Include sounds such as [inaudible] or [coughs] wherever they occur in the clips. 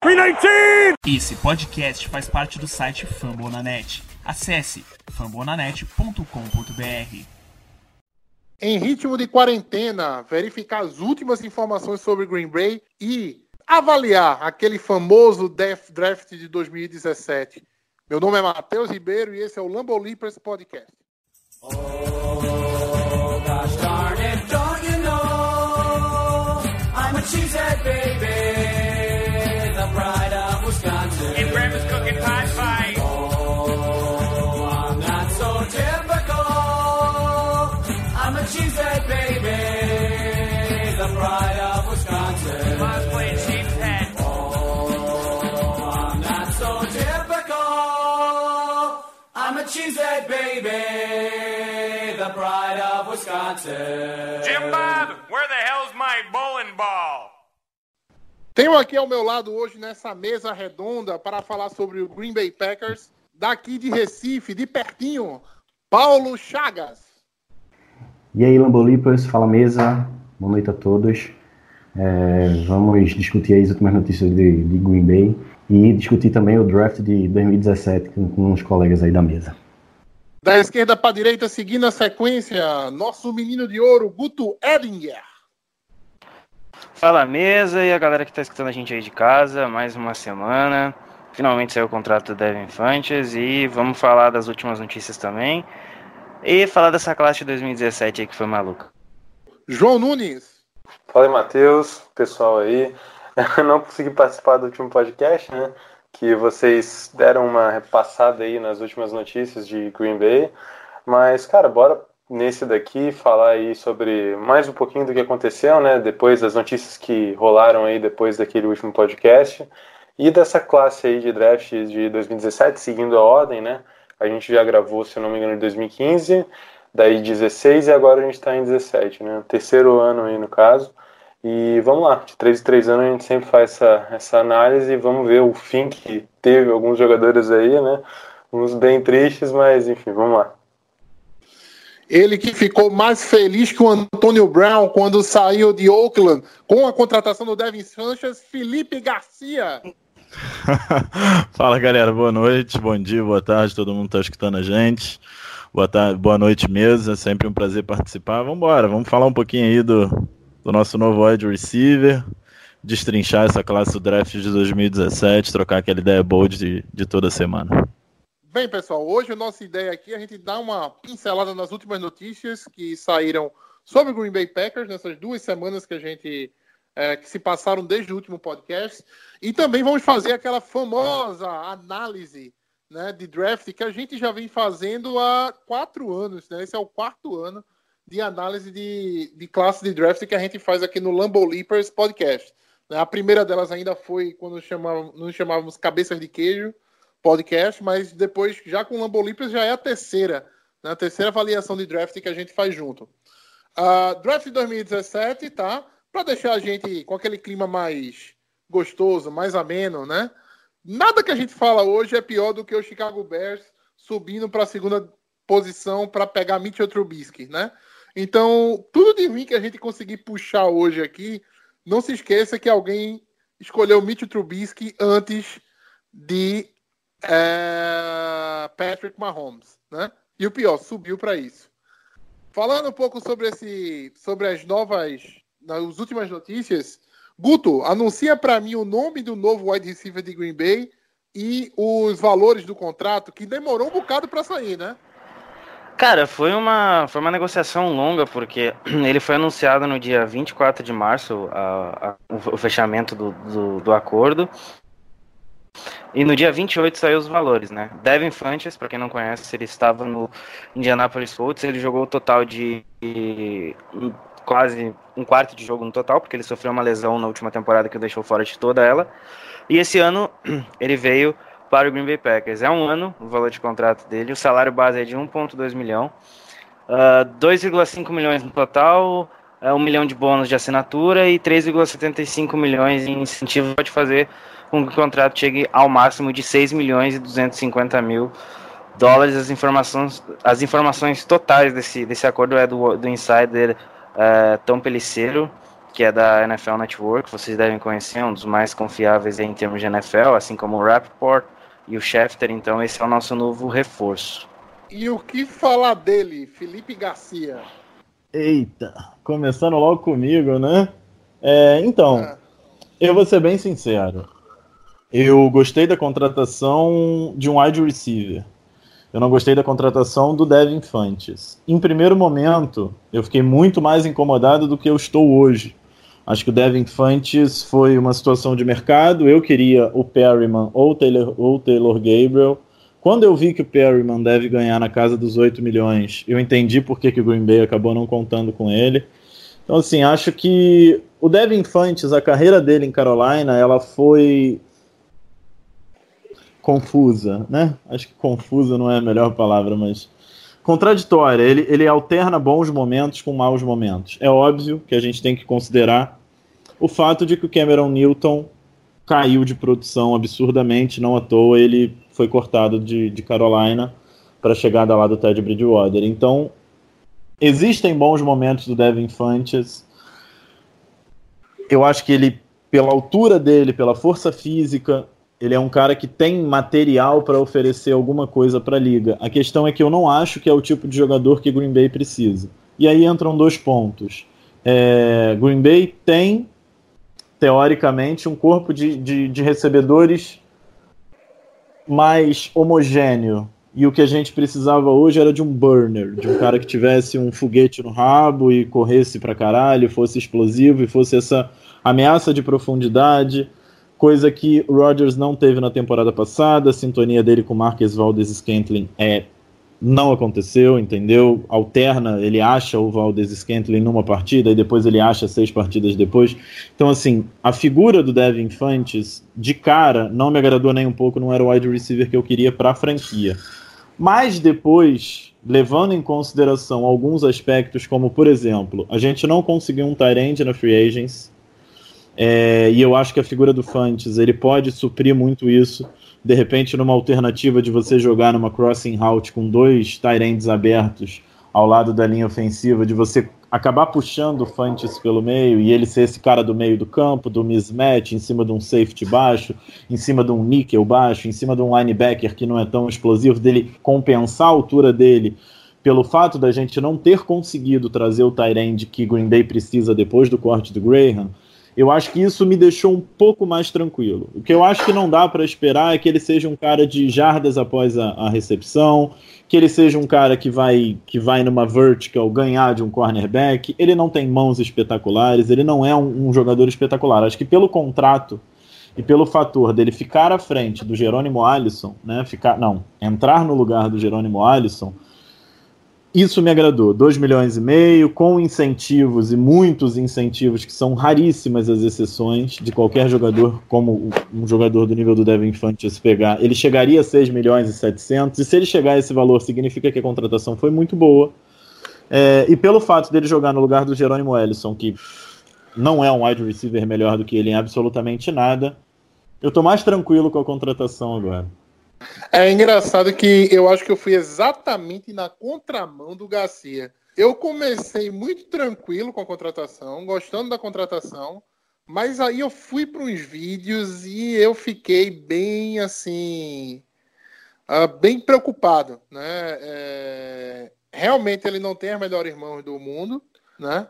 319! Esse podcast faz parte do site Fambonanet. Acesse fambonanet.com.br. Em ritmo de quarentena, verificar as últimas informações sobre Green Bay e avaliar aquele famoso Death Draft de 2017. Meu nome é Matheus Ribeiro e esse é o Lambo Leapers Podcast. Oh, Jim Bob, where the hell's my bowling ball? Tenho aqui ao meu lado hoje nessa mesa redonda para falar sobre o Green Bay Packers, daqui de Recife, de pertinho, Paulo Chagas. E aí, Lambolipas, fala mesa, boa noite a todos. É, vamos discutir as últimas notícias de, de, Green Bay e discutir também o draft de 2017 com, com uns colegas aí da mesa. Da esquerda para a direita, seguindo a sequência, nosso menino de ouro, Guto Edinger. Fala mesa e a galera que está escutando a gente aí de casa, mais uma semana. Finalmente saiu o contrato do Devin Fantes e vamos falar das últimas notícias também. E falar dessa classe de 2017 aí que foi maluca. João Nunes. Fala aí, Matheus, pessoal aí. [laughs] Eu não consegui participar do último podcast, né? Que vocês deram uma repassada aí nas últimas notícias de Green Bay. Mas, cara, bora nesse daqui falar aí sobre mais um pouquinho do que aconteceu, né? Depois das notícias que rolaram aí depois daquele último podcast. E dessa classe aí de draft de 2017, seguindo a ordem, né? A gente já gravou, se eu não me engano, em 2015, daí 16 e agora a gente está em 17, né? Terceiro ano aí no caso. E vamos lá, de 3 em 3 anos a gente sempre faz essa, essa análise e vamos ver o fim que teve alguns jogadores aí, né? Uns bem tristes, mas enfim, vamos lá. Ele que ficou mais feliz que o Antônio Brown quando saiu de Oakland com a contratação do Devin Sanchez, Felipe Garcia. [laughs] Fala galera, boa noite, bom dia, boa tarde, todo mundo está escutando a gente. Boa, tarde, boa noite mesmo, é sempre um prazer participar. Vamos embora, vamos falar um pouquinho aí do, do nosso novo wide receiver, destrinchar essa classe do draft de 2017, trocar aquela ideia boa de, de toda semana. Bem, pessoal, hoje a nossa ideia aqui é a gente dar uma pincelada nas últimas notícias que saíram sobre o Green Bay Packers nessas duas semanas que a gente é, que se passaram desde o último podcast. E também vamos fazer aquela famosa análise né, de draft que a gente já vem fazendo há quatro anos. Né? Esse é o quarto ano de análise de, de classe de draft que a gente faz aqui no Lambo Leapers podcast. Né? A primeira delas ainda foi quando chamávamos, nos chamávamos Cabeças de Queijo podcast, mas depois, já com o Lambo Leapers, já é a terceira, né? a terceira avaliação de draft que a gente faz junto. Uh, draft 2017, tá? Para deixar a gente com aquele clima mais gostoso, mais ameno, né? Nada que a gente fala hoje é pior do que o Chicago Bears subindo para a segunda posição para pegar Mitchell Trubisky, né? Então, tudo de mim que a gente conseguir puxar hoje aqui, não se esqueça que alguém escolheu Mitchell Trubisky antes de é, Patrick Mahomes, né? E o pior, subiu para isso. Falando um pouco sobre esse, sobre as novas nas últimas notícias, Guto, anuncia para mim o nome do novo wide receiver de Green Bay e os valores do contrato, que demorou um bocado para sair, né? Cara, foi uma, foi uma negociação longa, porque [clears throat] ele foi anunciado no dia 24 de março, a, a, o fechamento do, do, do, acordo. E no dia 28 saiu os valores, né? Devin Funches, para quem não conhece, ele estava no Indianapolis Colts, ele jogou o total de quase um quarto de jogo no total, porque ele sofreu uma lesão na última temporada que o deixou fora de toda ela. E esse ano [clears throat] ele veio para o Green Bay Packers. É um ano o valor de contrato dele, o salário base é de 1,2 milhão, uh, ah, 2,5 milhões no total, uh, 1 milhão de bônus de assinatura e 3,75 milhões em incentivo pode fazer com que o contrato chegue ao máximo de 6 milhões e 250 mil dólares. As informações, as informações totais desse, desse acordo é do, do insider uh, Tom Peliceiro, que é da NFL Network, vocês devem conhecer, um dos mais confiáveis em termos de NFL, assim como o Rappaport e o Schefter, então esse é o nosso novo reforço. E o que falar dele, Felipe Garcia? Eita, começando logo comigo, né? É, então, é. eu vou ser bem sincero. Eu gostei da contratação de um wide receiver. Eu não gostei da contratação do Devin Fantes. Em primeiro momento, eu fiquei muito mais incomodado do que eu estou hoje. Acho que o Devin Fantes foi uma situação de mercado. Eu queria o Perryman ou o Taylor, ou Taylor Gabriel. Quando eu vi que o Perryman deve ganhar na casa dos 8 milhões, eu entendi por que, que o Green Bay acabou não contando com ele. Então, assim, acho que o Devin Fantes, a carreira dele em Carolina, ela foi confusa, né? Acho que confusa não é a melhor palavra, mas contraditória. Ele, ele alterna bons momentos com maus momentos. É óbvio que a gente tem que considerar o fato de que o Cameron Newton caiu de produção absurdamente, não à toa ele foi cortado de, de Carolina para a chegada lá do Ted Bridgewater. Então, existem bons momentos do Devin Fanches. Eu acho que ele, pela altura dele, pela força física, ele é um cara que tem material para oferecer alguma coisa para a liga. A questão é que eu não acho que é o tipo de jogador que Green Bay precisa. E aí entram dois pontos. É, Green Bay tem, teoricamente, um corpo de, de, de recebedores mais homogêneo. E o que a gente precisava hoje era de um burner, de um cara que tivesse um foguete no rabo e corresse para caralho, fosse explosivo e fosse essa ameaça de profundidade coisa que o Rodgers não teve na temporada passada. A sintonia dele com Marques Valdes Scantling é não aconteceu, entendeu? Alterna, ele acha o Valdes Scantling numa partida e depois ele acha seis partidas depois. Então, assim, a figura do Devin Fantes, de cara, não me agradou nem um pouco, não era o wide receiver que eu queria para a franquia. Mas depois, levando em consideração alguns aspectos, como por exemplo, a gente não conseguiu um end na free agents, é, e eu acho que a figura do Fantes ele pode suprir muito isso. De repente, numa alternativa de você jogar numa crossing route com dois tight abertos ao lado da linha ofensiva, de você acabar puxando o Fantes pelo meio e ele ser esse cara do meio do campo, do mismatch, em cima de um safety baixo, em cima de um níquel baixo, em cima de um linebacker que não é tão explosivo, dele compensar a altura dele pelo fato da gente não ter conseguido trazer o Tyrande que Green Bay precisa depois do corte do Graham, eu acho que isso me deixou um pouco mais tranquilo. O que eu acho que não dá para esperar é que ele seja um cara de jardas após a, a, recepção, que ele seja um cara que vai que vai numa vertical ganhar de um cornerback. Ele não tem mãos espetaculares, ele não é um, um jogador espetacular. Acho que pelo contrato e pelo fator dele ficar à frente do Jerônimo Alisson, né, ficar não, entrar no lugar do Jerônimo Alisson, isso me agradou. 2 milhões e meio, com incentivos e muitos incentivos, que são raríssimas as exceções de qualquer jogador, como um jogador do nível do Devin Fantes pegar. Ele chegaria a 6 milhões e 700, e se ele chegar a esse valor, significa que a contratação foi muito boa. É, e pelo fato dele jogar no lugar do Jerônimo Ellison, que não é um wide receiver melhor do que ele em absolutamente nada, eu tô mais tranquilo com a contratação agora. É engraçado que eu acho que eu fui exatamente na contramão do Garcia. Eu comecei muito tranquilo com a contratação, gostando da contratação, mas aí eu fui para uns vídeos e eu fiquei bem assim, uh, bem preocupado, né? É, realmente ele não tem as melhores mãos do mundo, né?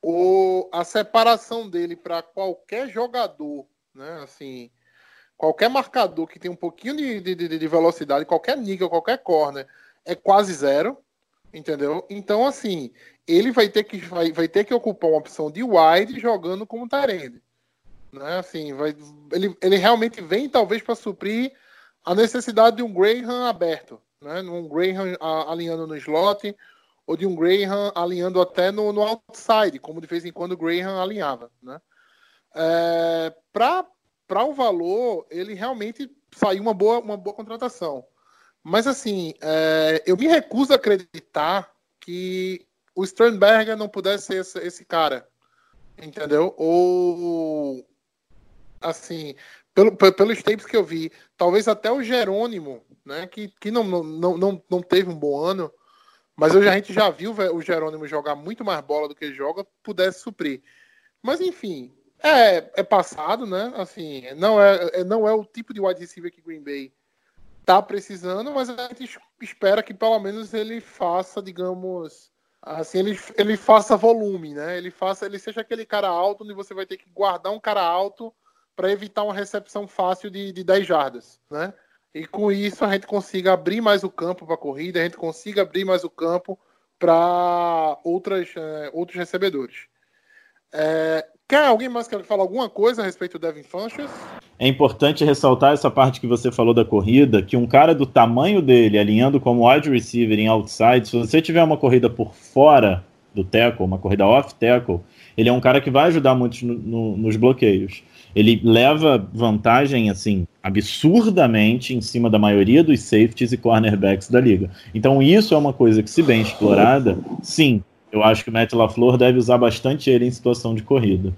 O, a separação dele para qualquer jogador, né? Assim, qualquer marcador que tem um pouquinho de, de, de, velocidade, qualquer níquel, qualquer corner, é quase zero, entendeu? Então, assim, ele vai ter que, vai, vai ter que ocupar uma opção de wide jogando como Tyrande. Né? Assim, vai, ele, ele realmente vem, talvez, para suprir a necessidade de um Graham aberto, né? Um Graham alinhando no slot, ou de um Graham alinhando até no, no outside, como de vez em quando o Graham alinhava, né? É, para para o valor, ele realmente saiu uma boa, uma boa contratação. Mas assim, é, eu me recuso a acreditar que o Sternberger não pudesse ser esse, esse, cara. Entendeu? Ou assim, pelo, pelos tapes que eu vi, talvez até o Jerônimo, né? Que, que não, não, não, não teve um bom ano, mas hoje a gente já viu o Jerônimo jogar muito mais bola do que joga, pudesse suprir. Mas enfim, é, é passado, né? Assim, não é, é, não é o tipo de wide receiver que Green Bay tá precisando, mas a gente espera que pelo menos ele faça, digamos, assim, ele, ele faça volume, né? Ele faça, ele seja aquele cara alto onde você vai ter que guardar um cara alto para evitar uma recepção fácil de, de 10 jardas, né? E com isso a gente consiga abrir mais o campo para corrida, a gente consiga abrir mais o campo para outras é, outros recebedores. É, quer alguém mais quer falar alguma coisa a respeito do Devin Funches? É importante ressaltar essa parte que você falou da corrida, que um cara do tamanho dele, alinhando como wide receiver em outside, se você tiver uma corrida por fora do tackle, uma corrida off tackle, ele é um cara que vai ajudar muito no, no, nos bloqueios. Ele leva vantagem, assim, absurdamente em cima da maioria dos safeties e cornerbacks da liga. Então, isso é uma coisa que, se bem explorada, sim, eu acho que o Matt LaFleur deve usar bastante ele em situação de corrida.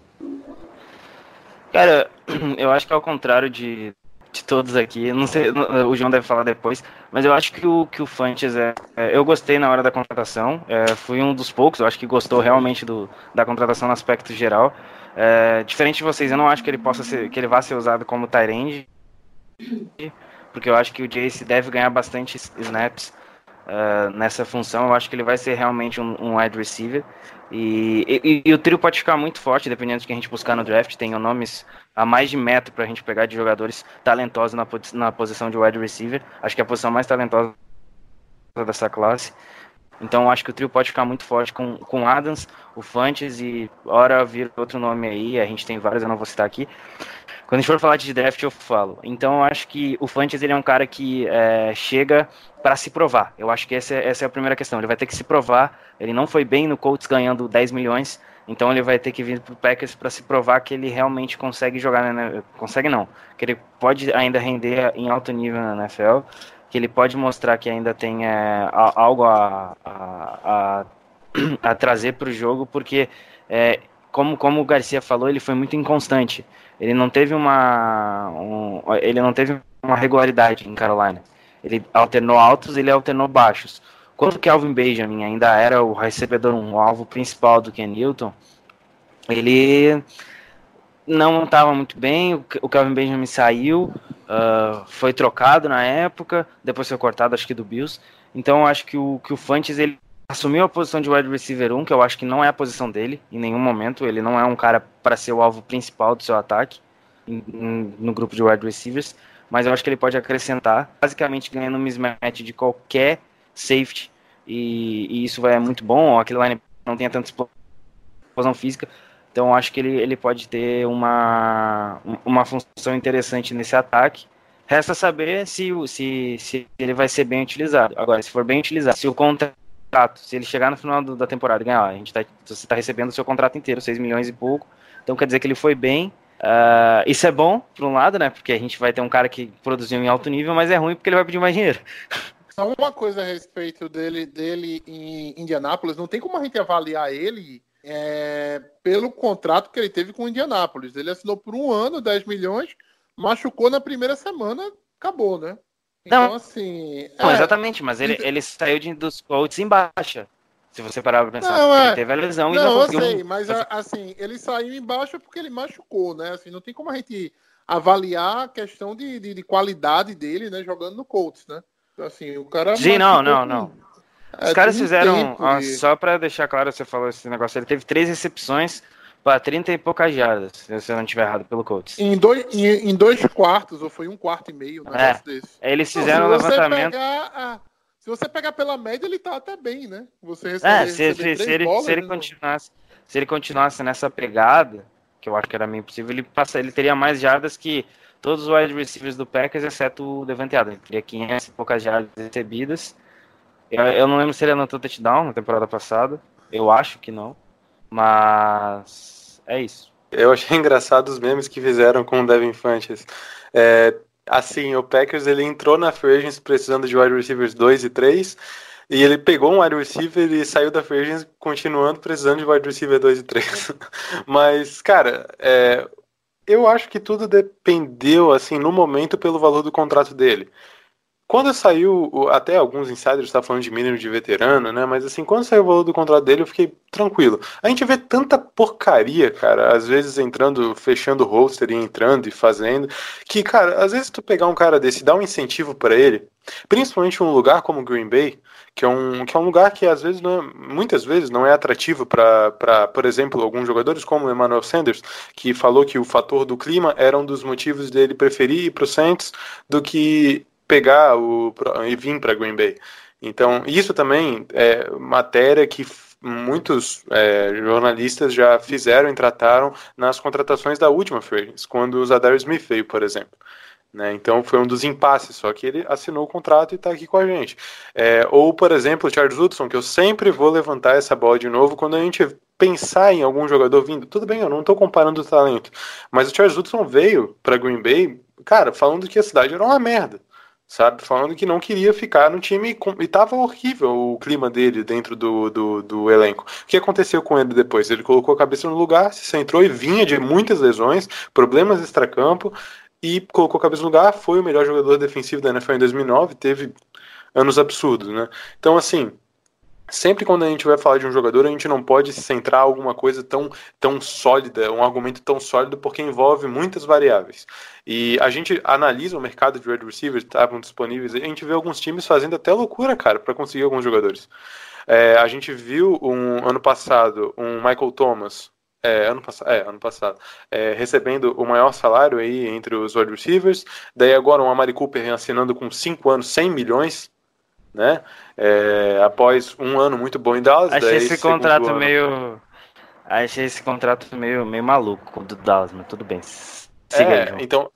Cara, [clears throat] eu acho que ao contrário de, de todos aqui, não sei, o João deve falar depois, mas eu acho que o, que o Fantes é, é Eu gostei na hora da contratação, é, fui um dos poucos, eu acho que gostou realmente do, da contratação no aspecto geral. É, diferente de vocês, eu não acho que ele possa ser, que ele vá ser usado como Tyrande, porque eu acho que o Jace deve ganhar bastante snaps uh, nessa função. Eu acho que ele vai ser realmente um, um wide receiver. E, e, e, o trio pode ficar muito forte, dependendo do que a gente buscar no draft. Tem nomes a mais de metro para a gente pegar de jogadores talentosos na, na posição de wide receiver. Acho que é a posição mais talentosa dessa classe. Então acho que o trio pode ficar muito forte com, com Adams, o Fantes e hora vir outro nome aí, a gente tem vários, eu não vou citar aqui. Quando a gente for falar de draft, eu falo. Então eu acho que o Fantes ele é um cara que é, chega para se provar. Eu acho que essa, é, essa é a primeira questão. Ele vai ter que se provar. Ele não foi bem no Colts ganhando 10 milhões, então ele vai ter que vir para o Packers para se provar que ele realmente consegue jogar, né? consegue não, que ele pode ainda render em alto nível na NFL que ele pode mostrar que ainda tem é, algo a, a, a, [clears throat] a trazer para o jogo, porque, é, como, como o Garcia falou, ele foi muito inconstante. Ele não teve uma, um, ele não teve uma regularidade em Carolina. Ele alternou altos, ele alternou baixos. Quando o Kelvin Benjamin ainda era o recebedor, um alvo principal do Ken Newton, ele não estava muito bem. O Kelvin Benjamin saiu, uh, foi trocado na época, depois foi cortado, acho que do Bills. Então acho que o, que o Fantes ele assumiu a posição de wide receiver 1, que eu acho que não é a posição dele em nenhum momento. Ele não é um cara para ser o alvo principal do seu ataque no grupo de wide receivers, mas eu acho que ele pode acrescentar, basicamente ganhando um mismatch de qualquer safety, e, e isso é muito bom. Aquele line não tenha tanta explosão física, então acho que ele, ele pode ter uma, uma função interessante nesse ataque. Resta saber se, se, se ele vai ser bem utilizado. Agora, se for bem utilizado, se o contrato, se ele chegar no final da temporada e ganhar, a gente tá, você está recebendo o seu contrato inteiro, 6 milhões e pouco. Então quer dizer que ele foi bem. Uh, isso é bom, por um lado, né? Porque a gente vai ter um cara que produziu em alto nível, mas é ruim porque ele vai pedir mais dinheiro. [laughs] Só uma coisa a respeito dele, dele em Indianápolis, não tem como a gente avaliar ele é, pelo contrato que ele teve com o Indianápolis. Ele assinou por um ano, 10 milhões, machucou na primeira semana, acabou, né? Então, não, assim. Não, é, exatamente, mas ele, ele saiu de, dos Colts em baixa. Se você parar pra pensar, não, é, ele teve a lesão não, e não conseguiu. Eu sei, mas assim, ele saiu em baixa porque ele machucou, né? Assim, não tem como a gente avaliar a questão de, de, de qualidade dele, né? Jogando no Colts, né? Assim, o cara. Sim, não, não, não. Os é, caras fizeram, ó, só para deixar claro, você falou esse negócio, ele teve três recepções para 30 e poucas jardas, se eu não estiver errado, pelo Colts. Em dois, em, em, dois quartos, ou foi um quarto e meio, um é, desse. Eles fizeram o um levantamento... Se você pegar pela média, ele tá até bem, né? Você recebe, é, se, se, se, ele, bolas, se, ele, continuasse, se ele continuasse nessa pegada, que eu acho que era meio impossível, ele, passa, ele teria mais jardas que todos os wide receivers do Packers, exceto o Devante Adams. Ele teria 500 e poucas jardas recebidas, eu, eu não lembro se ele anotou touchdown na temporada passada. Eu acho que não. Mas é isso. Eu achei [laughs] engraçado os memes que fizeram com o Devin Funches. É, assim, o Packers ele entrou na free agents precisando de wide receivers 2 e 3. E ele pegou um wide receiver e saiu da free continuando precisando de wide receiver 2 e 3. [laughs] Mas, cara, é, eu acho que tudo dependeu, assim, no momento, pelo valor do contrato dele quando saiu, até alguns insiders estavam falando de mínimo de veterano, né? Mas assim, quando saiu o valor do contrato dele, eu fiquei tranquilo. A gente vê tanta porcaria, cara, às vezes entrando, fechando o roster e entrando e fazendo, que, cara, às vezes tu pegar um cara desse dar um incentivo para ele, principalmente um lugar como Green Bay, que é um, que é um lugar que às vezes não é, muitas vezes não é atrativo para, por exemplo, alguns jogadores como o Emmanuel Sanders, que falou que o fator do clima era um dos motivos dele preferir ir para o Saints do que pegar o e vir para Green Bay. Então, isso também é matéria que muitos é, jornalistas já fizeram e trataram nas contratações da última free quando o Zadar Smith veio, por exemplo. Né? Então foi um dos impasses, só que ele assinou o contrato e está aqui com a gente. É, ou, por exemplo, o Charles Hudson, que eu sempre vou levantar essa bola de novo quando a gente pensar em algum jogador vindo. Tudo bem, eu não estou comparando o talento, mas o Charles Hudson veio para Green Bay, cara, falando que a cidade era uma merda sabe? Falando que não queria ficar no time e tava horrível o clima dele dentro do, do, do, elenco. O que aconteceu com ele depois? Ele colocou a cabeça no lugar, se centrou e vinha de muitas lesões, problemas extracampo e colocou a cabeça no lugar, foi o melhor jogador defensivo da NFL em 2009, teve anos absurdos, né? Então, assim, sempre quando a gente vai falar de um jogador, a gente não pode se centrar em alguma coisa tão, tão sólida, um argumento tão sólido, porque envolve muitas variáveis. E a gente analisa o mercado de wide receivers, estavam disponíveis, a gente vê alguns times fazendo até loucura, cara, para conseguir alguns jogadores. É, a gente viu um ano passado um Michael Thomas, é, ano, é, ano passado, é, recebendo o maior salário aí entre os wide receivers. Daí agora um Amari Cooper assinando com 5 anos 100 milhões, né? É, após um ano muito bom em Dallas. Achei esse contrato ano... meio. Achei esse contrato meio, meio maluco do Dallas, mas tudo bem. Siga é, aí, então,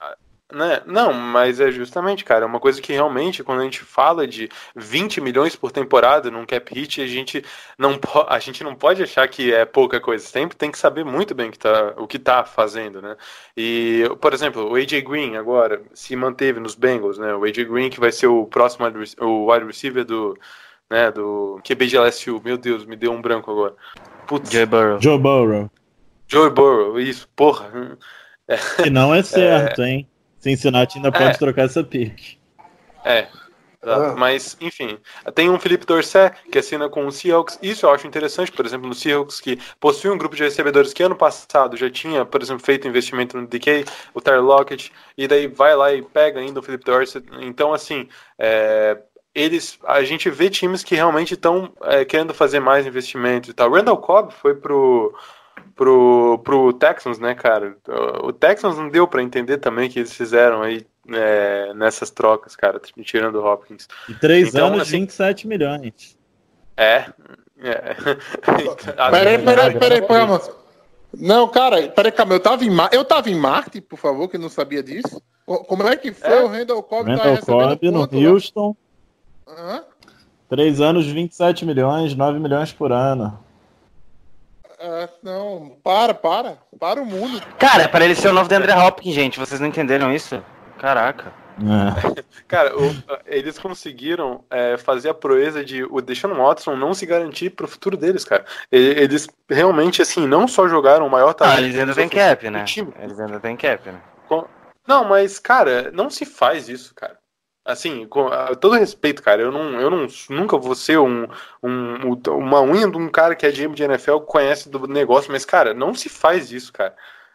né? Não, mas é justamente, cara, é uma coisa que realmente, quando a gente fala de 20 milhões por temporada num cap hit, a gente não, a gente não pode achar que é pouca coisa. Sempre tem que saber muito bem que tá, o que tá fazendo, né? E, por exemplo, o AJ Green agora se manteve nos Bengals, né? O AJ Green que vai ser o próximo o wide receiver do, né, do QB de LSU. Meu Deus, me deu um branco agora. Putz. Joe Burrow. Joe Burrow. Joe Burrow, isso, porra. Que não é [laughs] certo, é... hein? Cincinnati ainda pode é. trocar essa pick. É. Ah. Mas, enfim, tem um Felipe Dorset que assina com o Seahawks. Isso eu acho interessante, por exemplo, no Seahawks, que possui um grupo de recebedores que ano passado já tinha, por exemplo, feito investimento no DK, o Tyler Lockett, e daí vai lá e pega ainda o Felipe Dorset. Então, assim, é, eles, a gente vê times que realmente estão é, querendo fazer mais investimentos e tal. Randall Cobb foi pro pro, pro Texans, né, cara? O Texans não deu para entender também que eles fizeram aí é, nessas trocas, cara, tirando o Hopkins. E três então, anos, assim, 27 milhões. É. é. [laughs] peraí, peraí, peraí, peraí, Não, cara, peraí, calma, eu tava em, Mar... eu tava em Marte, por favor, que não sabia disso. Como é que foi é. o Randall Cobb? Randall tá Cobb no Houston. Uhum. Três anos, 27 milhões, 9 milhões por ano. É, não, para, para. Para o mundo. Cara, é para ele ser o novo André Hopkins, gente. Vocês não entenderam isso? Caraca. É. [laughs] Cara, o, eles conseguiram é, fazer a proeza de o Deshaun Watson não se garantir pro futuro deles, cara. Eles realmente, assim, não só jogaram o maior talento. Ah, eles ainda têm cap, né? Time. Eles ainda têm cap, né? Não, mas, cara, não se faz isso, cara. Assim, com todo respeito, cara, eu não, eu não nunca vou ser um, um, uma unha de um cara que é GM de NFL, conhece do negócio, mas, cara, não se faz isso, cara.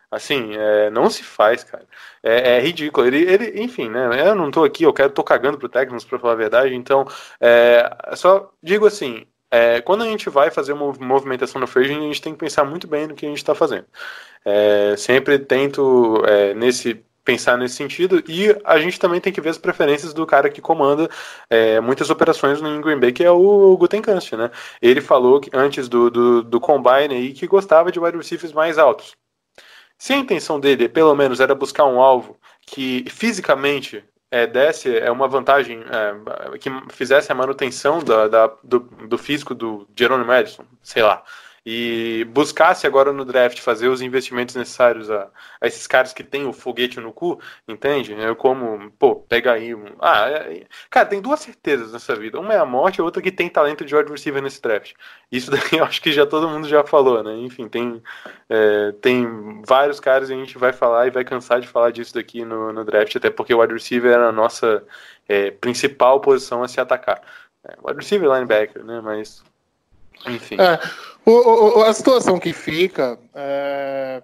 Assim, é, não se faz, cara. É, é, ridículo. Ele, ele, enfim, né? Eu não tô aqui, eu quero, tô cagando pro Tecnos pra falar a verdade, então, é, só digo assim, é, quando a gente vai fazer uma movimentação no Frame, a gente tem que pensar muito bem no que a gente está fazendo. É, sempre tento, é, nesse pensar nesse sentido. E a gente também tem que ver as preferências do cara que comanda é, muitas operações no Green Bay, que é o Gutenkast, né? Ele falou que antes do, do, do Combine aí que gostava de wide receivers mais altos. Se a intenção dele, pelo menos, era buscar um alvo que fisicamente é, desse é uma vantagem é, que fizesse a manutenção da, da do, do, físico do Jerome Madison, sei lá. E buscasse agora no draft fazer os investimentos necessários a, a esses caras que têm o foguete no cu, entende? Eu como, pô, pega aí um. Ah, é, é, cara, tem duas certezas nessa vida. Uma é a morte, a outra que tem talento de wide receiver nesse draft. Isso [laughs] daí eu acho que já todo mundo já falou, né? Enfim, tem, é, tem vários caras e a gente vai falar e vai cansar de falar disso daqui no, no draft, até porque o wide receiver era a nossa é, principal posição a se atacar. É, wide receiver linebacker, né? Mas enfim. É, o, o, a situação que fica, é,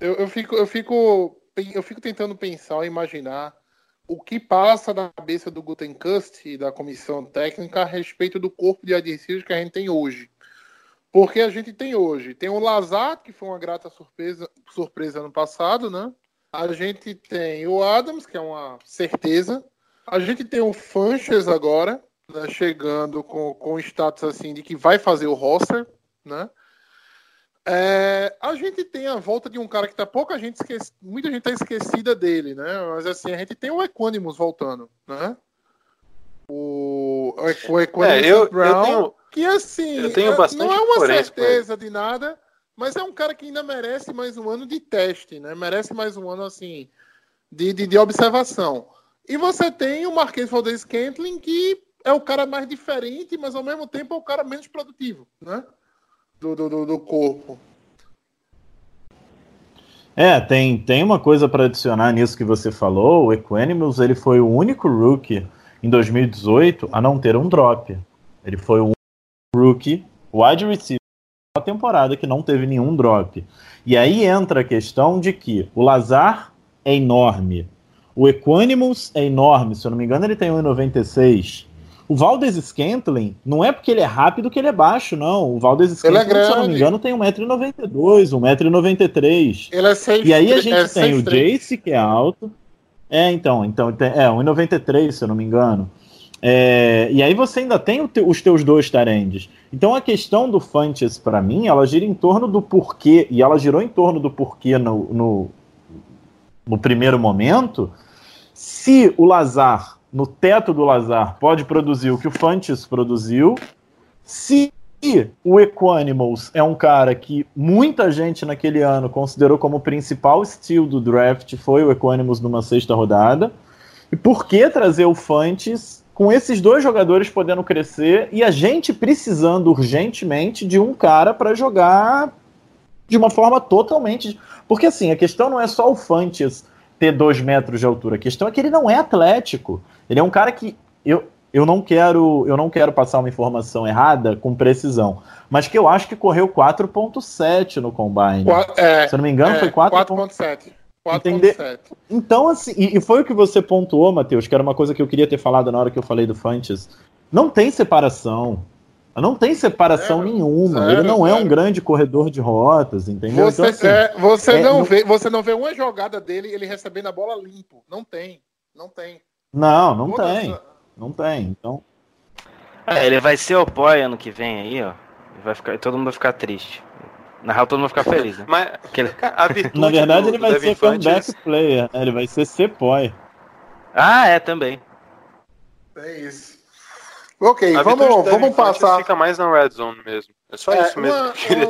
eu, eu, fico, eu, fico, eu fico tentando pensar, imaginar o que passa na cabeça do Gutenkust e da comissão técnica a respeito do corpo de adversários que a gente tem hoje. Porque a gente tem hoje, tem o Lazar, que foi uma grata surpresa, surpresa ano passado, né? A gente tem o Adams, que é uma certeza. A gente tem o Funches agora, né, chegando com, com status assim de que vai fazer o roster, né? É, a gente tem a volta de um cara que tá pouca gente esquece, muita gente tá esquecida dele, né? Mas assim, a gente tem o Equanimus voltando, né? O, o Equanimus é, eu, Brown, eu tenho, que assim, eu tenho é, não é uma certeza de nada, mas é um cara que ainda merece mais um ano de teste, né? Merece mais um ano assim de, de, de observação. E você tem o Marquês Valdez Scantling que é o cara mais diferente, mas ao mesmo tempo é o cara menos produtivo, né? Do, do, do corpo. É, tem, tem uma coisa para adicionar nisso que você falou. O Equanimous ele foi o único rookie em 2018 a não ter um drop. Ele foi o rookie wide receiver a temporada que não teve nenhum drop. E aí entra a questão de que o Lazar é enorme. O Equanimous é enorme, se eu não me engano, ele tem 1,96. O Valdez Scantling, não é porque ele é rápido que ele é baixo, não. O Valdez Scantling, é se eu não me engano, tem 1,92m, 1,93m. Ele é 6 E aí a gente é tem o Jace, que é alto. É, então, então é 1,93, se eu não me engano. É, e aí você ainda tem te, os teus dois tarendes. Então a questão do Fantes, para mim, ela gira em torno do porquê, e ela girou em torno do porquê no, no, no primeiro momento. Se o Lazar no teto do Lazar pode produzir o que o Fantes produziu. Se o Equanimals é um cara que muita gente naquele ano considerou como o principal estilo do draft, foi o Equanimals numa sexta rodada. E por que trazer o Fantes com esses dois jogadores podendo crescer e a gente precisando urgentemente de um cara para jogar de uma forma totalmente. Porque assim, a questão não é só o Fantes ter dois metros de altura, a questão é que ele não é atlético. Ele é um cara que eu, eu não quero eu não quero passar uma informação errada com precisão, mas que eu acho que correu 4.7 no combine. É, Se eu não me engano, é, foi 4.7. 4.7. Então, assim, e, e, foi o que você pontuou, Matheus, que era uma coisa que eu queria ter falado na hora que eu falei do Fantes. Não tem separação. Não tem separação zero, nenhuma. Zero, Ele não zero. é um grande corredor de rotas, entendeu? Você, então, assim, é, você, é, não vê, você não vê uma jogada dele ele recebendo a bola limpo. Não tem. Não tem. Não, não tem. Não tem. Então. É, ele vai ser o poi ano que vem aí, ó. Vai ficar, todo mundo vai ficar triste. Na real, todo mundo vai ficar feliz, né? Mas, [laughs] Na verdade, do, ele vai ser comeback player. Né? Ele vai ser C-Poi. Ah, é, também. É isso. Ok, a vamos, vamos passar. fica mais na red zone mesmo. É só é, isso mesmo uma, que eu queria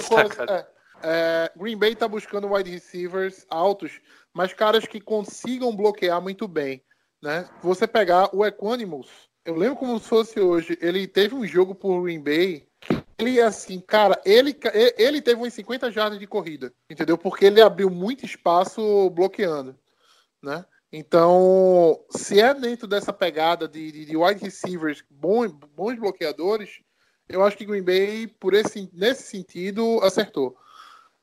É, é, Green Bay tá buscando wide receivers altos, mas caras que consigam bloquear muito bem né? Você pegar o Equanimals, eu lembro como se fosse hoje, ele teve um jogo por Green Bay ele assim, cara, ele, ele teve uns 50 jardas de corrida, entendeu? Porque ele abriu muito espaço bloqueando, né? Então, se é dentro dessa pegada de, de, de wide receivers, bons, bons bloqueadores, eu acho que Green Bay, por esse, nesse sentido, acertou.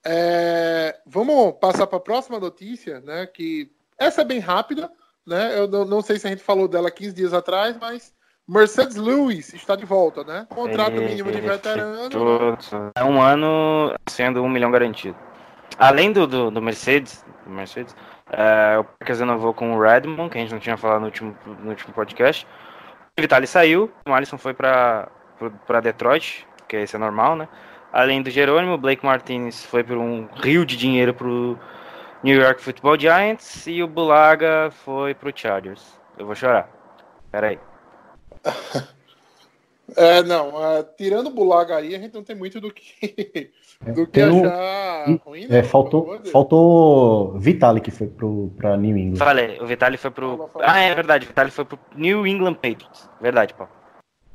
É, vamos passar para a próxima notícia, né? Que essa é bem rápida, né? Eu não, não, sei se a gente falou dela 15 dias atrás, mas Mercedes Lewis está de volta, né? Contrato ele, mínimo de veterano. É um ano sendo um milhão garantido. Além do, do, do Mercedes, do Mercedes é, o Packers renovou com o Redmond, que a gente não tinha falado no último, no último podcast. O Vitali saiu, o Alisson foi para Detroit, que esse é normal, né? Além do Jerônimo, o Blake Martinez foi por um rio de dinheiro pro New York Football Giants e o Bulaga foi pro Chargers. Eu vou chorar. Pera aí. [laughs] É, não, uh, tirando o Bulaga aí, a gente não tem muito do que, do que achar um, ruim. Né? É, faltou, faltou Vitalik que foi pro, pra New England. Falei, o Vitalik foi pro. Ah, é verdade, o Vitalik foi pro New England Patriots. Verdade, Paulo.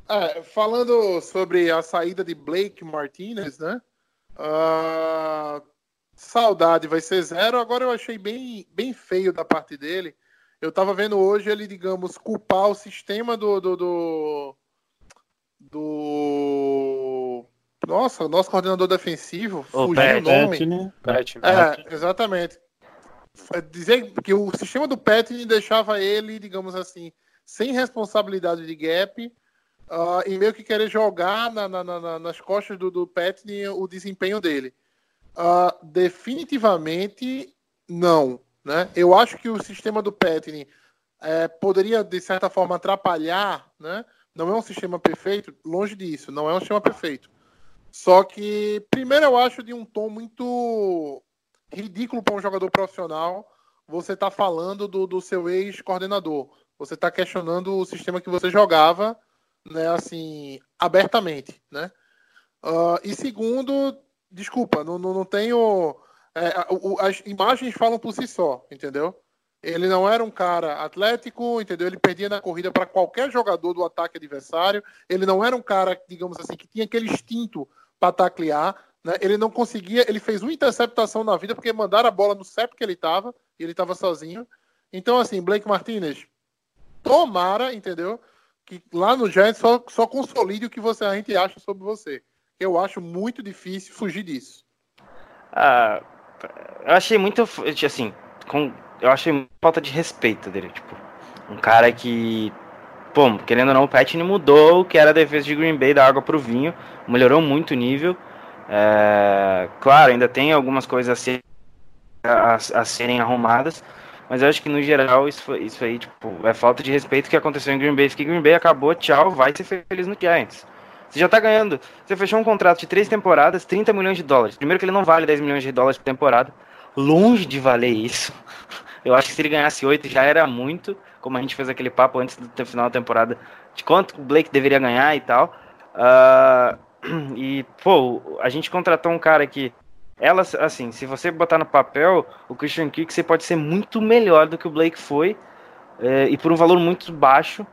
É, falando sobre a saída de Blake Martinez, né? Uh, saudade vai ser zero. Agora eu achei bem, bem feio da parte dele. Eu tava vendo hoje ele, digamos, culpar o sistema do, do, do do. Nossa, nosso coordenador defensivo, o fugiu Pet, o nome. Pet, né? Pet, é, exatamente. Dizer que o sistema do Pet deixava ele, digamos assim, sem responsabilidade de gap uh, e meio que querer jogar na, na, na, nas costas do, do Pet o desempenho dele. Uh, definitivamente não. Né? Eu acho que o sistema do Petney é, poderia, de certa forma, atrapalhar né, não é um sistema perfeito, longe disso, não é um sistema perfeito. Só que, primeiro, eu acho de um tom muito ridículo para um jogador profissional você tá falando do, do seu ex-coordenador. Você está questionando o sistema que você jogava, né, assim, abertamente, né? Uh, e segundo, desculpa, não, não, não tenho. É, as imagens falam por si só, entendeu? Ele não era um cara atlético, entendeu? Ele perdia na corrida para qualquer jogador do ataque adversário. Ele não era um cara, digamos assim, que tinha aquele instinto para taclear. Né? Ele não conseguia. Ele fez uma interceptação na vida porque mandaram a bola no CEP que ele estava e ele estava sozinho. Então, assim, Blake Martinez, tomara, entendeu? Que lá no Giants só, só consolide o que você, a gente acha sobre você. Eu acho muito difícil fugir disso. Ah, eu achei muito. Assim, com, eu achei falta de respeito dele, tipo, um cara que, pô, querendo ou não, o Patney mudou o que era a defesa de Green Bay da água pro vinho, melhorou muito o nível. É, claro, ainda tem algumas coisas a, ser, a, a, serem arrumadas, mas eu acho que no geral isso, isso aí, tipo, é falta de respeito que aconteceu em Green Bay, porque Green Bay acabou, tchau, vai ser feliz no Giants. Você já tá ganhando. Você fechou um contrato de três temporadas, 30 milhões de dólares. Primeiro que ele não vale 10 milhões de dólares por temporada. Longe de valer isso. [laughs] Eu acho que se ele ganhasse oito já era muito, como a gente fez aquele papo antes do final da temporada, de quanto o Blake deveria ganhar e tal. Uh, [clears throat] e, pô, a gente contratou um cara que, ela, assim, se você botar no papel, o Christian Kirk você pode ser muito melhor do que o Blake foi, é, e por um valor muito baixo,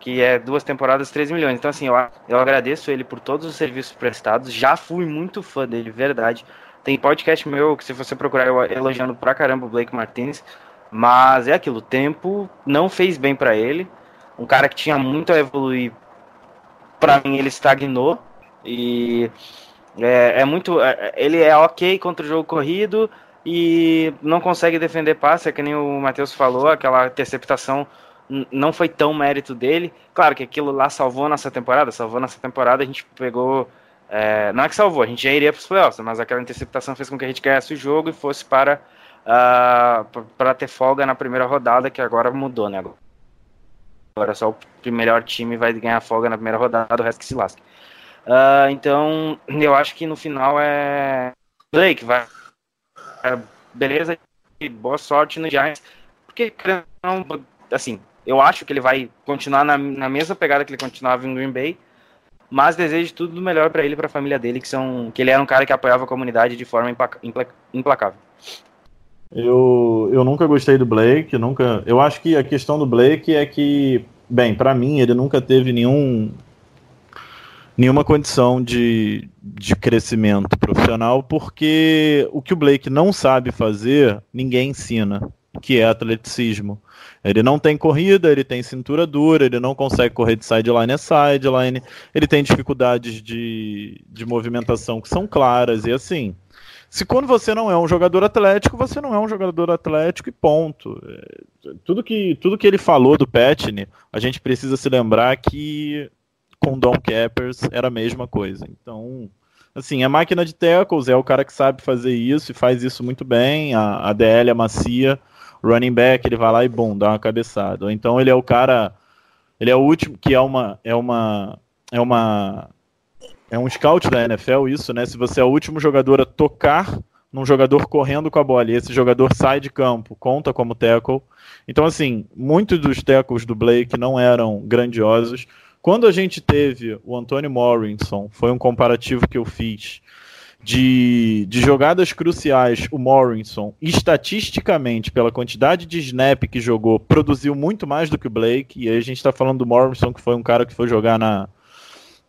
que é duas temporadas, 13 milhões. Então, assim, eu, eu agradeço ele por todos os serviços prestados, já fui muito fã dele, verdade. Tem podcast meu que se você procurar eu elogiando pra caramba o Blake Martinez, mas é aquilo, o tempo não fez bem para ele. Um cara que tinha muito a evoluir, para mim ele estagnou e é, é muito, é, ele é ok contra o jogo corrido e não consegue defender passe, é que nem o Matheus falou, aquela interceptação não foi tão mérito dele. Claro que aquilo lá salvou nossa temporada, salvou nossa temporada, a gente pegou. É, não é que salvou, a gente já iria para os playoffs, mas aquela interceptação fez com que a gente ganhasse o jogo e fosse para uh, ah, para ter folga na primeira rodada, que agora mudou, né? Agora só o melhor time vai ganhar folga na primeira rodada, o resto que se lasque. Uh, então, eu acho que no final é Blake, vai. É, beleza, boa sorte no Giants. Porque, assim, eu acho que ele vai continuar na, na mesma pegada que ele continuava em Green Bay, mas desejo tudo do melhor para ele e para a família dele, que são que ele era um cara que apoiava a comunidade de forma implacável. Eu, eu nunca gostei do Blake, nunca. Eu acho que a questão do Blake é que, bem, para mim ele nunca teve nenhum nenhuma condição de, de crescimento profissional, porque o que o Blake não sabe fazer, ninguém ensina, que é atleticismo. Ele não tem corrida, ele tem cintura dura, ele não consegue correr de sideline a sideline, ele tem dificuldades de, de movimentação que são claras, e assim, se quando você não é um jogador atlético, você não é um jogador atlético e ponto. É, tudo que, tudo que ele falou do Petney, a gente precisa se lembrar que com Don Cappers era a mesma coisa. Então, assim, a máquina de tackles é o cara que sabe fazer isso e faz isso muito bem. A, a DL é macia, running back ele vai lá e bom, dá uma cabeçada. Então ele é o cara, ele é o último que é uma é uma é uma é um scout da NFL isso, né? Se você é o último jogador a tocar num jogador correndo com a bola e esse jogador sai de campo, conta como tackle. Então, assim, muitos dos tackles do Blake não eram grandiosos. Quando a gente teve o Antônio Morrison, foi um comparativo que eu fiz de, de jogadas cruciais, o Morrison, estatisticamente, pela quantidade de snap que jogou, produziu muito mais do que o Blake. E aí a gente está falando do Morrison, que foi um cara que foi jogar na,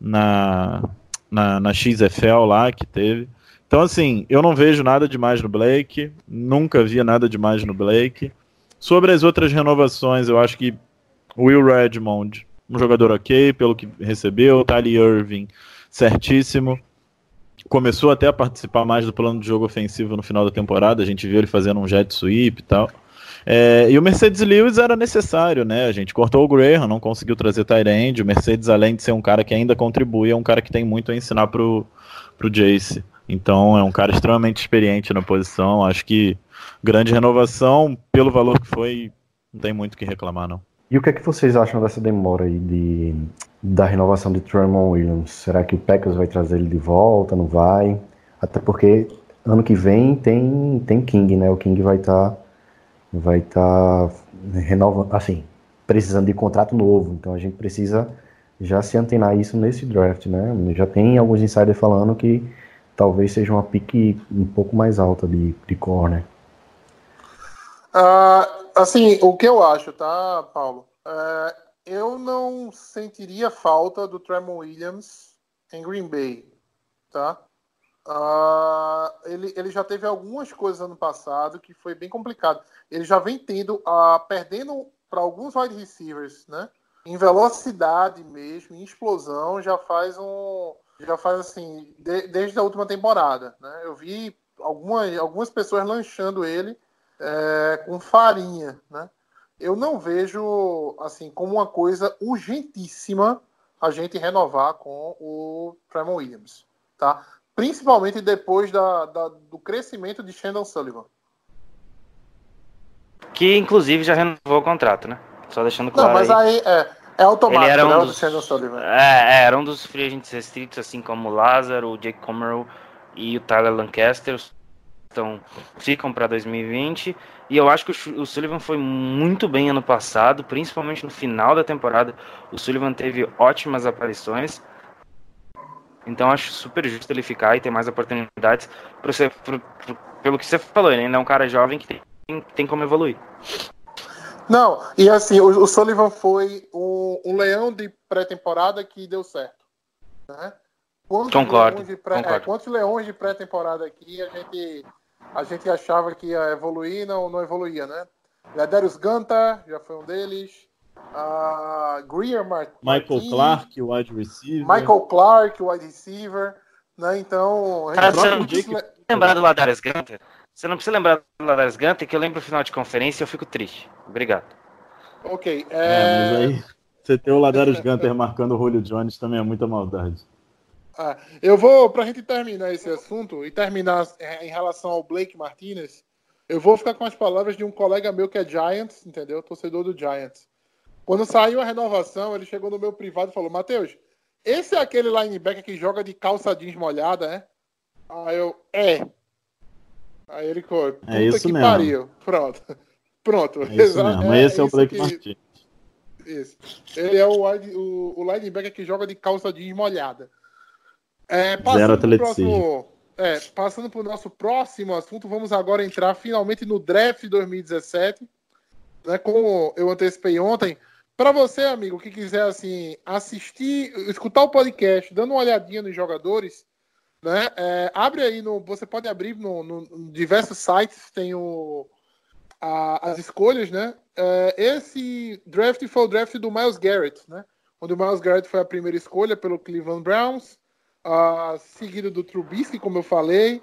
na, na, na XFL lá, que teve. Então, assim, eu não vejo nada demais no Blake, nunca vi nada demais no Blake. Sobre as outras renovações, eu acho que Will Redmond, um jogador ok, pelo que recebeu, Tali Irving, certíssimo começou até a participar mais do plano de jogo ofensivo no final da temporada, a gente viu ele fazendo um jet sweep e tal. É, e o Mercedes Lewis era necessário, né? A gente cortou o Graham, não conseguiu trazer Tyrande. O Mercedes, além de ser um cara que ainda contribui, é um cara que tem muito a ensinar pro, pro Jace. Então é um cara extremamente experiente na posição. Acho que grande renovação, pelo valor que foi, não tem muito o que reclamar, não. E o que é que vocês acham dessa demora aí de, da renovação de Tremont Williams? Será que o Packers vai trazer ele de volta? Não vai? Até porque ano que vem tem, tem King, né? O King vai estar tá, vai tá renovando, assim, precisando de contrato novo. Então a gente precisa já se antenar isso nesse draft, né? Já tem alguns insiders falando que talvez seja uma pique um pouco mais alta de, de corner. Uh, Assim, o que eu acho, tá, Paulo? É, eu não sentiria falta do Tremont Williams em Green Bay, tá? Uh, ele, ele já teve algumas coisas ano passado que foi bem complicado. Ele já vem tendo, uh, perdendo para alguns wide receivers, né? Em velocidade mesmo, em explosão, já faz um. Já faz assim, de, desde a última temporada. Né? Eu vi algumas, algumas pessoas lanchando ele é, com farinha, né? Eu não vejo assim como uma coisa urgentíssima a gente renovar com o Tremont Williams, tá? Principalmente depois da, da, do crescimento de Shandon Sullivan. Que inclusive já renovou o contrato, né? Só deixando claro. Não, mas aí, aí é, é automático, Ele era um né, dos, Shandon Sullivan. É, é, era um dos free agents restritos, assim como o Lázaro, o Jake Comerl e o Tyler Lancaster então ficam para 2020. E eu acho que o Sullivan foi muito bem ano passado, principalmente no final da temporada. O Sullivan teve ótimas aparições. Então acho super justo ele ficar e ter mais oportunidades pra você, pro, pro, pelo que você falou, ele ainda é um cara jovem que tem, tem como evoluir. Não, e assim, o, o Sullivan foi um, um leão de pré-temporada que deu certo. Né? Quantos concordo, leões de pré. É, quantos leões de pré-temporada aqui a gente a gente achava que ia evoluir, não, não evoluía, né? Ladarius Ganta já foi um deles. Uh, Greer Martin, Michael Clark, o wide receiver. Michael Clark, o wide receiver. Né? Então, Cara, você não precisa lembrar do Ladarius Ganta? Você não precisa lembrar do Ladarius Ganta, que eu lembro o final de conferência e eu fico triste. Obrigado. Ok. É... É, mas aí você ter o Ladarius Gunter [laughs] marcando o Julio Jones também é muita maldade. Ah, eu vou, para a gente terminar esse assunto e terminar em relação ao Blake Martinez, eu vou ficar com as palavras de um colega meu que é Giants, entendeu? Torcedor do Giants. Quando saiu a renovação, ele chegou no meu privado e falou: Matheus, esse é aquele linebacker que joga de calça jeans molhada, né? Aí eu, é. Aí ele ficou, puta é isso que mesmo. pariu. Pronto. [laughs] Pronto. É isso mesmo. É, esse é, o isso Blake Martinez. Isso. Ele é o, o, o linebacker que joga de calça jeans molhada. É, Zero passando atleticismo. próximo, é, passando para o nosso próximo assunto, vamos agora entrar finalmente no draft 2017. Né, como eu antecipei ontem, para você, amigo, que quiser assim assistir, escutar o podcast, dando uma olhadinha nos jogadores, né, é, abre aí no, você pode abrir no, no- em diversos sites, tem o, a- as escolhas, né? É, esse draft foi o draft do Miles Garrett, né? Onde o Miles Garrett foi a primeira escolha pelo Cleveland Browns, ah, seguido do Trubisky, como eu falei.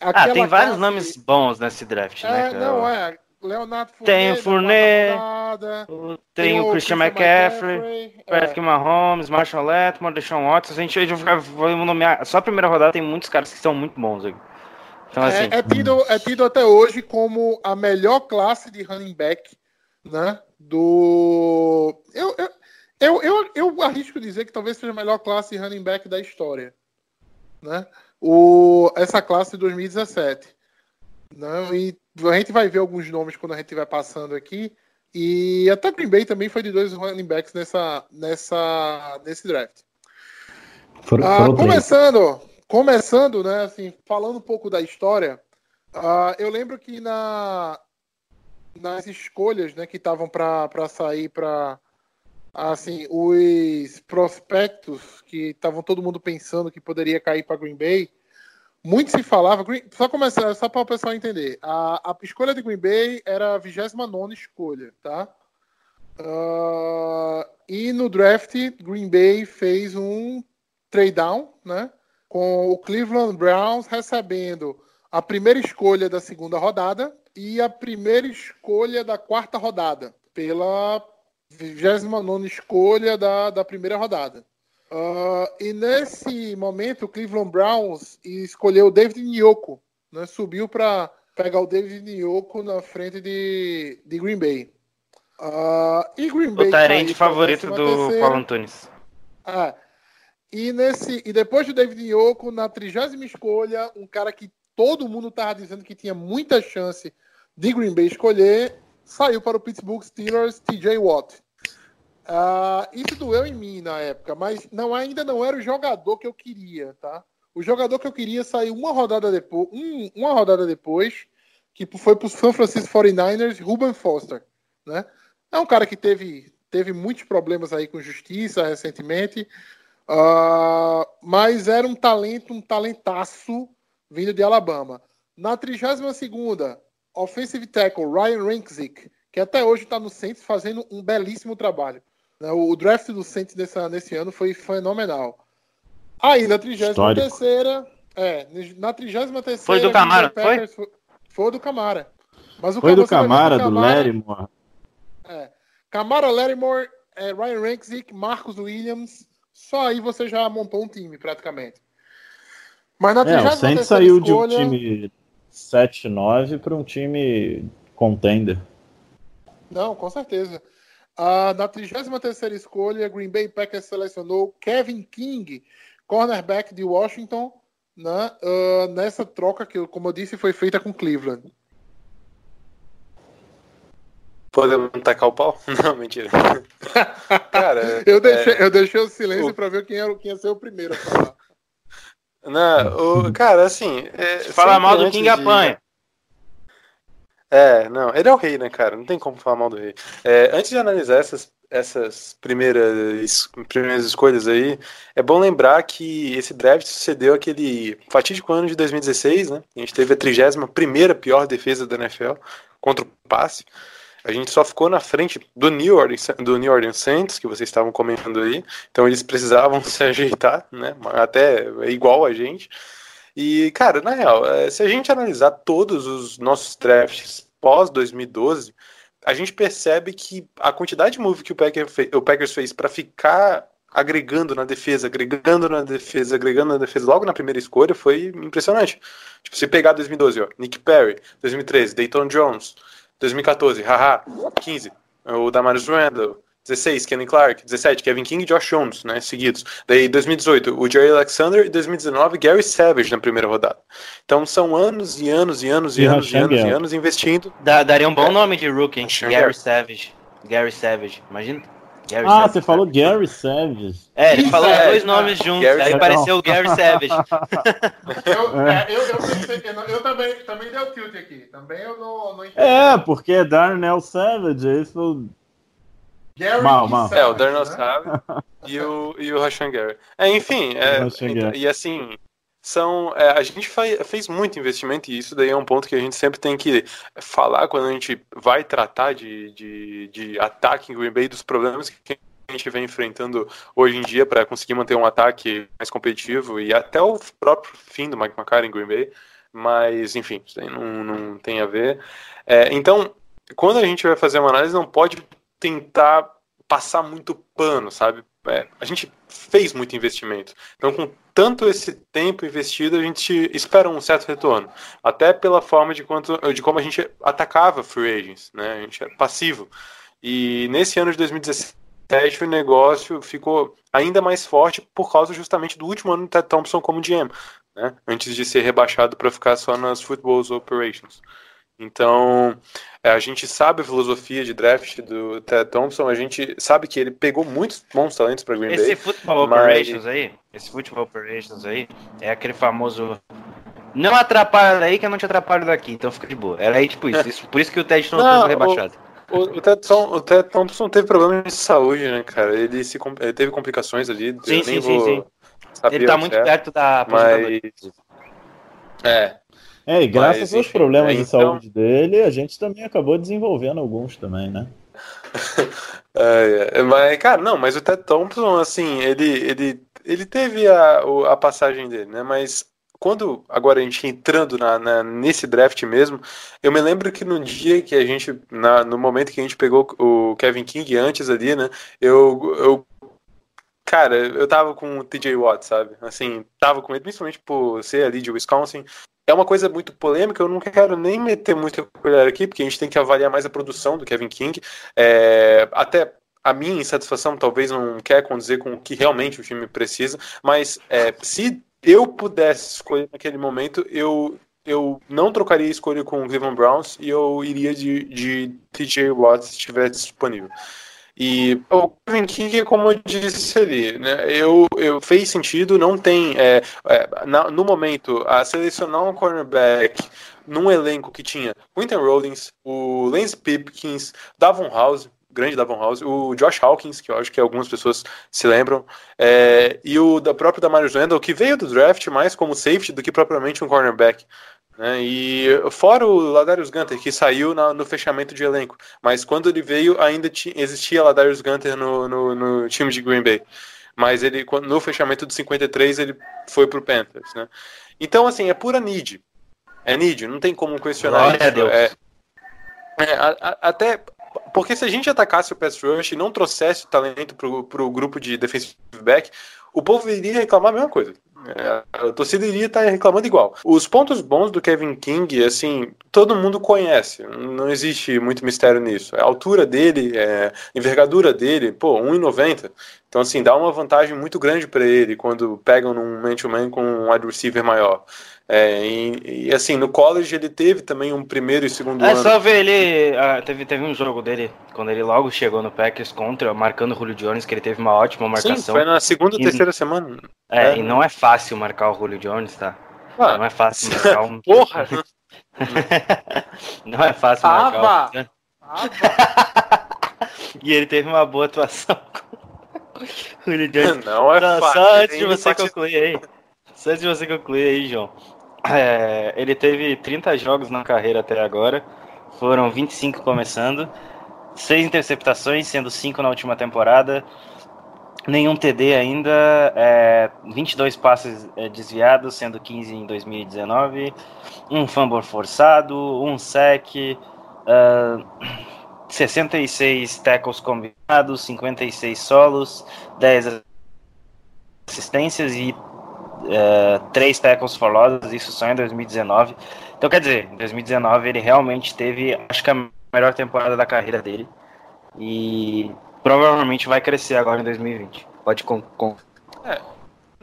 Ah, Aquela tem vários classe- nomes bons nesse draft, né? É, cara? não, é. Leonardo Tem o rodada, Tem o Christian McCaffrey, é. Patrick Mahomes, Marshall Letmore, Deshaun Watson. A gente, a gente vai nomear. Só a primeira rodada tem muitos caras que são muito bons. Então, assim. É, é tido, é tido até hoje como a melhor classe de running back, né? Do. Eu, eu, eu, eu, eu arrisco dizer que talvez seja a melhor classe de running back da história. Né? O, essa classe de 2017. Né? E a gente vai ver alguns nomes quando a gente vai passando aqui. E até Green Bay também foi de dois running backs nessa, nessa, nesse draft. Foram, Ah, três. começando, começando, né, assim, falando um pouco da história, ah, eu lembro que na, nas escolhas, né, que estavam para sair para assim, os prospectos que estavam todo mundo pensando que poderia cair para Green Bay, muito se falava, só começar, só para o pessoal entender, a, a escolha de Green Bay era a 29 escolha, tá? Ah, e no draft, Green Bay fez um trade down, né? Com o Cleveland Browns recebendo a primeira escolha da segunda rodada e a primeira escolha da quarta rodada, pela 29 escolha da, da primeira rodada. Ah, e nesse momento, o Cleveland Browns escolheu o David Nyoko, né? subiu para pegar o David Nyoko na frente de, de Green Bay. Ah, e Green Bay O Tyrande favorito do 13ª. Paulo Antunes. Ah, e, nesse, e depois do David Nyoko, na trigésima escolha, um cara que todo mundo estava dizendo que tinha muita chance de Green Bay escolher, saiu para o Pittsburgh Steelers, TJ Watt. Ah, isso doeu em mim na época, mas não, ainda não era o jogador que eu queria, tá? O jogador que eu queria saiu uma rodada depois, um- uma rodada depois, que foi para os San Francisco 49ers, Ruben Foster, né? É um cara que teve, teve muitos problemas aí com justiça recentemente, ah, mas era um talento, um talentaço vindo de Alabama. Na 32ª, offensive tackle Ryan Renkzik, que até hoje está no Saints fazendo um belíssimo trabalho. Né? O o draft do Saints nessa, nesse ano foi fenomenal. Aí, na 33ª, é, na 33ª... Foi do Camara, Packers foi? Foi do Camara. Mas o Foi do o Camara, do Camara- Larrymore. é. Camara Lattimore, é, Ryan Renkzik, Marcos Williams. Só aí você já montou um time, praticamente. Mas na É, o 33ª Saints saiu de um escolha- time 7-9 para um time contender. Não, com certeza. Ah, na 33ª escolha, Green Bay Packers selecionou Kevin King, cornerback de Washington, né, ah, nessa troca que, como eu disse, foi feita com Cleveland. Podemos tacar o pau? [laughs] Não, mentira. [laughs] Cara, Eu deixei, é, eu deixei o silêncio o- para ver quem, era, quem ia ser o primeiro a falar. não, o, cara, assim. É, Fala mal do King de- apanha. É, não, ele é o rei, né, cara? Não tem como falar mal do rei. É, antes de analisar essas, essas primeiras, primeiras escolhas aí, é bom lembrar que esse draft sucedeu aquele fatídico ano de 2016, né? A gente teve a 31 pior defesa da NFL contra o passe. A gente só ficou na frente do New Orleans, do New Orleans Saints, que vocês estavam comentando aí. Então eles precisavam [laughs] se ajeitar, né? Até igual a gente. E, cara, na real, é, se a gente analisar todos os nossos drafts pós 2012, a gente percebe que a quantidade de move que o Packers, fe- o Packers fez para ficar agregando na defesa, agregando na defesa, agregando na defesa logo na primeira escolha foi impressionante. Tipo, se pegar 2012, ó, Nick Perry, 2013, Dayton Jones, 2014, haha, 15, o Damarius Randall, 16, Kenny Clark, 17, Kevin King e Josh Jones, né, seguidos. Daí 2018, o Jerry Alexander e 2019, Gary Savage na primeira rodada. Então são anos e anos e anos e, E anos e anos e anos investindo. Dá- daria um bom É. nome de rookie, hein? Gary Gary. Savage. Gary Savage, imagina? Gary Ah, Savage. você falou Gary Savage. É, ele falou os É, dois nomes juntos, Gary aí Savage. apareceu o Gary Savage. [laughs] Eu, é, eu, eu, pensei que não- eu também, também dei o tilt aqui. Também eu não, não entendi. É, porque é Darnell Savage, esse foi o Gary Mal, e mal. É, o Darnell né? [laughs] E o, e o Rashan Gary. É, enfim, é, então, e assim, são, é, a gente fa- fez muito investimento e isso daí é um ponto que a gente sempre tem que falar quando a gente vai tratar de, de, de ataque em Green Bay, dos problemas que a gente vem enfrentando hoje em dia para conseguir manter um ataque mais competitivo e até o próprio fim do Mike McCarthy em Green Bay. Mas, enfim, isso aí não, não tem a ver. É, então, quando a gente vai fazer uma análise, não pode tentar passar muito pano, sabe? É, a gente fez muito investimento. Então, com tanto esse tempo investido, a gente espera um certo retorno. Até pela forma de, quanto, de como a gente atacava free agents, né? A gente era passivo. E nesse ano de 2017, o negócio ficou ainda mais forte por causa justamente do último ano do Ted Thompson como GM, né? Antes de ser rebaixado para ficar só nas Football Operations. Então, é, a gente sabe a filosofia de draft do Ted Thompson, a gente sabe que ele pegou muitos bons talentos para Green esse Bay. Esse Football mas... Operations aí, esse Football Operations aí, é aquele famoso não atrapalha daí que eu não te atrapalho daqui, então fica de boa. Era aí tipo isso, isso por isso que o Ted Thompson foi rebaixado. O, o, Ted, o Ted Thompson teve problemas de saúde, né, cara? Ele, se, ele teve complicações ali. Sim, sim, sim, sim. Ele tá muito é, perto da mas... É, é, e graças Mas, aos problemas é, então... de saúde dele, a gente também acabou desenvolvendo alguns também, né? [laughs] é, é, mas, cara, não, mas o Ted Thompson, assim, ele, ele, ele teve a, a passagem dele, né? Mas quando agora a gente entrando na, na, nesse draft mesmo, eu me lembro que no dia que a gente, na, no momento que a gente pegou o Kevin King antes ali, né? Eu, eu cara, eu tava com o TJ Watt, sabe? Assim, tava com ele, principalmente por ser ali de Wisconsin é uma coisa muito polêmica, eu não quero nem meter muita colher aqui, porque a gente tem que avaliar mais a produção do Kevin King. É, até a minha insatisfação talvez não quer condizer com o que realmente o time precisa, mas é, se eu pudesse escolher naquele momento, eu, eu não trocaria a escolha com o Cleveland Browns e eu iria de, de TJ Watt se estivesse disponível. E o Kevin King, como eu disse ali, né, eu, eu fez sentido, não tem. É, é, na, no momento, a selecionar um cornerback num elenco que tinha Quinton Rollins, o Lance Pipkins, Davon House, grande Davon House, o Josh Hawkins, que eu acho que algumas pessoas se lembram, é, e o da próprio Damarius Randall, que veio do draft mais como safety do que propriamente um cornerback. Né? E fora o Ladarius Gunter, que saiu na, no fechamento de elenco, mas quando ele veio ainda existia Ladarius Gunter no, no, no, time de Green Bay. Mas ele no fechamento de 53 ele foi pro Panthers, né? Então assim, é pura need. É need, não tem como questionar isso. É, é, a, a, até porque se a gente atacasse o pass rush e não trouxesse o talento pro, pro grupo de defensive back, o povo iria reclamar a mesma coisa. É, a torcida iria estar tá reclamando igual. Os pontos bons do Kevin King, assim, todo mundo conhece. Não existe muito mistério nisso. A altura dele, é, a envergadura dele, pô, 1,90. Então, assim, dá uma vantagem muito grande para ele quando pegam num man-to-man com um wide receiver maior. É, e, e, assim, no college ele teve também um primeiro e segundo é ano. É só ver ele. Ah, teve, teve um jogo dele, quando ele logo chegou no Packers contra, marcando o Julio Jones, que ele teve uma ótima marcação. Sim, foi na segunda ou terceira semana. É, é, e não é fácil marcar o Julio Jones, tá? Ah, não é fácil marcar um. [laughs] Porra! [laughs] não é fácil marcar um. [laughs] e ele teve uma boa atuação com o Julio Jones. Não é fácil. Só antes de você concluir aí. Só antes de você concluir aí, João. É, ele teve 30 jogos na carreira até agora, foram 25 começando, 6 interceptações, sendo 5 na última temporada, nenhum TD ainda, é, 22 passes é, desviados, sendo 15 em 2019, um fumble forçado, um sec, uh, 66 tackles combinados, 56 solos, 10 assistências e é, três tackles for losses, isso só em 2019. Então, quer dizer, em 2019 ele realmente teve, acho que a melhor temporada da carreira dele. E provavelmente vai crescer agora em 2020. Pode com... É,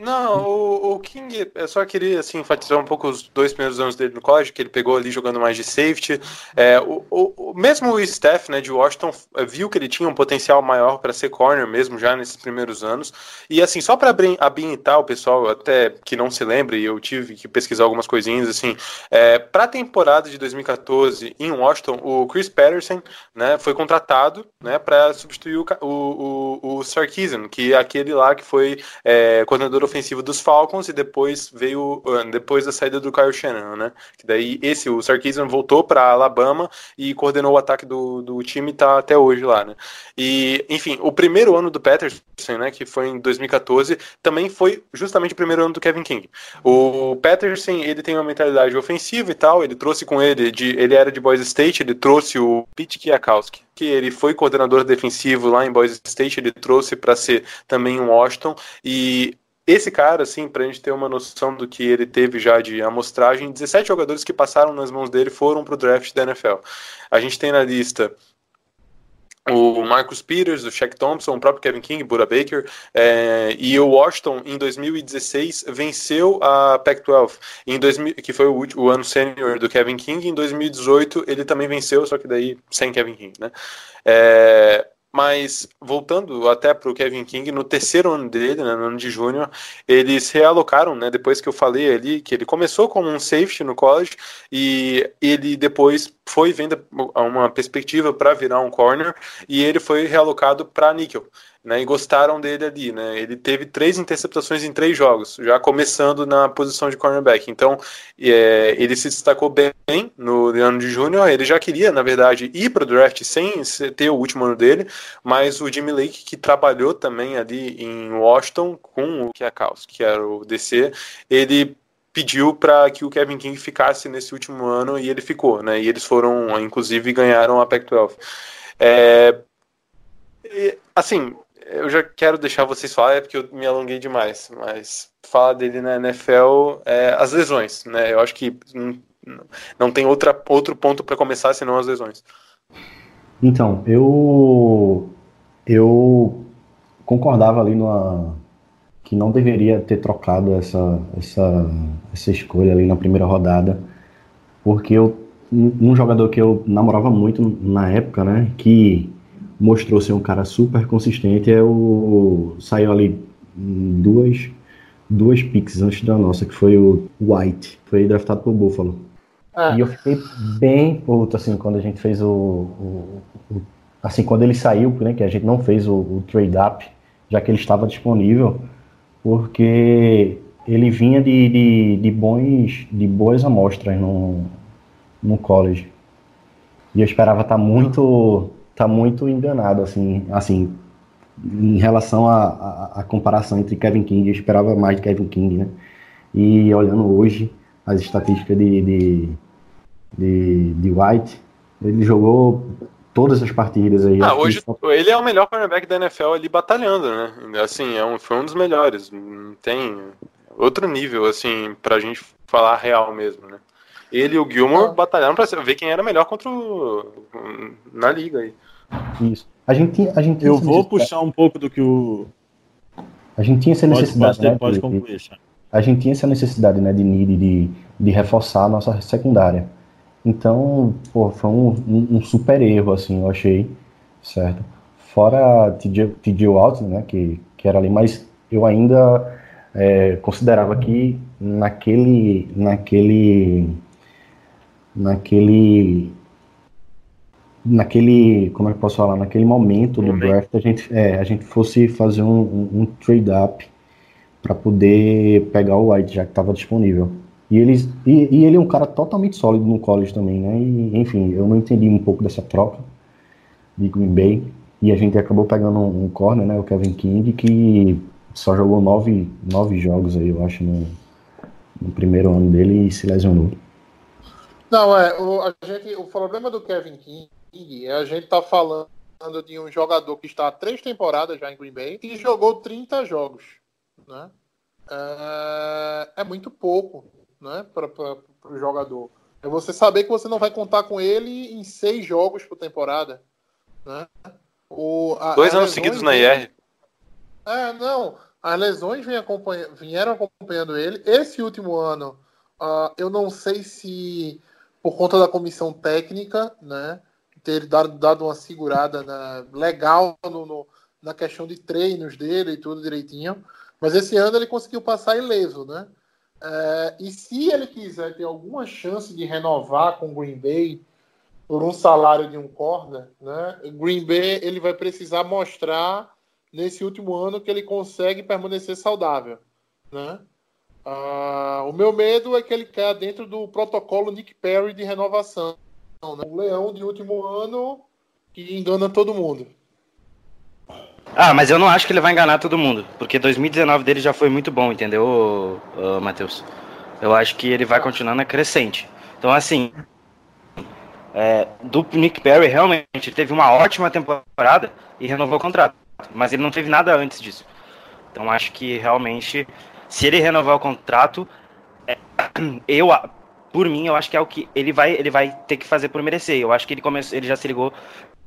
não, o, o, King, eu só queria assim, enfatizar um pouco os dois primeiros anos dele no college, que ele pegou ali jogando mais de safety. É, o, o, mesmo o Steph né, de Washington eh, viu que ele tinha um potencial maior para ser corner mesmo já nesses primeiros anos. E assim, só para habilitar o pessoal, até que não se lembre, eu tive que pesquisar algumas coisinhas, assim, é, para a temporada de 2014 em Washington, o Chris Patterson né, foi contratado né, para substituir o, o, o, o Sarkisian, que é aquele lá que foi é, coordenador ofensivo dos Falcons e depois veio ah, depois da saída do Kyle Shannon, né? Que daí esse o Sarkisian voltou para Alabama e coordenou o ataque do, do time tá até hoje lá, né? E enfim, o primeiro ano do Patterson, né, que foi em 2014, também foi justamente o primeiro ano do Kevin King. O Patterson, ele tem uma mentalidade ofensiva e tal, ele trouxe com ele de ele era de Boise State, ele trouxe o Pete Kiakowski, que ele foi coordenador defensivo lá em Boise State, ele trouxe para ser também um Washington e esse cara, assim, pra gente ter uma noção do que ele teve já de amostragem, 17 jogadores que passaram nas mãos dele foram pro draft da NFL. A gente tem na lista o Marcus Peters, o Shaq Thompson, o próprio Kevin King, Buda Baker, é, e o Washington em 2016 venceu a Pac-12, em 2000, que foi o, o ano sênior do Kevin King. Em 2018 ele também venceu, só que daí sem Kevin King, né? É, mas voltando até para o Kevin King, no terceiro ano dele, né, no ano de júnior, eles realocaram, né, depois que eu falei ali, que ele começou como um safety no college e ele depois foi vendo uma perspectiva para virar um corner e ele foi realocado para níquel né, e gostaram dele ali, né? Ele teve três interceptações em três jogos, já começando na posição de cornerback. Então, é, ele se destacou bem no ano de júnior. Ele já queria, na verdade, ir para o draft sem ter o último ano dele, mas o Jimmy Lake, que trabalhou também ali em Washington com o Kiakaus, que era o DC, ele pediu para que o Kevin King ficasse nesse último ano e ele ficou, né? E eles foram, inclusive, ganharam a Pac-12. É, assim, eu já quero deixar vocês falar, é porque eu me alonguei demais, mas falar dele na NFL é as lesões, né? Eu acho que não, tem outra, outro ponto para começar senão as lesões. Então, eu eu concordava ali numa que não deveria ter trocado essa essa essa escolha ali na primeira rodada, porque eu um jogador que eu namorava muito na época, né, que mostrou ser um cara super consistente é o saiu ali duas duas picks antes da nossa que foi o White. Foi draftado por Buffalo. Ah. e eu fiquei bem puto assim quando a gente fez o, o, o, assim quando ele saiu né que a gente não fez o, o trade up já que ele estava disponível porque ele vinha de, de, de bons de boas amostras no, no college. E eu esperava estar muito tá muito enganado, assim, assim em relação à comparação entre Kevin King, eu esperava mais de Kevin King, né? E olhando hoje as estatísticas de, de, de, de White, ele jogou todas as partidas aí. Ah, hoje ele é o melhor cornerback da NFL ali batalhando, né? Assim, é um, foi um dos melhores. Tem outro nível, assim, pra gente falar real mesmo, né? Ele e o Gilmore ah. batalharam pra ver quem era melhor contra o... na liga aí. Isso. A gente tinha, a gente Eu vou puxar um pouco do que o. A gente tinha essa necessidade. Pode, né, pode de, concluir, A gente tinha essa necessidade, né, de need, de, de reforçar a nossa secundária. Então, pô, foi um, um, super erro, assim, eu achei, certo? Fora TJ, TJ né, que, que era ali, mas eu ainda é, considerava que naquele, naquele, naquele naquele, como é que posso falar, naquele momento do draft, a gente, é, a gente fosse fazer um, um, um trade-up para poder pegar o White, já que estava disponível. E, eles, e, e, ele é um cara totalmente sólido no college também, né? E, enfim, eu não entendi um pouco dessa troca de Green Bay. E a gente acabou pegando um, um corner, né? O Kevin King, que só jogou nove, nove jogos aí, eu acho, no, no primeiro ano dele e se lesionou. Não, é, o, a gente, o problema do Kevin King a gente tá falando de um jogador que está há três temporadas já em Green Bay e jogou 30 jogos. Né? É, é muito pouco né, para o jogador. É você saber que você não vai contar com ele em seis jogos por temporada. Né? O, a, Dois anos seguidos na IR. É, não. As lesões acompanha, vieram acompanhando ele. Esse último ano, uh, eu não sei se por conta da comissão técnica, né? Ter dado, dado uma segurada na, legal no, no, na questão de treinos dele e tudo direitinho. Mas esse ano ele conseguiu passar ileso, né? É, e se ele quiser ter alguma chance de renovar com o Green Bay por um salário de um corda, né? Green Bay ele vai precisar mostrar nesse último ano que ele consegue permanecer saudável, né? Ah, o meu medo é que ele caia dentro do protocolo Nick Perry de renovação, né? Um leão de último ano que engana todo mundo. Ah, mas eu não acho que ele vai enganar todo mundo, porque 2019 dele já foi muito bom, entendeu, Matheus? Eu acho que ele vai continuar na crescente. Então, assim, é, do Nick Perry realmente teve uma ótima temporada e renovou o contrato, mas ele não teve nada antes disso. Então, acho que realmente, se ele renovar o contrato, é, [clears throat] eu por mim, eu acho que é o que ele vai, ele vai ter que fazer por merecer. Eu acho que ele começou, ele já se ligou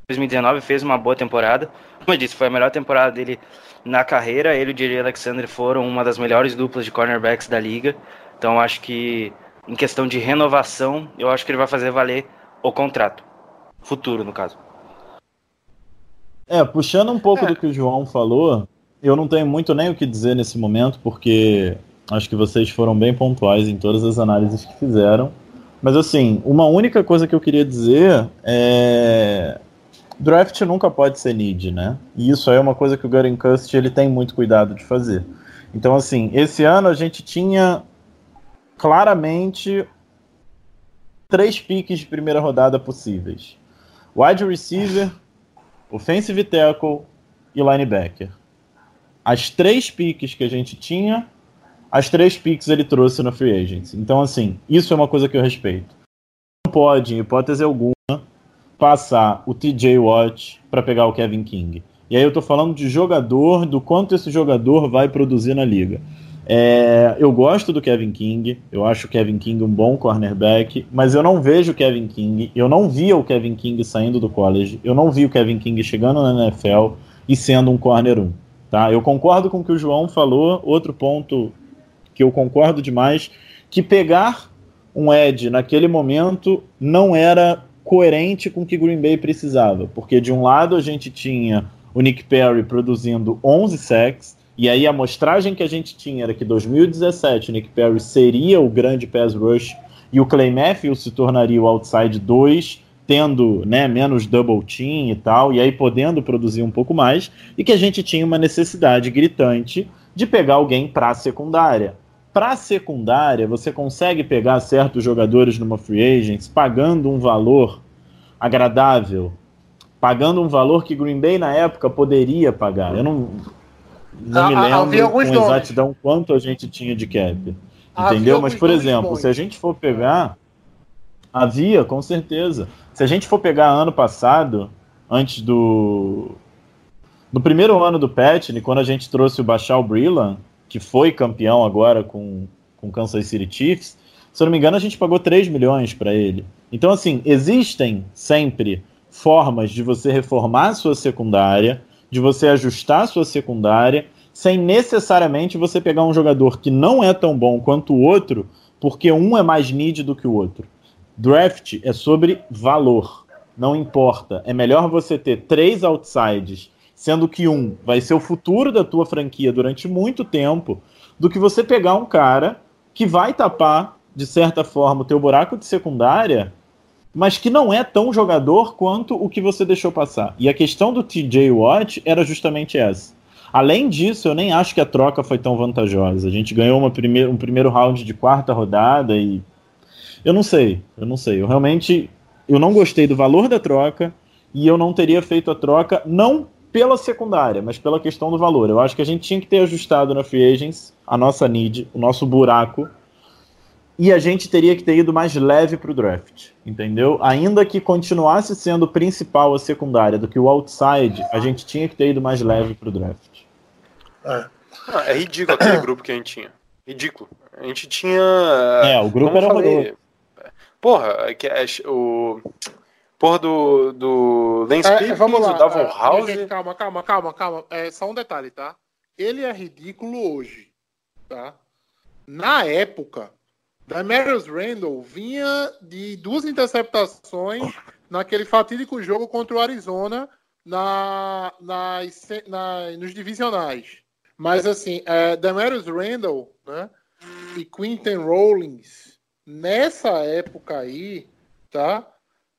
2019 fez uma boa temporada. Como eu disse, foi a melhor temporada dele na carreira. Ele e o Jerry Alexander foram uma das melhores duplas de cornerbacks da liga. Então acho que em questão de renovação, eu acho que ele vai fazer valer o contrato. Futuro, no caso. É, puxando um pouco é. do que o João falou, eu não tenho muito nem o que dizer nesse momento, porque acho que vocês foram bem pontuais em todas as análises que fizeram. Mas assim, uma única coisa que eu queria dizer é draft nunca pode ser need, né? E isso é uma coisa que o Garen Cust ele tem muito cuidado de fazer. Então, assim, esse ano a gente tinha claramente três piques de primeira rodada possíveis: wide receiver, offensive tackle e linebacker. As três piques que a gente tinha, as três piques ele trouxe no free agents. Então, assim, isso é uma coisa que eu respeito. Não pode, em hipótese alguma, passar o TJ Watt para pegar o Kevin King. E aí eu tô falando de jogador, do quanto esse jogador vai produzir na liga. É, eu gosto do Kevin King, eu acho o Kevin King um bom cornerback, mas eu não vejo o Kevin King, eu não via o Kevin King saindo do college, eu não vi o Kevin King chegando na NFL e sendo um corner 1. Tá? Eu concordo com o que o João falou, outro ponto que eu concordo demais, que pegar um Ed naquele momento não era coerente com o que Green Bay precisava, porque de um lado a gente tinha o Nick Perry produzindo 11 sacks, e aí a amostragem que a gente tinha era que 2017 o Nick Perry seria o grande pass rush e o Clay Matthews se tornaria o outside 2, tendo né, menos double team e tal, e aí podendo produzir um pouco mais, e que a gente tinha uma necessidade gritante de pegar alguém para a secundária. Para secundária, você consegue pegar certos jogadores numa free agents pagando um valor agradável, pagando um valor que Green Bay na época poderia pagar. Eu não, não me lembro com exatidão quanto a gente tinha de cap. Entendeu? Mas, por exemplo, se a gente for pegar. Havia, com certeza. Se a gente for pegar ano passado, antes do. No primeiro ano do Petney, quando a gente trouxe o Bachal Brillan, que foi campeão agora com o Kansas City Chiefs, se eu não me engano, a gente pagou 3 milhões para ele. Então, assim, existem sempre formas de você reformar a sua secundária, de você ajustar a sua secundária, sem necessariamente você pegar um jogador que não é tão bom quanto o outro, porque um é mais need do que o outro. Draft é sobre valor, não importa. É melhor você ter três outsides sendo que um vai ser o futuro da tua franquia durante muito tempo, do que você pegar um cara que vai tapar, de certa forma, o teu buraco de secundária, mas que não é tão jogador quanto o que você deixou passar. E a questão do TJ Watt era justamente essa. Além disso, eu nem acho que a troca foi tão vantajosa. A gente ganhou uma primeir, um primeiro round de quarta rodada e. Eu não sei, eu não sei. Eu realmente eu não gostei do valor da troca e eu não teria feito a troca, não pela secundária, mas pela questão do valor. Eu acho que a gente tinha que ter ajustado na Free Agents a nossa need, o nosso buraco, e a gente teria que ter ido mais leve para o draft, entendeu? Ainda que continuasse sendo principal a secundária do que o outside, a gente tinha que ter ido mais leve para o draft. É. Ah, é ridículo aquele grupo que a gente tinha. Ridículo. A gente tinha. É, o grupo era falei, Porra, é que é, o Porra do, do Lance é, vamos lá, o Davon é, House. Gente, calma, calma, calma, calma. É só um detalhe, tá? Ele é ridículo hoje, tá? Na época, Demarius Randall vinha de duas interceptações naquele fatídico jogo contra o Arizona na, nas, na, nos divisionais. Mas assim, é, Demarius Randall né, e Quinton Rollins, nessa época aí, tá?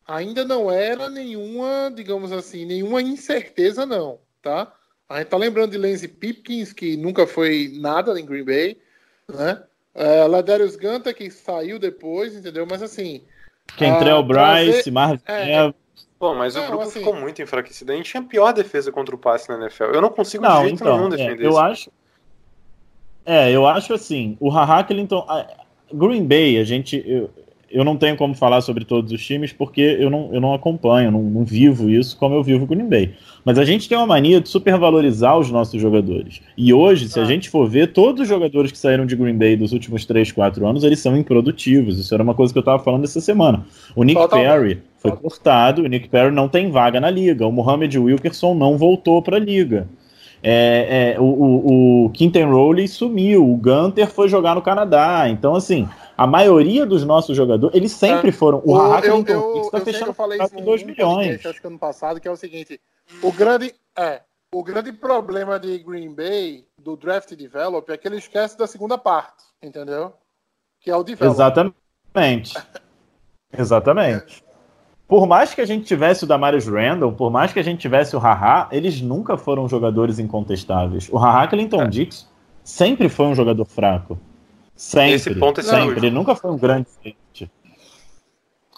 Ainda não era nenhuma, digamos assim, nenhuma incerteza, não, tá? A gente tá lembrando de Lance Pipkins, que nunca foi nada em Green Bay, né? Uh, Ladarius Ganta, que saiu depois, entendeu? Mas assim. Kentrell uh, Bryce, trazer... Marvin. É, Pô, mas não, o grupo assim... ficou muito enfraquecido. A gente tinha a pior defesa contra o passe na NFL. Eu não consigo não, de jeito então, nenhum defender é, eu isso. Acho... É, eu acho assim, o Haha Clinton. Green Bay, a gente. Eu eu não tenho como falar sobre todos os times porque eu não, eu não acompanho, não, não vivo isso como eu vivo o Green Bay. Mas a gente tem uma mania de supervalorizar os nossos jogadores. E hoje, se a Ah. gente for ver, todos os jogadores que saíram de Green Bay dos últimos 3, 4 anos, eles são improdutivos. Isso era uma coisa que eu tava falando essa semana. O Nick. Perry foi cortado, o Nick Perry não tem vaga na liga. O Mohamed Wilkerson não voltou para a liga. É, é, o, o, o Quinten Rowley sumiu, o Gunter foi jogar no Canadá. Então, assim, a maioria dos nossos jogadores, eles sempre foram. O Haha eu, eu, tá que fechando eu falei isso de 2 num milhões. acho que ano passado, que é o seguinte: o grande, é, o grande problema de Green Bay, do draft develop, é que ele esquece da segunda parte, entendeu? Que é o develop. Exatamente. [laughs] Exatamente. Por mais que a gente tivesse o Damarius Randall, por mais que a gente tivesse o Haha, eles nunca foram jogadores incontestáveis. O Haha Clinton É. Dix sempre foi um jogador fraco. Sempre. Esse ponto é sempre. Ele nunca foi um grande safety.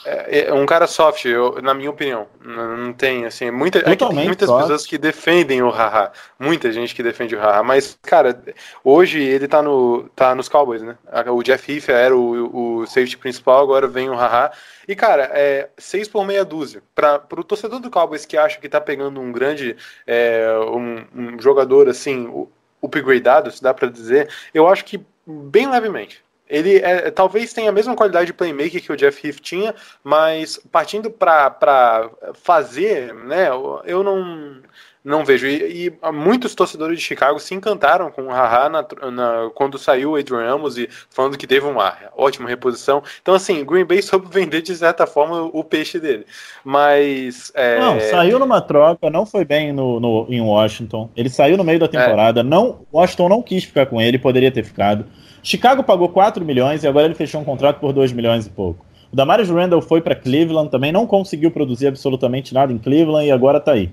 É, é um cara soft, eu- na minha opinião. Não, não tem, assim, muita, é tem muitas soft. pessoas que defendem o Haha. Muita gente que defende o Haha. Mas, cara, hoje ele tá, no, tá nos Cowboys, né? O Jeff Heath era o, o safety principal, agora vem o Haha. E, cara, é 6 por meia dúzia. Para o torcedor do Cowboys que acha que tá pegando um grande é, um, um jogador assim, o- upgradado, se dá pra dizer, eu acho que bem levemente. Ele é, talvez tenha a mesma qualidade de playmaker que o Jeff Heath tinha, mas partindo para fazer, né, eu- eu não, não vejo. E, e muitos torcedores de Chicago se encantaram com o Haha na, na- quando saiu o Adrian Amos e falando que teve uma ótima reposição. Então, assim, Green Bay [laughs] soube vender de certa forma o peixe dele. Mas. é, Não, saiu numa troca, não foi bem no, no- em Washington. Ele saiu no meio da temporada. Não, Washington não quis ficar com ele, poderia ter ficado. Chicago pagou 4 milhões e agora ele fechou um contrato por 2 milhões e pouco. O Damaris Randall foi para Cleveland, também não conseguiu produzir absolutamente nada em Cleveland e agora tá aí,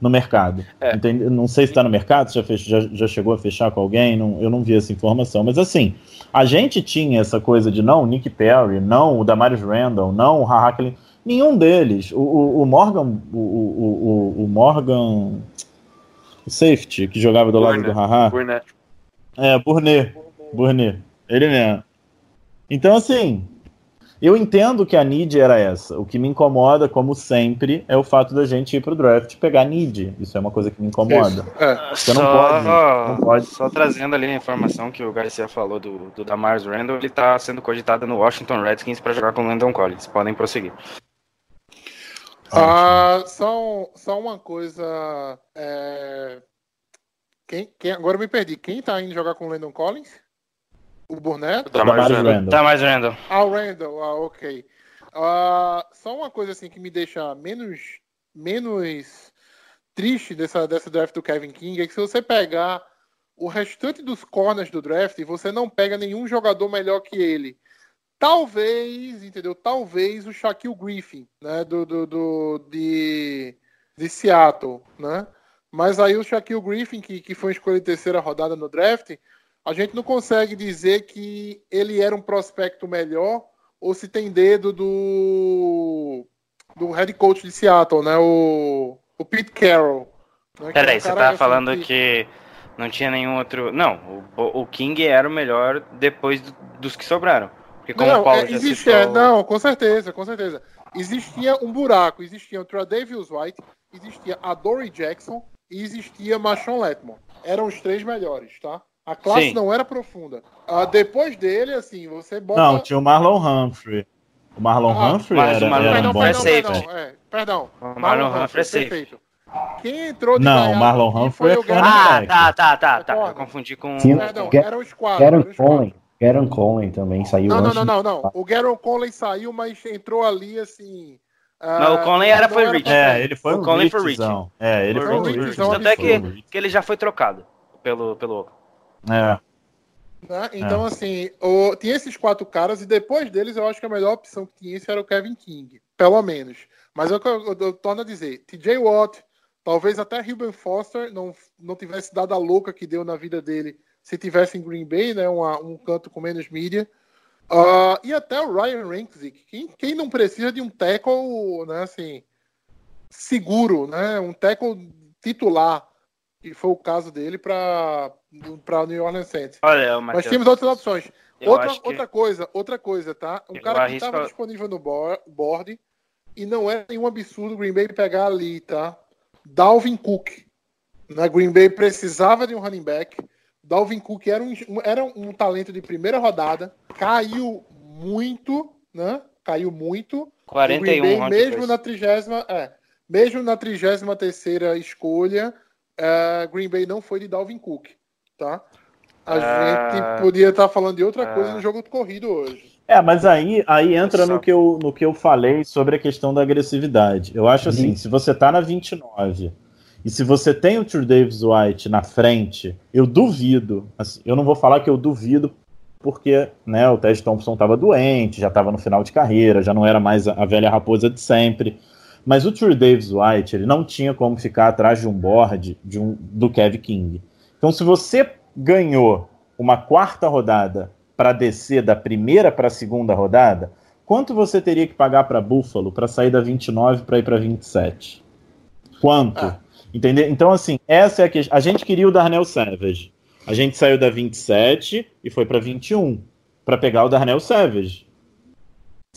no mercado. É. Entende? Não sei se tá no mercado, se já, fech- já, já chegou a fechar com alguém, não- eu não vi essa informação. Mas assim, a gente tinha essa coisa de não, Nick Perry, não, o Damaris Randall, não, o Clinton. Nenhum deles. O, o- o Morgan. O, o, o- o Morgan. O safety, que jogava do lado Burnett. do Haha. Burnett. É, Burnet. Burnet. Ele mesmo. Então, assim. Eu entendo que a need era essa. O que me incomoda, como sempre, é o fato da gente ir pro draft e pegar need. Isso é uma coisa que me incomoda. É. Você não pode, não pode. Só trazendo ali a informação que o Garcia falou do, do Damars Randall, ele tá sendo cogitado no Washington Redskins para jogar com o Landon Collins. Podem prosseguir. Ah, só, só uma coisa. é, Quem, quem, agora eu me perdi. Quem tá indo jogar com o Landon Collins? O Burnett? Damaris Damaris Randall. Randall. Damars Randall. Ah, o Randall, ah, ok. Ah, só uma coisa assim que me deixa menos, menos triste dessa, dessa draft do Kevin King é que se você pegar o restante dos corners do draft, você não pega nenhum jogador melhor que ele. Talvez, entendeu? Talvez o Shaquille Griffin, né? Do, do, do- de, de Seattle, né? Mas aí o Shaquille Griffin, que, que foi escolha de terceira rodada no draft, a gente não consegue dizer que ele era um prospecto melhor ou se tem dedo do do head coach de Seattle, né? O, o Pete Carroll. Né? É Peraí, você cara, tá falando que- que não tinha nenhum outro. Não, o, o King era o melhor depois do- dos que sobraram. Porque como não, o Paulo é, já existia, citou- não, com certeza, com certeza. Existia um buraco, existia o Tradavius White, existia a Dory Jackson e existia Machon Letmore. Eram os três melhores, tá? A classe Sim. não era profunda. Ah, depois dele, assim, você bota. Não, tinha o Marlon Humphrey. O Marlon Ah, Humphrey mas o era, Marlon era perdão, um bom Humphrey é perdão, safety. perdão, é, perdão. O Marlon Humphrey é safety. perfeito. Quem entrou de Não, gaiato Marlon Humphrey foi é o Gary- cornerback. Ah, tá, tá, tá, tá. Eu confundi com. Sim. Perdão, Ga- eram os quatro. eram Garen os quatro. Conley. Também saiu Não, não, antes. não, não, não. O Garon Conley saiu, mas entrou ali assim. Não, o Conley era- foi rich. É, ele foi O Conley foi richzão. É, ele Foi foi um um richzão richzão. Tanto é que, ele já foi trocado pelo, pelo Oakland. É. Né? Então, assim, o- tinha esses quatro caras, e depois deles eu acho que a melhor opção que tinha esse era o Kevin King, pelo menos. Mas é o que eu, eu, eu torno a dizer: TJ Watt, talvez até Ruben Foster não, não tivesse dado a louca que deu na vida dele se tivesse em Green Bay, né? uma- um canto com menos mídia. Ah, e até o Ryan Rankzik. Quem, quem não precisa de um tackle, né, assim, seguro, né? Um tackle titular, que foi o caso dele para o New Orleans Saints. Olha, o Matheus. tínhamos outras opções. Outra, que- outra coisa, outra coisa, tá? Um Eu cara que estava disponível no board, e não é nenhum absurdo o Green Bay pegar ali, tá? Dalvin Cook. Na Green Bay precisava de um running back. Dalvin Cook era um, era um talento de primeira rodada, caiu muito, né? Caiu muito. O 41 Green Bay, mesmo na trigésima, é, mesmo na 33 terceira escolha, é, Green Bay não foi de Dalvin Cook, tá? A Ah, gente podia estar falando de outra ah. coisa no jogo corrido hoje. É, mas aí, aí entra Nossa. no que, eu, no que eu falei sobre a questão da agressividade. Eu acho assim, se você tá na 29 e se você tem o True Davis White na frente, eu duvido. assim, eu não vou falar que eu duvido porque né, o Ted Thompson estava doente, já estava no final de carreira, já não era mais a, a velha raposa de sempre. Mas o True Davis White, ele não tinha como ficar atrás de um board de um, do Kevin King. Então, se você ganhou uma quarta rodada para descer da primeira para a segunda rodada, quanto você teria que pagar para Buffalo para sair da 29 para ir para 27? Quanto? Ah. Entendeu? Então, assim, essa é a questão. A gente queria o Darnell Savage. A gente saiu da 27 e foi para 21 para pegar o Darnell Savage.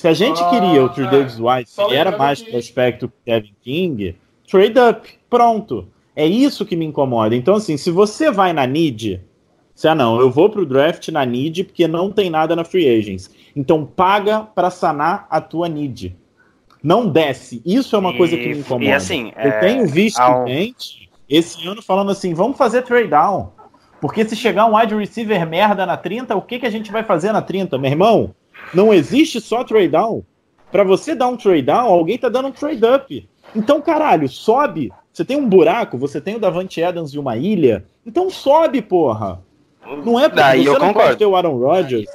Se a gente Ah, queria o True é. Davis White, que era mais que- prospecto que Kevin King, trade up, pronto. É isso que me incomoda. Então, assim, se você vai na need, você, ah, não, eu vou pro draft na need porque não tem nada na free agents. Então, paga para sanar a tua need. Não desce. Isso é uma E- coisa que me incomoda. e assim, eu é, tenho visto ao- gente esse ano falando assim: vamos fazer trade down. Porque se chegar um wide receiver merda na 30, o que, que a gente vai fazer na 30, meu irmão? Não existe só trade down. Pra você dar um trade down, alguém tá dando um trade up. Então, caralho, sobe. Você tem um buraco, você tem o Davante Adams e uma ilha. Então sobe, porra. Não é porque Daí você eu não pode concordo. ter o Aaron Rodgers.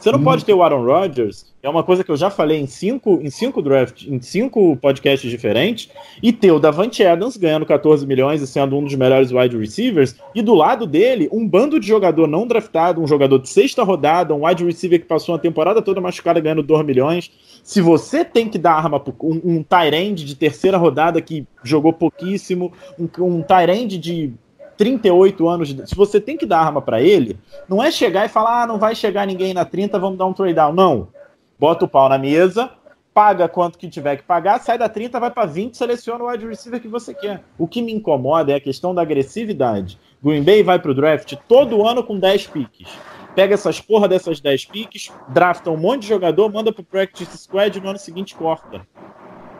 Você não pode ter o Aaron Rodgers, é uma coisa que eu já falei em cinco, em cinco drafts, em cinco podcasts diferentes, e ter o Davante Adams ganhando 14 milhões e sendo um dos melhores wide receivers, e do lado dele, um bando de jogador não draftado, um jogador de sexta rodada, um wide receiver que passou uma temporada toda machucada ganhando 2 milhões. Se você tem que dar arma pro um, um end de terceira rodada que jogou pouquíssimo, um, um end de 38 anos, de- se você tem que dar arma pra ele, não é chegar e falar, ah, não vai chegar ninguém na 30, vamos dar um trade down. Não. Bota o pau na mesa, paga quanto que tiver que pagar, sai da 30, vai pra 20, seleciona o wide receiver que você quer. O que me incomoda é a questão da agressividade. Green Bay vai pro draft todo ano com 10 piques. Pega essas porra dessas 10 piques, drafta um monte de jogador, manda pro practice squad e no ano seguinte corta.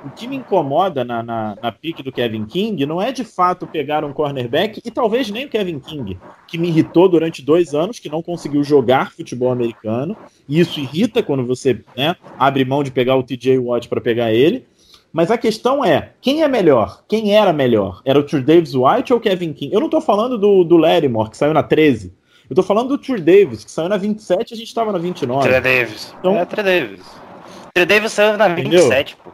O que me incomoda na, na, na pique do Kevin King não é de fato pegar um cornerback, e talvez nem o Kevin King, que me irritou durante dois anos, que não conseguiu jogar futebol americano, e isso irrita quando você né, abre mão de pegar o TJ Watt para pegar ele. Mas a questão é, quem é melhor? Quem era melhor? Era o True Davis White ou o Kevin King? Eu não tô falando do, do Lattimore, que saiu na 13. Eu tô falando do True Davis, que saiu na 27 e a gente tava na 29. Trey Davis. Então- É, Trey Davis. Trey Davis saiu na Entendeu? 27, pô.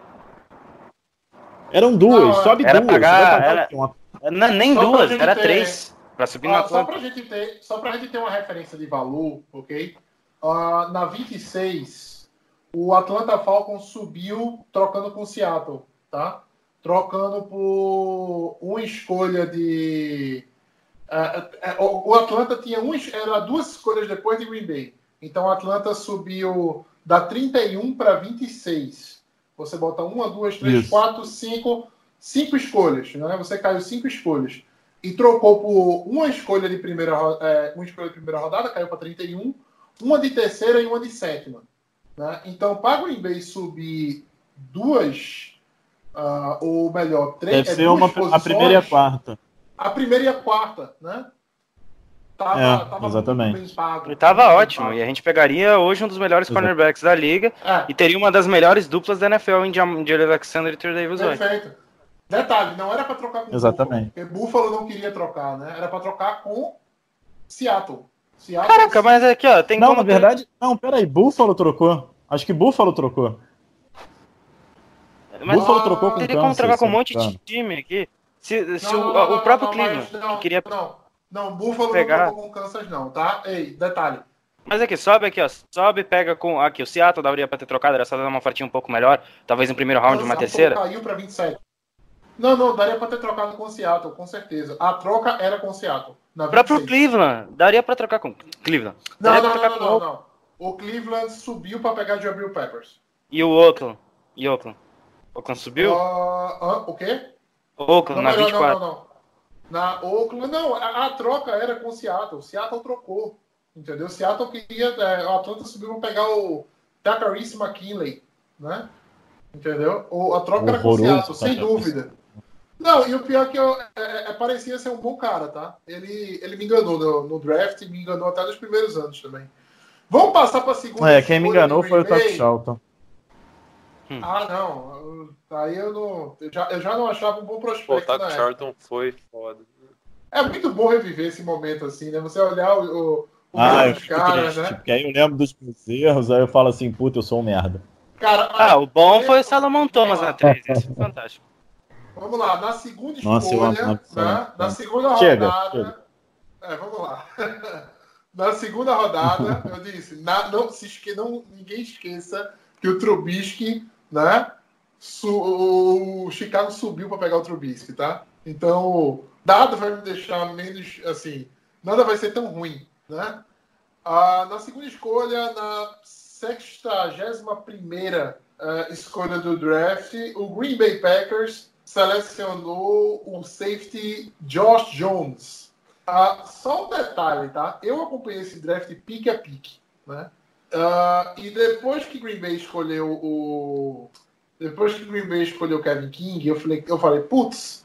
Eram duas, Não, sobe era duas. pagar, era-? Uma Não, nem Só duas, era ter- três. Pra subir na Ah, só, pra gente ter, só pra gente ter uma referência de valor, ok? Ah, na 26, o Atlanta Falcons subiu trocando com o Seattle, tá? Trocando por uma escolha de. ah, ah, o o Atlanta tinha uma, es- era duas escolhas depois de Green Bay. Então o Atlanta subiu da 31 para 26. Você bota uma, duas, três, Isso. quatro, cinco, cinco escolhas, né? Você caiu cinco escolhas e trocou por uma escolha de primeira, é, uma escolha de primeira rodada, caiu para 31, uma de terceira e uma de sétima. Né? Então, para o Green Bay subir duas, ah, ou melhor, três, Deve é ser uma, a posições, primeira e a quarta. a primeira e a quarta, né? Tava, É, tava exatamente. muito bem pago. E tava ótimo. pago. E a gente pegaria hoje um dos melhores Exato. cornerbacks da liga É, e teria uma das melhores duplas da NFL em Jair Alexander e Trey Davis perfeito. Detalhe, não era para trocar com Exatamente. Buffalo, porque Buffalo não queria trocar, né? Era para trocar com Seattle. Seattle Caraca, mas aqui, ó, tem Não, como na ter- verdade, não, peraí, Buffalo trocou. Acho que Buffalo trocou. Mas Buffalo Ah, trocou com teria como trocar com um não monte de time aqui. Se, se Não, o, não, não, o próprio Cleveland que queria Não, não, Buffalo pegar- não trocou com Kansas, não, tá? Ei, detalhe. Mas aqui, sobe aqui, ó. Sobe, pega com. Aqui, o Seattle daria pra ter trocado, era só dar uma ofertinha um pouco melhor. Talvez no primeiro round, uma Kansas terceira. Caiu para 27. Não, não, daria para ter trocado com o Seattle, com certeza. A troca era com o Seattle. Na O próprio 26. Cleveland, daria pra trocar com Cleveland. Não, Daria não, pra não, não, com não, não. o Cleveland subiu para pegar Jabril Peppers. E o Oakland? E Oakland? Oakland subiu? Ah, ah, o quê? Oakland, na não, não, 24. não, não. Na Oakland, não, a, a troca era com o Seattle. Seattle trocou. Entendeu? Seattle queria. É, o Atlanta subiu para pegar o Takaris McKinley, né? Entendeu? O, a troca era com o Seattle, sem Takaris. dúvida. Não, e o pior é que eu, é, é, parecia ser um bom cara, tá? Ele, ele me enganou no, no draft, me enganou até nos primeiros anos também. Vamos passar para a segunda. É, quem me enganou foi o Green Bay. Charlton. Ah, não. eu- Aí eu não. Eu já, eu já não achava um bom o prospecto. Taco na época. Charlton foi foda. É muito bom reviver esse momento assim, né? Você olhar o, o, o Ah, eu caras, triste, né? porque aí eu lembro dos meus erros, aí eu falo assim, puta, eu sou um merda. Cara, Ah, o bom foi o Salomão Thomas na lá. 3. Isso foi fantástico. Vamos lá, na segunda Nossa, eu escolha, né? Na segunda Chega, rodada. chega. É, vamos lá. [laughs] na segunda rodada, eu disse, na- não, se esque, não, ninguém esqueça que o Trubisky, né? o Chicago subiu para pegar o Trubisky, tá? Então, nada vai me deixar menos assim, nada vai ser tão ruim, né? Ah, na segunda escolha, na 61 eh, escolha do draft, o Green Bay Packers selecionou o safety Josh Jones. Ah, só um detalhe, tá? Eu acompanhei esse draft pique a pique, né? Ah, e depois que Green Bay escolheu o depois que Green Bay escolheu Kevin King, eu falei, eu falei, putz,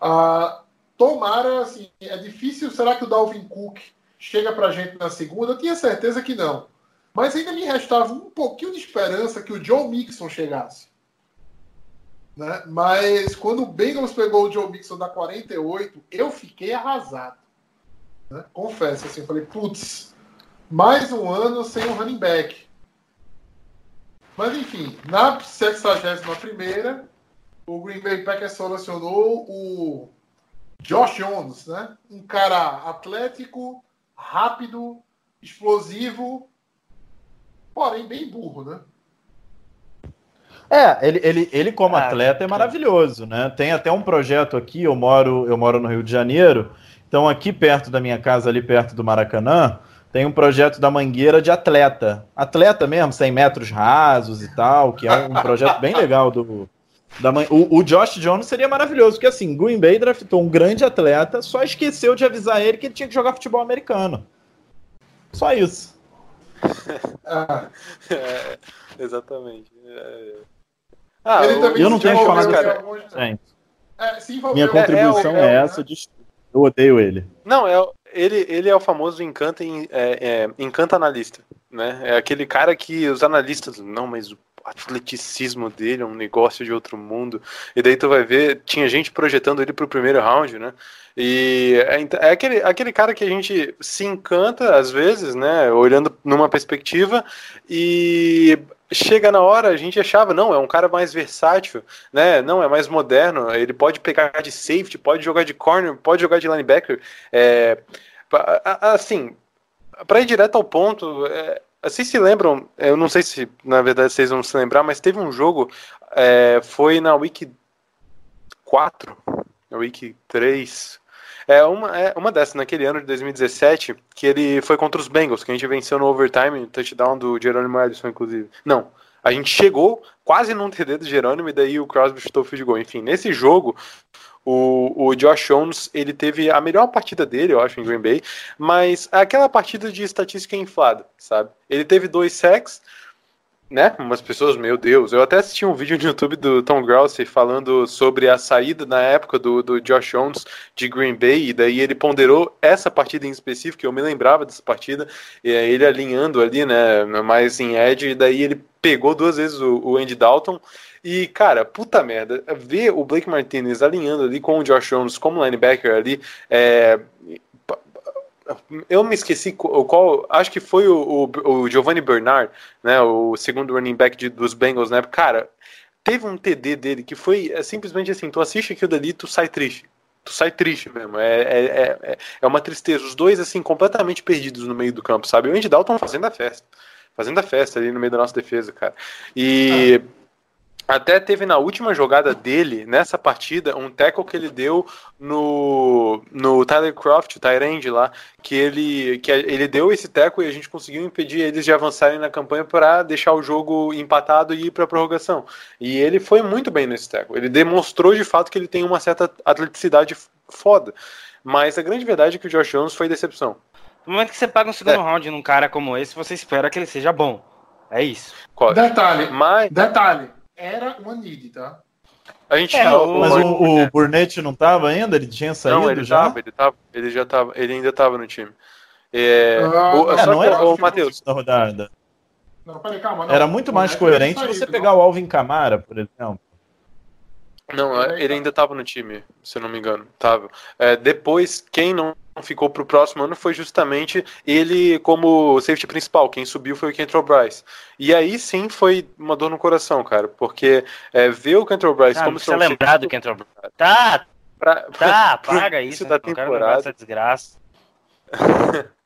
ah, tomara, assim, é difícil, será que o Dalvin Cook chega pra gente na segunda? Eu tinha certeza que não. Mas ainda me restava um pouquinho de esperança que o Joe Mixon chegasse. Né? Mas quando o Bengals pegou o Joe Mixon da 48, eu fiquei arrasado. né? Confesso, assim, eu falei, putz, mais um ano sem um running back. Mas enfim, na 61 o Green Bay Packers selecionou o Josh Jones, né? Um cara atlético, rápido, explosivo, porém bem burro, né? É, ele, ele, ele como Ah, atleta é maravilhoso, né? Tem até um projeto aqui, eu moro, eu moro no Rio de Janeiro, então aqui perto da minha casa, ali perto do Maracanã, tem um projeto da Mangueira de atleta. Atleta mesmo, 100 metros rasos e tal, que é um projeto bem legal do... Da Man- o, o Josh Jones seria maravilhoso, porque assim, Green Bay draftou um grande atleta, só esqueceu de avisar ele que ele tinha que jogar futebol americano. Só isso. Ah, É, exatamente. É. Ah, também eu não tenho que falar envolveu cara. alguns- É, minha contribuição alguns- é, né? essa, de... eu odeio ele. Não, é, o- ele, ele é o famoso encanta, é, é, encanta analista, né? É aquele cara que os analistas, não, mas o atleticismo dele é um negócio de outro mundo. E daí tu vai ver, tinha gente projetando ele pro primeiro round, né? E é, é aquele, aquele cara que a gente se encanta às vezes, né? Olhando numa perspectiva e chega na hora, a gente achava, não, é um cara mais versátil, né? Não, é mais moderno, ele pode pegar de safety, pode jogar de corner, pode jogar de linebacker. É, assim, para ir direto ao ponto, é, vocês se lembram, eu não sei se na verdade vocês vão se lembrar, mas teve um jogo, é, foi na Week 4, na Week 3, é uma, é uma dessas, naquele ano de 2017, que ele foi contra os Bengals, que a gente venceu no overtime, touchdown do Jerônimo Ellison, inclusive. Não, a gente chegou quase num TD do Jerônimo e daí o Crosby chutou o field goal. Enfim, nesse jogo, o, o Josh Jones, ele teve a melhor partida dele, eu acho, em Green Bay, mas aquela partida de estatística inflada, sabe? Ele teve dois sacks, né? Umas pessoas, meu Deus. Eu até assisti um vídeo no YouTube do Tom Grouse falando sobre a saída na época do, do Josh Jones de Green Bay, e daí ele ponderou essa partida em específico, eu me lembrava dessa partida, e ele alinhando ali, né? Mais em edge, e daí ele pegou duas vezes o, o Andy Dalton. E, cara, puta merda, ver o Blake Martinez alinhando ali com o Josh Jones como linebacker ali, é, eu me esqueci qual, qual- acho que foi o, o, o Giovanni Bernard, né, o segundo running back de- dos Bengals, né, cara, teve um TD dele que foi é, simplesmente assim, tu assiste aquilo dali, tu sai triste, tu sai triste mesmo, é, é, é, é uma tristeza, os dois assim, completamente perdidos no meio do campo, sabe, o Andy Dalton fazendo a festa, fazendo a festa ali no meio da nossa defesa, cara, e... Até teve na última jogada dele, nessa partida, um tackle que ele deu no, no Tyler Croft, o Tyrande lá, que ele, que ele deu esse tackle e a gente conseguiu impedir eles de avançarem na campanha para deixar o jogo empatado e ir para prorrogação. E ele foi muito bem nesse tackle. Ele demonstrou de fato que ele tem uma certa atleticidade foda. Mas a grande verdade é que o Josh Jones foi decepção. No momento que você paga um segundo é. round num cara como esse, você espera que ele seja bom. É isso. Detalhe, mas... detalhe era uma need, tá? A gente é, o, mas o, o Burnett não tava ainda? Ele tinha saído não, ele já? Tava, ele, tava, ele já tava, ele ainda tava no time. É, ah, o, é, não era o Matheus. Da rodada. Não, peraí, calma, não. Era muito mais coerente você pegar o Alvin Camara, por exemplo. Não, ele ainda estava no time, se eu não me engano. Tava. É, depois, quem não ficou para o próximo ano foi justamente ele como safety principal. Quem subiu foi o Kentrell Bryce. E aí sim foi uma dor no coração, cara, porque é, ver o Kentrell Bryce ah, como seu lembrado do Kentrell Bryce. Tá, pra, tá, [laughs] paga isso. isso da temporada. Essa desgraça. [laughs]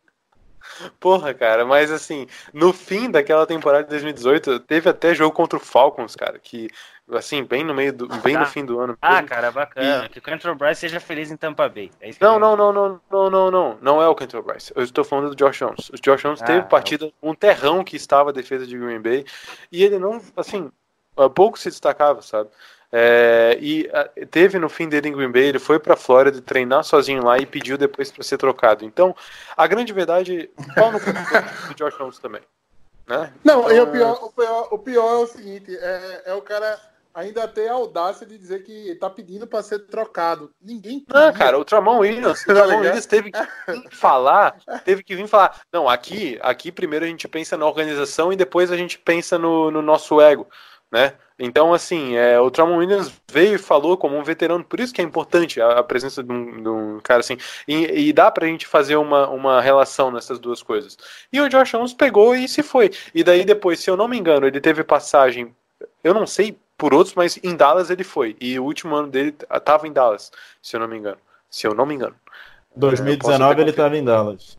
Porra, cara, mas assim, no fim daquela temporada de 2018, teve até jogo contra o Falcons, cara, que assim, bem no meio do, bem no fim do ano. Ah, cara, bacana. E... Que o Kentrell Bryce seja feliz em Tampa Bay. É não, não, não, não, não, não, não, não é o Kentrell Bryce. Eu estou falando do Josh Jones. O Josh Jones ah, teve partida, é um terrão que estava a defesa de Green Bay, e ele não, assim, pouco se destacava, sabe? É, e teve no fim dele em Green Bay, ele foi para Flórida treinar sozinho lá e pediu depois para ser trocado. Então, a grande verdade, qual no do Josh Jones também. Né? Não, então, e o pior, o, pior, o pior é o seguinte: é, é o cara ainda tem a audácia de dizer que tá pedindo para ser trocado. Ninguém Não, cara, o Tramon Williams, o [laughs] tá Tramon Williams teve que falar, teve que vir falar. Não, aqui, aqui primeiro a gente pensa na organização e depois a gente pensa no, no nosso ego, né? Então, assim, é, o Tramon Williams veio e falou como um veterano, por isso que é importante a, a presença de um, de um, cara assim, e, e dá pra gente fazer uma, uma relação nessas duas coisas. E o Josh Jones pegou e se foi. E daí depois, se eu não me engano, ele teve passagem, eu não sei por outros, mas em Dallas ele foi. E o último ano dele estava em Dallas, se eu não me engano. Se eu não me engano. 2019 ele estava em Dallas.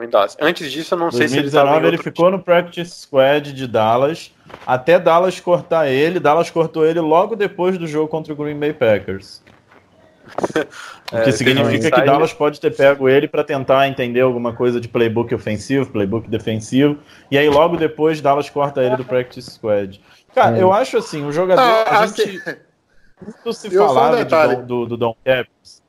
Em Dallas. Antes disso, eu não 2019, sei se ele estava ele ficou time. no practice squad de Dallas, até Dallas cortar ele. Dallas cortou ele logo depois do jogo contra o Green Bay Packers. [laughs] O que é, significa que Dallas pode ter pego ele para tentar entender alguma coisa de playbook ofensivo, playbook defensivo, e aí logo depois Dallas corta ele do practice squad. Cara, é. eu acho assim, o jogador. Ah, a assim, gente. Muito se falava um do, do, do Don Cappers.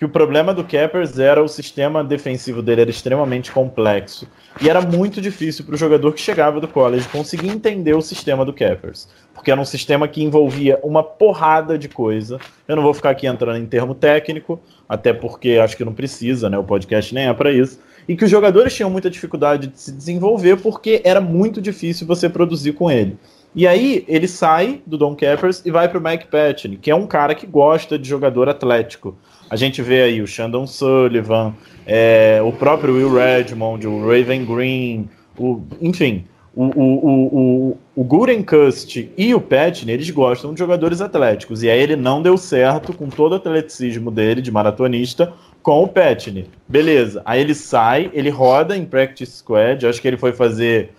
Que o problema do Cappers era o sistema defensivo dele era extremamente complexo. E era muito difícil para o jogador que chegava do college conseguir entender o sistema do Cappers. Porque era um sistema que envolvia uma porrada de coisa. Eu não vou ficar aqui entrando em termo técnico, até porque acho que não precisa, né? O podcast nem é para isso e que os jogadores tinham muita dificuldade de se desenvolver porque era muito difícil você produzir com ele. E aí ele sai do Don Cappers e vai para o Mike Patton, que é um cara que gosta de jogador atlético. A gente vê aí o Shandon Sullivan, é, o próprio Will Redmond, o Raven Green, o, enfim, o, o, o, o, Gurenkust e o Patton, eles gostam de jogadores atléticos. E aí ele não deu certo com todo o atleticismo dele de maratonista com o Petney. Beleza. Aí ele sai, ele roda em Practice Squad. Acho que ele foi fazer.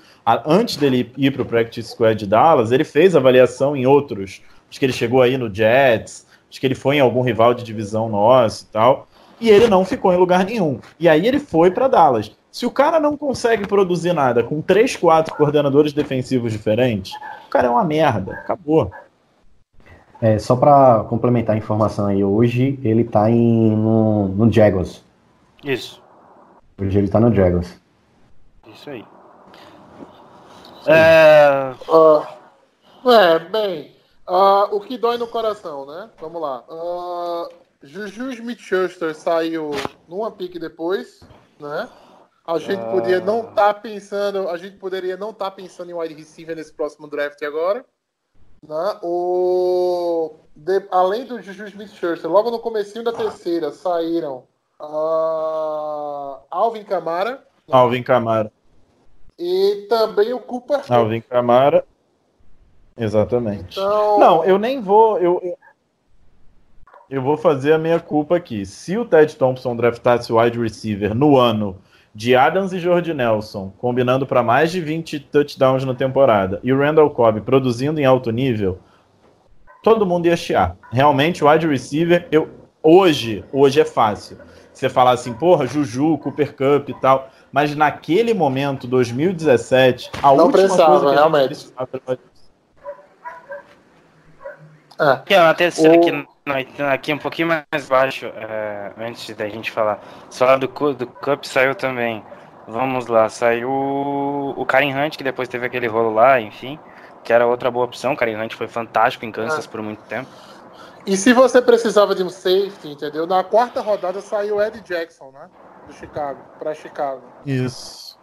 Antes dele ir para o Practice Squad de Dallas, ele fez avaliação em outros. Acho que ele chegou aí no Jets. Acho que ele foi em algum rival de divisão nosso e tal. E ele não ficou em lugar nenhum. E aí ele foi para Dallas. Se o cara não consegue produzir nada com três, quatro coordenadores defensivos diferentes, o cara é uma merda. Acabou. É, só para complementar a informação aí, hoje ele tá em, no, no Jaguars. Isso. Hoje ele tá no Jaguars. Isso aí. É, uh, é bem, uh, o que dói no coração, né? Vamos lá. Uh, Juju Smith-Schuster saiu numa pique depois, né? A gente podia não estar tá pensando, a gente poderia não estar tá pensando em wide receiver nesse próximo draft agora. Né? O, de, além do Juju Smith-Schuster, logo no comecinho da terceira saíram uh, Alvin Camara. Né? Alvin Camara. E também o Cooper. Alvin Camara. Exatamente. Então... Não, eu nem vou. Eu, eu, vou fazer a minha culpa aqui. Se o Ted Thompson draftasse o wide receiver no ano de Adams e Jordi Nelson, combinando para mais de 20 touchdowns na temporada, e o Randall Cobb produzindo em alto nível, todo mundo ia chiar. Realmente, o wide receiver, eu, hoje, hoje é fácil. Você falar assim, porra, Juju, Cooper Cup e tal. Mas naquele momento, 2017, a Não última precisava, coisa que realmente. É. Aqui, ó, na terceira, O- aqui, no- aqui um pouquinho mais baixo, é, antes da gente falar. Só do, do Cup saiu também. Vamos lá, saiu o Karen Hunt, que depois teve aquele rolo lá, enfim. Que era outra boa opção. O Karen Hunt foi fantástico em Kansas Ah. por muito tempo. E se você precisava de um safety, entendeu? Na quarta rodada saiu o Ed Jackson, né? Do Chicago, pra Chicago. Isso.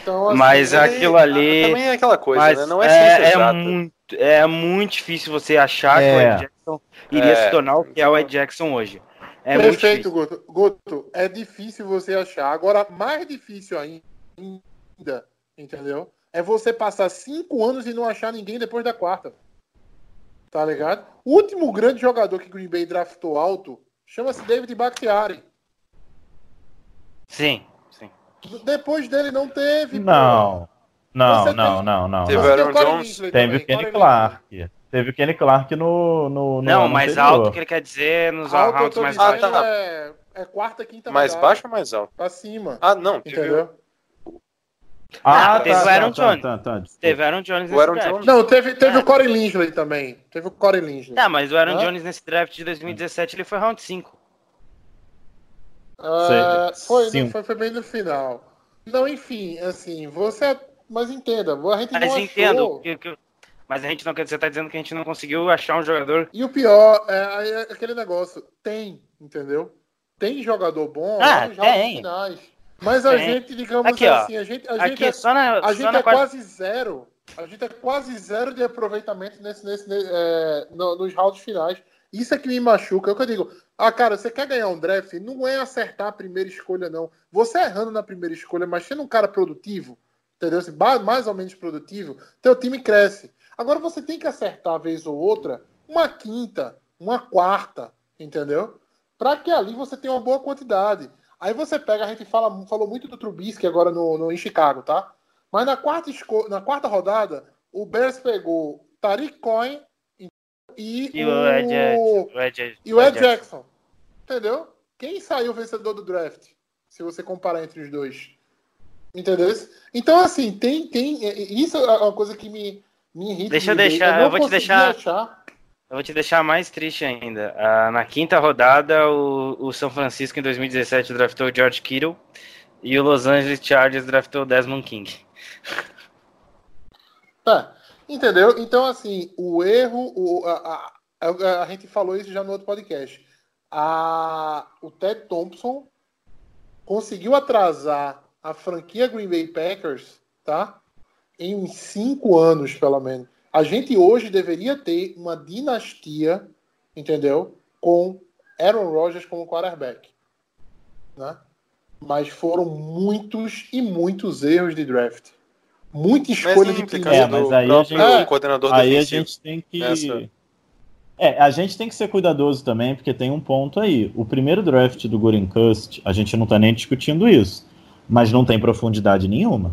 Então, assim, Mas aquilo ali. Também é aquela coisa, Mas né? Não é é, exata. muito, é muito difícil você achar que o É. Ed Jackson iria É. se tornar o que é o Ed Jackson hoje. É muito Perfeito, difícil. Guto. Guto, é difícil você achar. Agora, mais difícil ainda, entendeu? É você passar cinco anos e não achar ninguém depois da quarta. Tá ligado? O último grande jogador que Green Bay draftou alto chama-se David Bakhtiari. Sim, sim. Depois dele não teve. pô. Não. Não, Você não, tem- não, não. Teve o Aaron Jones, Teve o Kenny Clark. Teve o Kenny Clark no. no, no Não, mais anterior. alto que ele quer dizer nos Alto, eu rounds tô mais baixos. Ah, tá. é, é quarta, quinta Mais rodada. baixo ou mais alto? Pra cima. Ah, não. Teve, Entendeu? Ah, Ah, teve o Aaron tá, Jones. tá, tá. Teve Aaron Jones O nesse Aaron draft. Jones. Não, teve, teve É. o Corey Linsley também. Teve o Corey Linsley. Tá, mas o Aaron Hã? Jones nesse draft de 2017 ele foi round 5. Ah, foi, sim. não, foi, foi bem no final. Não, enfim, assim, você. Mas entenda, a gente Mas não achou. entendo. Que, que- mas a gente não quer dizer, você tá dizendo que a gente não conseguiu achar um jogador. E o pior é, é aquele negócio. Tem, entendeu? Tem jogador bom Ah, jogos tem. finais. Mas a Tem. gente, digamos Aqui, ó. assim, a gente, a gente Aqui, é, só na, a só gente na é quarta. quase zero. A gente é quase zero de aproveitamento nesse, nesse, ne- é, no- nos rounds finais. Isso é que me machuca. É o que eu digo. Ah, cara, você quer ganhar um draft? Não é acertar a primeira escolha, não. Você errando na primeira escolha, mas sendo um cara produtivo, entendeu? Assim, mais ou menos produtivo, teu time cresce. Agora você tem que acertar, vez ou outra, uma quinta, uma quarta, entendeu? Para que ali você tenha uma boa quantidade. Aí você pega, a gente fala, falou muito do Trubisky agora no, no, em Chicago, tá? Mas na quarta, na quarta rodada, o Bears pegou Tariq Cohen e, E o Ed, o, o Ed, e o Ed Jackson. Entendeu? Quem saiu vencedor do draft? Se você comparar entre os dois. Entendeu? Então, assim, tem. tem isso é uma coisa que me, me irrita. Deixa eu deixar- não eu vou te deixar- achar. Eu vou te deixar mais triste ainda. Ah, na quinta rodada, o, o São Francisco em 2017 draftou o George Kittle e o Los Angeles Chargers draftou o Desmond King. Tá. Entendeu? Então, assim, o erro. O, a, a, a, gente falou isso já no outro podcast. A, o Ted Thompson conseguiu atrasar a franquia Green Bay Packers, tá? Em uns cinco anos, pelo menos. A gente hoje deveria ter uma dinastia, entendeu? Com Aaron Rodgers como quarterback. Né? Mas foram muitos e muitos erros de draft. Muita escolha de implicância É, mas aí a gente- coordenador Aí a gente tem que. Essa- É, a gente tem que ser cuidadoso também, porque tem um ponto aí. O primeiro draft do Gurenkust, a gente não tá nem discutindo isso, mas não tem profundidade nenhuma.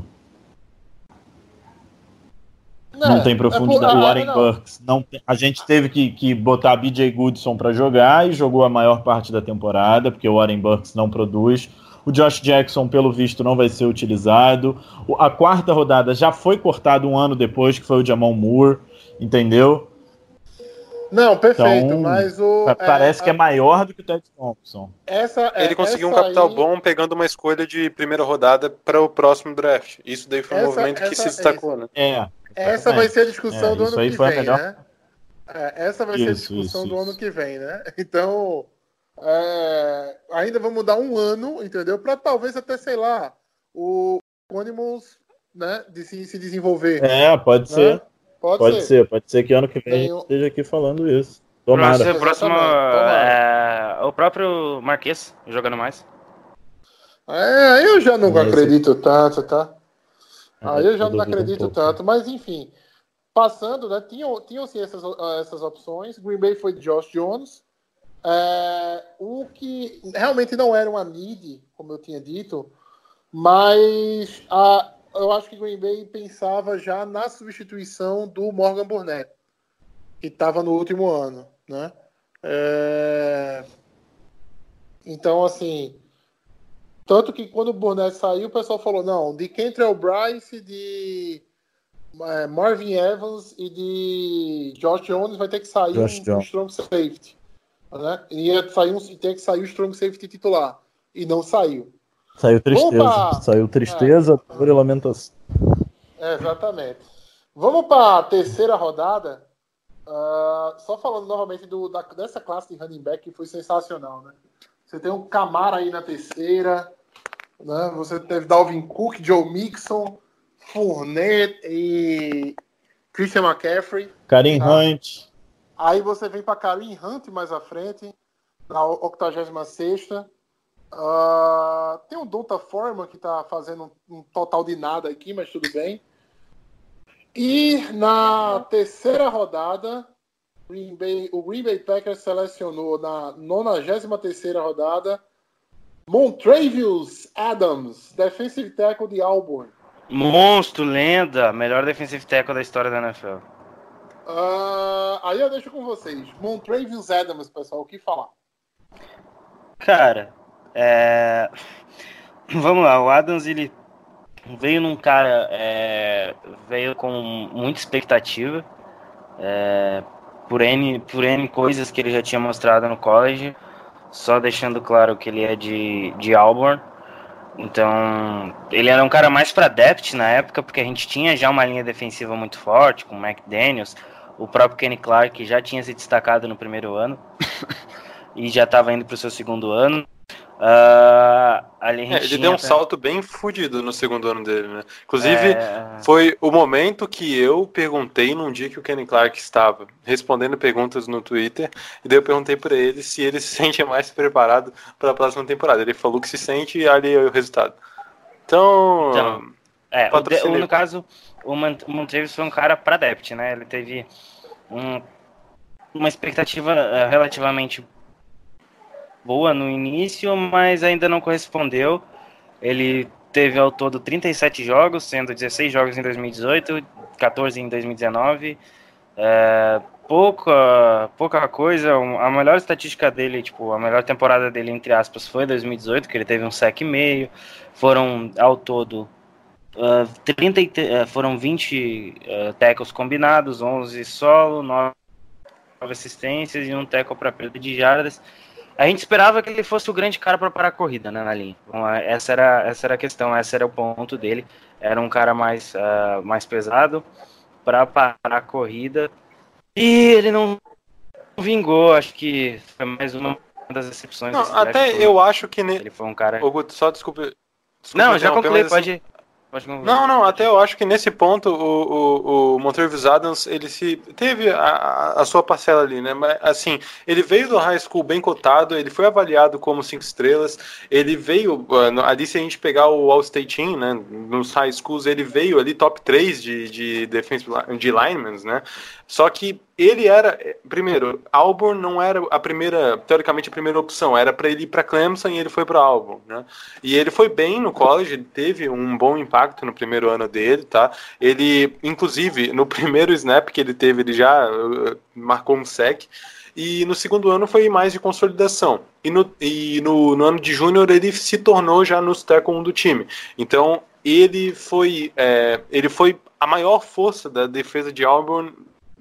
Não, tem profundidade. é por- o ah, Warren não. Burks não tem- A gente teve que, que botar a BJ Goodson para jogar e jogou a maior parte da temporada, porque o Warren Burks não produz. O Josh Jackson, pelo visto, não vai ser utilizado. O- A quarta rodada já foi cortada um ano depois, que foi o Jamal Moore, entendeu? Não, perfeito, Então, mas o. Pa- Parece é, que é maior do que o Ted Thompson. essa, é, Ele conseguiu um essa capital aí- bom pegando uma escolha de primeira rodada para o próximo draft. Isso daí foi um Essa- movimento que essa- se destacou, né? É. Essa vai ser a discussão É, do isso ano que vem, melhor- né? É, essa vai ser a Isso, discussão isso, do isso. ano que vem, né? [laughs] Então, é, ainda vamos dar um ano, entendeu? Para talvez até, sei lá, o Animals né, de se, se desenvolver. É, pode né? ser. Pode, Pode ser. ser. Pode ser que ano que vem a Tem gente um- esteja aqui falando isso. Tomara. Próximo, próximo tomara. é, o próprio Marquês jogando mais. É, eu já não Esse- acredito tanto, tá? É, Aí eu já não um acredito pouco. tanto, mas enfim. Passando, né? Tinham, tinham sim essas, ah, essas opções. Green Bay foi de Josh Jones. É, o que realmente não era uma need, como eu tinha dito, Mas a, eu acho que Green Bay pensava já na substituição do Morgan Burnett, que estava no último ano, né? É... Então, assim, tanto que quando o Burnett saiu, o pessoal falou, não, de Kentrell Bryce, de é, Marvin Evans e de Josh Jones vai ter que sair Josh um, um strong safety. Né? Ia sair um, ter que sair o strong safety titular. E não saiu. Saiu tristeza. Opa! Saiu tristeza, dor e lamentação. É, exatamente. Vamos para a terceira rodada. Ah, só falando novamente do, da, dessa classe de running back que foi sensacional, né? Você tem o Camara aí na terceira, né? Você teve Dalvin Cook, Joe Mixon, Fournette e Christian McCaffrey. Karim Ah. Hunt. Aí você vem para Karim Hunt mais à frente, na 86 Ah, tem o Donta Foreman que está fazendo um, um total de nada aqui, mas tudo bem. E na terceira rodada, Green Bay- o Green Bay Packers selecionou na 93 rodada Montrevious Adams, defensive tackle de Auburn. Monstro, lenda, melhor defensive tackle da história da NFL. Ah, aí eu deixo com vocês. Montrevious Adams, pessoal, o que falar? Cara, é... vamos lá, o Adams ele veio num cara, é, veio com muita expectativa, é, por, N, por N coisas que ele já tinha mostrado no college, só deixando claro que ele é de, de Auburn. Então, ele era um cara mais para depth na época, porque a gente tinha já uma linha defensiva muito forte, com o McDaniels, o próprio Kenny Clark já tinha se destacado no primeiro ano [laughs] e já estava indo para o seu segundo ano. Ali a É, ele deu um até- salto bem fudido no segundo ano dele, né? Inclusive, É, foi o momento que eu perguntei num dia que o Kenny Clark estava respondendo perguntas no Twitter, e daí eu perguntei pra ele se ele se [laughs] sente mais preparado para a próxima temporada. Ele falou que se sente e ali é o resultado. Então, Então, É, o de- no caso, o Mont- o Montevideo foi um cara para depth, né? Ele teve um- uma expectativa eh, relativamente boa no início, mas ainda não correspondeu. Ele teve ao todo 37 jogos, sendo 16 jogos em 2018, 14 em 2019. É, pouca, pouca coisa. A melhor estatística dele, tipo, a melhor temporada dele, entre aspas, foi 2018, que ele teve um sec e meio. Foram ao todo ah, 30, e te- eh, foram 20 uh, tackles combinados, 11 solo, 9 assistências e um tackle para perda de jardas. A gente esperava que ele fosse o grande cara para parar a corrida né, na linha. Então, eh, essa, era, essa era a questão, esse era o ponto dele. Era um cara mais, ah, mais pesado para parar a corrida. E ele não vingou, acho que foi mais uma das exceções. não, até eu acho que. Ne... Ele foi um cara. Ô, Guto, só desculpa. desculpa Não, já concluí, mas, assim, pode. Pode. Não, não, até eu acho que nesse ponto o, o, o Montrevious Adams, ele se teve a, a- sua parcela ali, né? Mas assim, ele veio do high school bem cotado, ele foi avaliado como cinco estrelas, ele veio, ah, ali se a gente pegar o All-State Team, né, nos high schools, ele veio ali top 3 de, de defensive de linemen, né? Só que ele era, eh, primeiro, Auburn não era a primeira, teoricamente a primeira opção, era para ele ir para Clemson e ele foi para Auburn, né? E ele foi bem no college, teve um bom impacto no primeiro ano dele, tá? Ele, inclusive, no [laughs] primeiro snap que ele teve, ele já uh, marcou um sec. E no segundo ano foi mais de consolidação. E no, e no, no ano de júnior ele se tornou já no tackle 1 do time. Então ele foi, é, ele foi a maior força da defesa de Auburn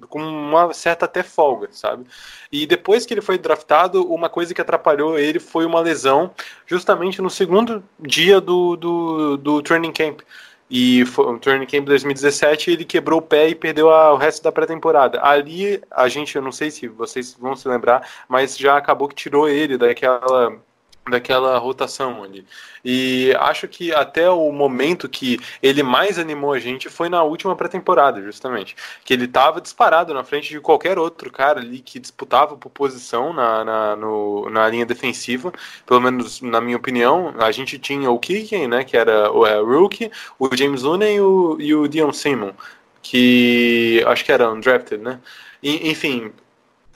com uma certa até folga, sabe? E depois que ele foi draftado, uma coisa que atrapalhou ele foi uma lesão justamente no segundo dia do, do, do training camp. E foi o training camp 2017 ele quebrou o pé e perdeu a- o resto da pré-temporada. Ali a gente, eu não sei se vocês vão se lembrar, mas já acabou que tirou ele daquela daquela rotação ali. E acho que até o momento que ele mais animou a gente foi na última pré-temporada, justamente. Que ele estava disparado na frente de qualquer outro cara ali que disputava por posição na, na, no- na linha defensiva. Pelo menos na minha opinião, a gente tinha o Kicken, né? Que era o é, Rookie, o James Looney e o, e o Dion Simon, que acho que era undrafted, né? E, enfim,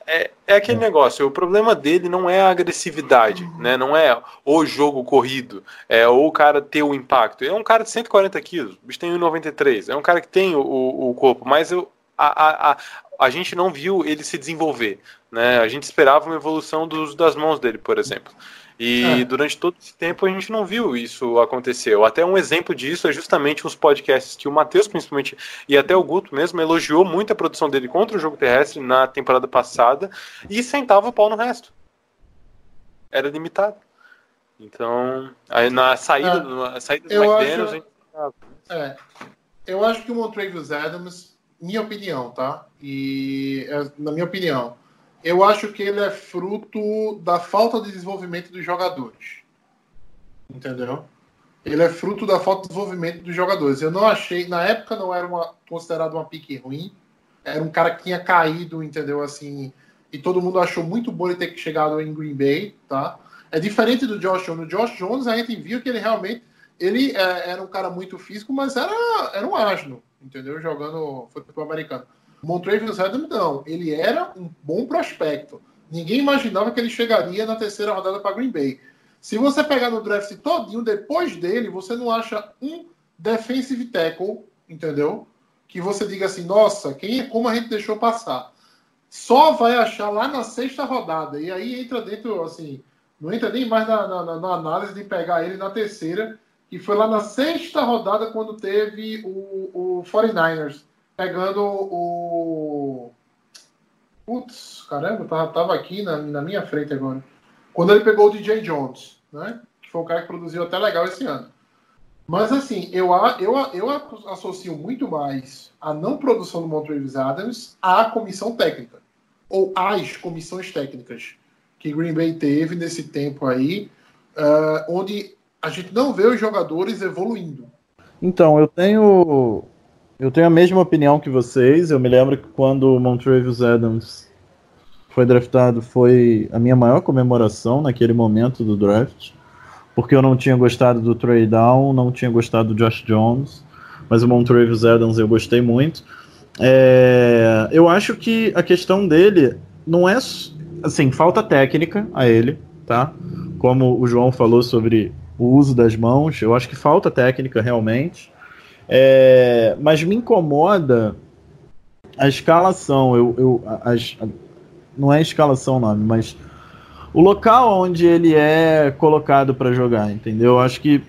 é, é aquele negócio, o problema dele não é a agressividade, né? Não é o jogo corrido, é ou o cara ter o impacto. É um cara de 140 quilos, o bicho tem 1,93. É um cara que tem o, o corpo, mas eu, a, a, a, a gente não viu ele se desenvolver. Né? A gente esperava uma evolução do uso das mãos dele, por exemplo. E é. durante todo esse tempo a gente não viu isso acontecer. Até um exemplo disso é justamente os podcasts que o Matheus, principalmente, e até o Guto mesmo, elogiou muito a produção dele contra o jogo terrestre na temporada passada e sentava o pau no resto. Era limitado. Então, aí na saída, é. na saída do McDaniels, acho, a gente... é, eu acho que o Montravius Adams, minha opinião, tá? E é, na minha opinião, eu acho que ele é fruto da falta de desenvolvimento dos jogadores. Entendeu? Ele é fruto da falta de desenvolvimento dos jogadores. Eu não achei, na época não era uma, considerado uma pique ruim. Era um cara que tinha caído, entendeu? Assim, e todo mundo achou muito bom ele ter chegado em Green Bay, tá? É diferente do Josh Jones. O Josh Jones a gente viu que ele realmente ele é, era um cara muito físico, mas era, era um asno, entendeu? Jogando futebol americano. Montrevious Adams não, ele era um bom prospecto. Ninguém imaginava que ele chegaria na terceira rodada para Green Bay. Se você pegar no draft todinho depois dele, você não acha um defensive tackle, entendeu? Que você diga assim, nossa, quem, é, como a gente deixou passar. Só vai achar lá na sexta rodada. E aí entra dentro, assim, não entra nem mais na, na, na análise de pegar ele na terceira, que foi lá na sexta rodada quando teve o, o 49ers pegando o. Putz, caramba, tava, tava aqui na, na minha frente agora. Quando ele pegou o DJ Jones, né? Que foi um cara que produziu até legal esse ano. Mas assim, eu, eu, eu associo muito mais a não produção do Montrevis Adams à comissão técnica. Ou às comissões técnicas que Green Bay teve nesse tempo aí, uh, onde a gente não vê os jogadores evoluindo. Então, eu tenho eu tenho a mesma opinião que vocês. Eu me lembro que quando o Montrevious Adams foi draftado, foi a minha maior comemoração naquele momento do draft, porque eu não tinha gostado do trade down, não tinha gostado do Josh Jones, mas o Montrevious Adams eu gostei muito. É, eu acho que a questão dele não é assim, falta técnica a ele, tá? Como o João falou sobre o uso das mãos, eu acho que falta técnica realmente. É, mas me incomoda a escalação. Eu, eu, a, a, não é a escalação o nome, mas o local onde ele é colocado para jogar, entendeu? Eu acho que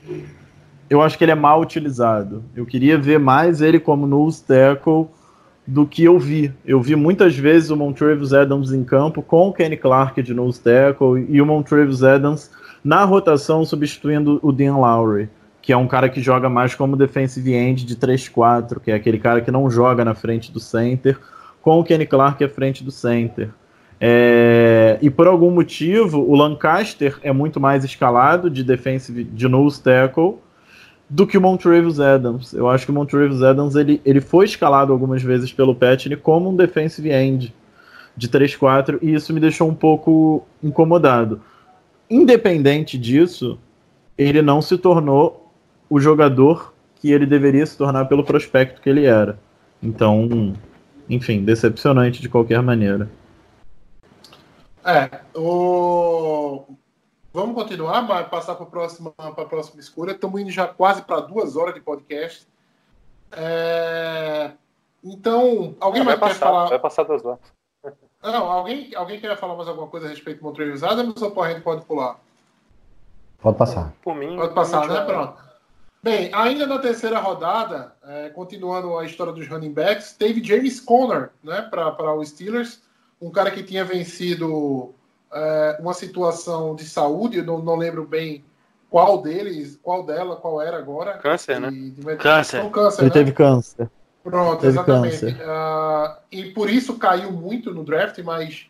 eu acho que ele é mal utilizado. Eu queria ver mais ele como nose tackle do que eu vi. Eu vi muitas vezes o Montrevis Adams em campo com o Kenny Clark de nose tackle e o Montrevis Adams na rotação substituindo o Dean Lowry que é um cara que joga mais como defensive end de 3-4, que é aquele cara que não joga na frente do center, com o Kenny Clark à frente do center. É, e por algum motivo, o Lancaster é muito mais escalado de defensive, de nose tackle, do que o Montrevis Adams. Eu acho que o Montrevis Adams ele, ele foi escalado algumas vezes pelo Petney como um defensive end de 3-4 e isso me deixou um pouco incomodado. Independente disso, ele não se tornou o jogador que ele deveria se tornar pelo prospecto que ele era. Então, enfim, decepcionante de qualquer maneira. É, o... vamos continuar, vai passar para a próxima, próxima escolha. Estamos indo já quase para duas horas de podcast. É... Então, alguém vai mais passar, quer falar? Vai passar duas horas. Não, alguém, alguém quer falar mais alguma coisa a respeito do Montreal Adams ou gente pode pular? Pode passar. Por mim, pode passar, né? Pronto. Bem, ainda na terceira rodada, é, continuando a história dos running backs, teve James Conner né, para os Steelers, um cara que tinha vencido é, uma situação de saúde, eu não, não, lembro bem qual deles, qual dela, qual era agora. Câncer, né? De, câncer. câncer. Ele né? teve câncer. Pronto, teve exatamente. Uh, e por isso caiu muito no draft, mas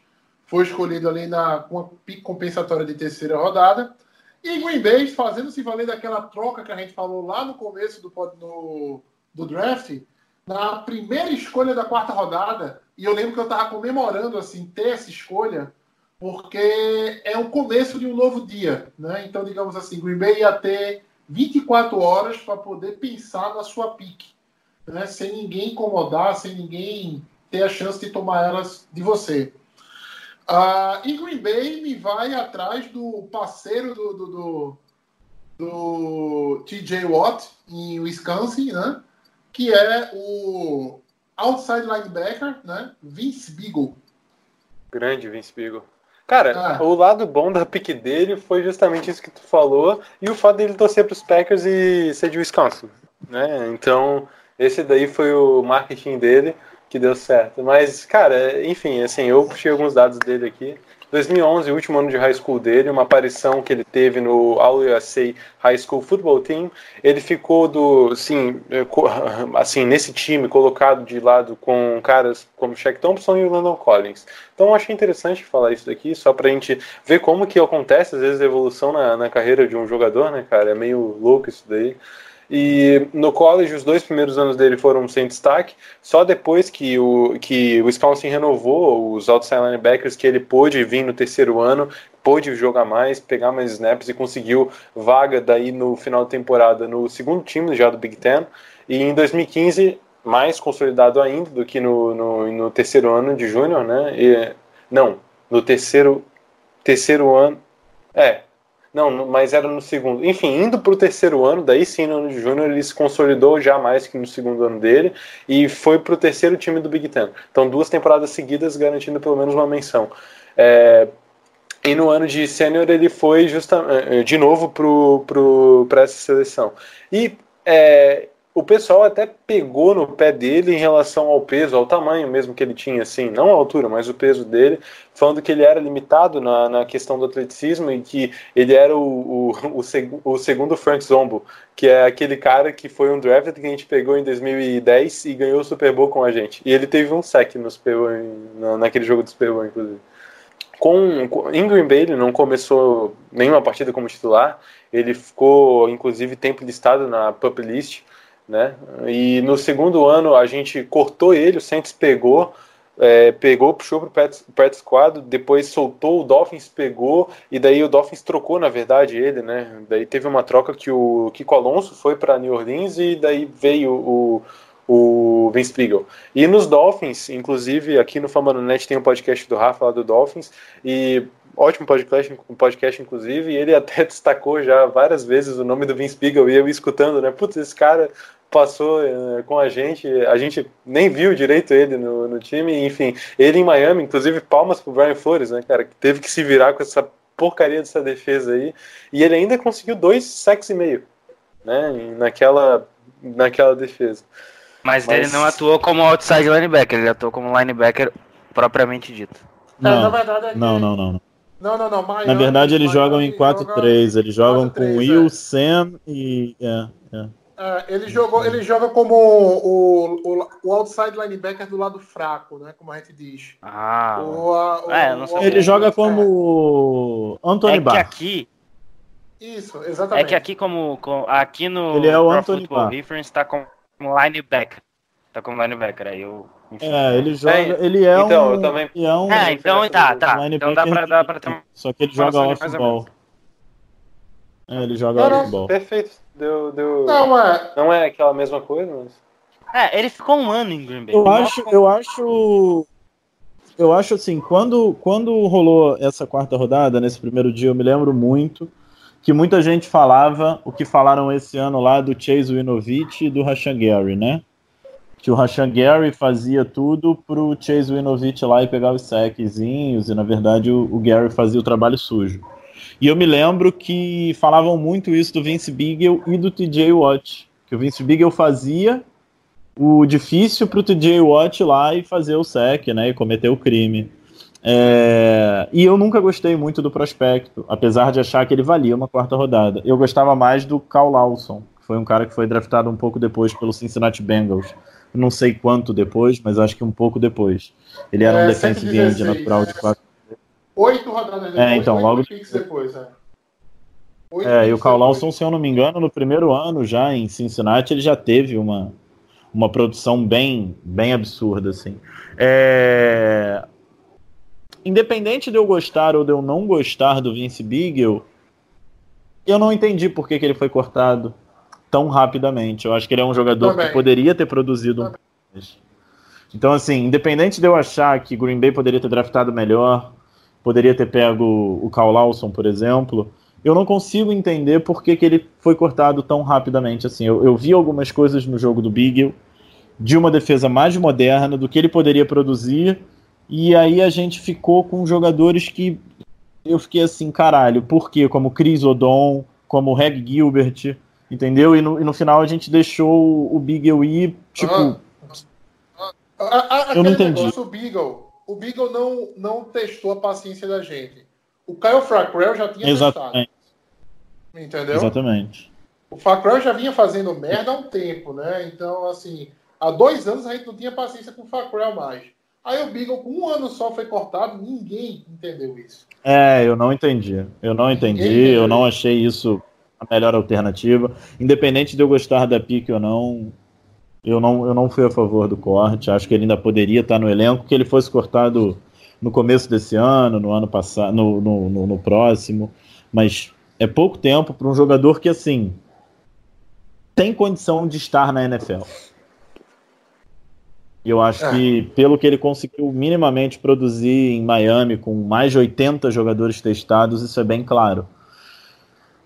foi escolhido ali na uma pique compensatória de terceira rodada. E Green Bay fazendo se valer daquela troca que a gente falou lá no começo do, no, do draft, na primeira escolha da quarta rodada, e eu lembro que eu estava comemorando assim ter essa escolha, porque é o começo de um novo dia, né? Então, digamos assim, Green Bay ia ter 24 horas para poder pensar na sua pique, né? Sem ninguém incomodar, sem ninguém ter a chance de tomar elas de você. Uh, e Green Bay me vai atrás do parceiro do, do, do, do TJ Watt em Wisconsin, né? Que é o outside linebacker, né? Vince Beagle. Grande Vince Beagle. Cara, ah. o lado bom da pick dele foi justamente isso que tu falou e o fato dele torcer para os Packers e ser de Wisconsin, né? Então, esse daí foi o marketing dele que deu certo. Mas, cara, enfim, assim, eu puxei alguns dados dele aqui. 2011, último ano de high school dele, uma aparição que ele teve no All USA High School Football Team. Ele ficou do, assim, [laughs] assim, nesse time colocado de lado com caras como Shaq Thompson e o Landon Collins. Então, achei interessante falar isso daqui, só pra gente ver como que acontece às vezes a evolução na, na carreira de um jogador, né, cara? É meio louco isso daí. E no college, os dois primeiros anos dele foram sem destaque. Só depois que o, que o Wisconsin renovou os outside linebackers, que ele pôde vir no terceiro ano, pôde jogar mais, pegar mais snaps e conseguiu vaga daí no final da temporada no segundo time já do Big Ten. E em 2015, mais consolidado ainda do que no, no, no terceiro ano de júnior, né? E, não, no terceiro, terceiro ano. É, não, mas era no segundo. Enfim, indo para o terceiro ano, daí sim, no ano de júnior, ele se consolidou já mais que no segundo ano dele e foi para o terceiro time do Big Ten. Então, duas temporadas seguidas garantindo pelo menos uma menção. É, e no ano de sênior ele foi justa, é, de novo para essa seleção. E é, o pessoal até pegou no pé dele em relação ao peso, ao tamanho mesmo que ele tinha, assim, não a altura, mas o peso dele, falando que ele era limitado na, na questão do atleticismo e que ele era o, o, o, seg o segundo Frank Zombo, que é aquele cara que foi um draft que a gente pegou em 2010 e ganhou o Super Bowl com a gente. E ele teve um sec no Super Bowl, na, naquele jogo do Super Bowl, inclusive. Com, com, em Green Bay ele não começou nenhuma partida como titular, ele ficou inclusive tempo listado na pup list, né? E no segundo ano a gente cortou ele, o Saints pegou, é, pegou, puxou pro pet, pet squad, depois soltou, o Dolphins pegou, e daí o Dolphins trocou, na verdade, ele, né? Daí teve uma troca que o Kiko Alonso foi para New Orleans e daí veio o, o Vince Spiegel. E nos Dolphins, inclusive aqui no Fama no Net tem um podcast do Rafa lá do Dolphins, e ótimo podcast, podcast inclusive, e ele [laughs] até destacou já várias vezes o nome do Vince Spiegel, e eu escutando, né? Putz, esse cara passou é, com a gente, a gente nem viu direito ele no, no time, enfim, ele em Miami, inclusive palmas pro Brian Flores, né, cara, que teve que se virar com essa porcaria dessa defesa aí, e ele ainda conseguiu dois sacks e meio, né, naquela, naquela defesa. Mas, Mas, ele não atuou como outside linebacker, ele atuou como linebacker propriamente dito. Não, é, verdade, é não, não, não, não. Não, não, Miami, Na verdade, eles jogam em 4-3. Eles jogam 4, 3, com Will, é. Sam e. É, é. É, ele, jogou, ele joga como o, o, o, outside linebacker do lado fraco, né? Como a gente diz. Ah. O, a, o, é, ele joga como é. Anthony é Barr. que aqui. Isso, exatamente. É que aqui como, aqui no ele é o Anthony Football Barr. Reference tá como linebacker. Tá como linebacker aí eu É, ele joga, é, ele é então, um, eu também... é um É, então tá, tá. Então dá pra, dá pra ter Só que ele joga off-ball. É, ele joga off-ball. Perfeito. Deu, deu... Não, é... não é aquela mesma coisa, mas. É, ele ficou um ano em Green Bay. Eu acho, eu acho. Eu acho assim, quando, quando rolou essa quarta rodada, nesse primeiro dia, eu me lembro muito que muita gente falava o que falaram esse ano lá do Chase Winovich e do Rashan Gary, né? Que o Rashan Gary fazia tudo pro Chase Winovich lá e pegar os saquezinhos, e na verdade o, o Gary fazia o trabalho sujo. E eu me lembro que falavam muito isso do Vince Beagle e do TJ Watt. Que o Vince Beagle fazia o difícil para o TJ Watt lá e fazer o sec, né? E cometer o crime. É... E eu nunca gostei muito do prospecto, apesar de achar que ele valia uma quarta rodada. Eu gostava mais do Cal Lawson, que foi um cara que foi draftado um pouco depois pelo Cincinnati Bengals. Não sei quanto depois, mas acho que um pouco depois. Ele era é, um defensive end natural de quatro Oito rodadas depois. É, então, logo depois, é. é, e o Carl Lawson, se eu não me engano, no primeiro ano já em Cincinnati, ele já teve uma, uma produção bem, bem absurda, assim. É... Independente de eu gostar ou de eu não gostar do Vince Beagle, eu não entendi por que, que ele foi cortado tão rapidamente. Eu acho que ele é um jogador Também. que poderia ter produzido Também. um pouco mais. Então, assim, independente de eu achar que Green Bay poderia ter draftado melhor, poderia ter pego o Carl Lawson, por exemplo. Eu não consigo entender por que, que ele foi cortado tão rapidamente assim. Eu, eu vi algumas coisas no jogo do Beagle de uma defesa mais moderna, do que ele poderia produzir, e aí a gente ficou com jogadores que eu fiquei assim, caralho, por quê? Como Chris Odom, como Reg Gilbert, entendeu? E no, e no final a gente deixou o Beagle ir, tipo. Ah, a, a, eu não entendi. Negócio, o Beagle, o Beagle não, não testou a paciência da gente. O Kyle Fracrell já tinha Exatamente. testado. Entendeu? Exatamente. O Fracrell já vinha fazendo merda há um tempo, né? Então, assim, há dois anos a gente não tinha paciência com o Fracrell mais. Aí o Beagle, com um ano só, foi cortado, ninguém entendeu isso. É, eu não entendi. Eu não entendi, eu não achei isso a melhor alternativa. Independente de eu gostar da pique ou não, eu não, eu não fui a favor do corte. Acho que ele ainda poderia estar no elenco, que ele fosse cortado no começo desse ano, no ano passado, no, no, no, no próximo. Mas é pouco tempo para um jogador que, assim, tem condição de estar na NFL. Eu acho é. que, pelo que ele conseguiu minimamente produzir em Miami, com mais de 80 jogadores testados, isso é bem claro.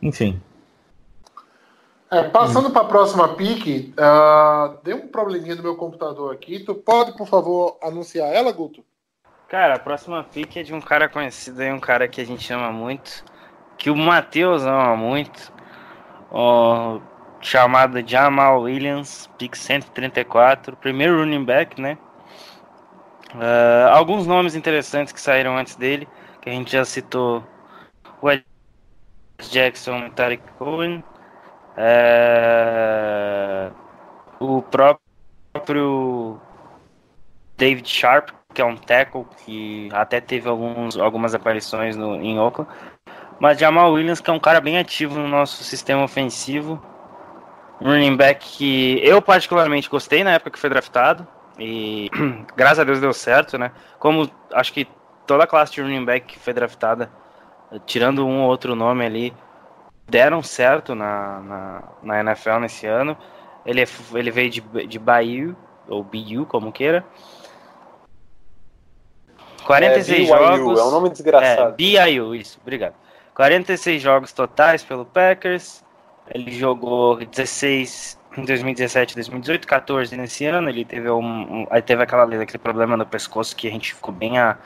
Enfim. É, passando para a próxima pique, uh, deu um probleminha no meu computador aqui. Tu pode, por favor, anunciar ela, Guto? Cara, a próxima pique é de um cara conhecido aí, um cara que a gente ama muito, que o Matheus ama muito, ó, chamado Jamal Williams, pick 134, primeiro running back, né? Uh, alguns nomes interessantes que saíram antes dele, que a gente já citou, o Ed Jackson e Tarek Cohen, uh, o próprio David Sharp, que é um tackle que até teve alguns, algumas aparições no, em Oakland. Mas Jamal Williams, que é um cara bem ativo no nosso sistema ofensivo. Um running back que eu particularmente gostei na época que foi draftado. E [clears throat] graças a Deus deu certo, né? Como acho que toda a classe de running back que foi draftada, tirando um ou outro nome ali, deram certo na, na, na NFL nesse ano. Ele, é, ele veio de, de Bayou, ou BU, como queira. 46 é, jogos. É um nome desgraçado. É, BIU, isso, obrigado. 46 jogos totais pelo Packers. Ele jogou 16 em 2017, 2018, 14 nesse ano. Ele teve um, um aí teve aquela aquele problema no pescoço que a gente ficou bem a,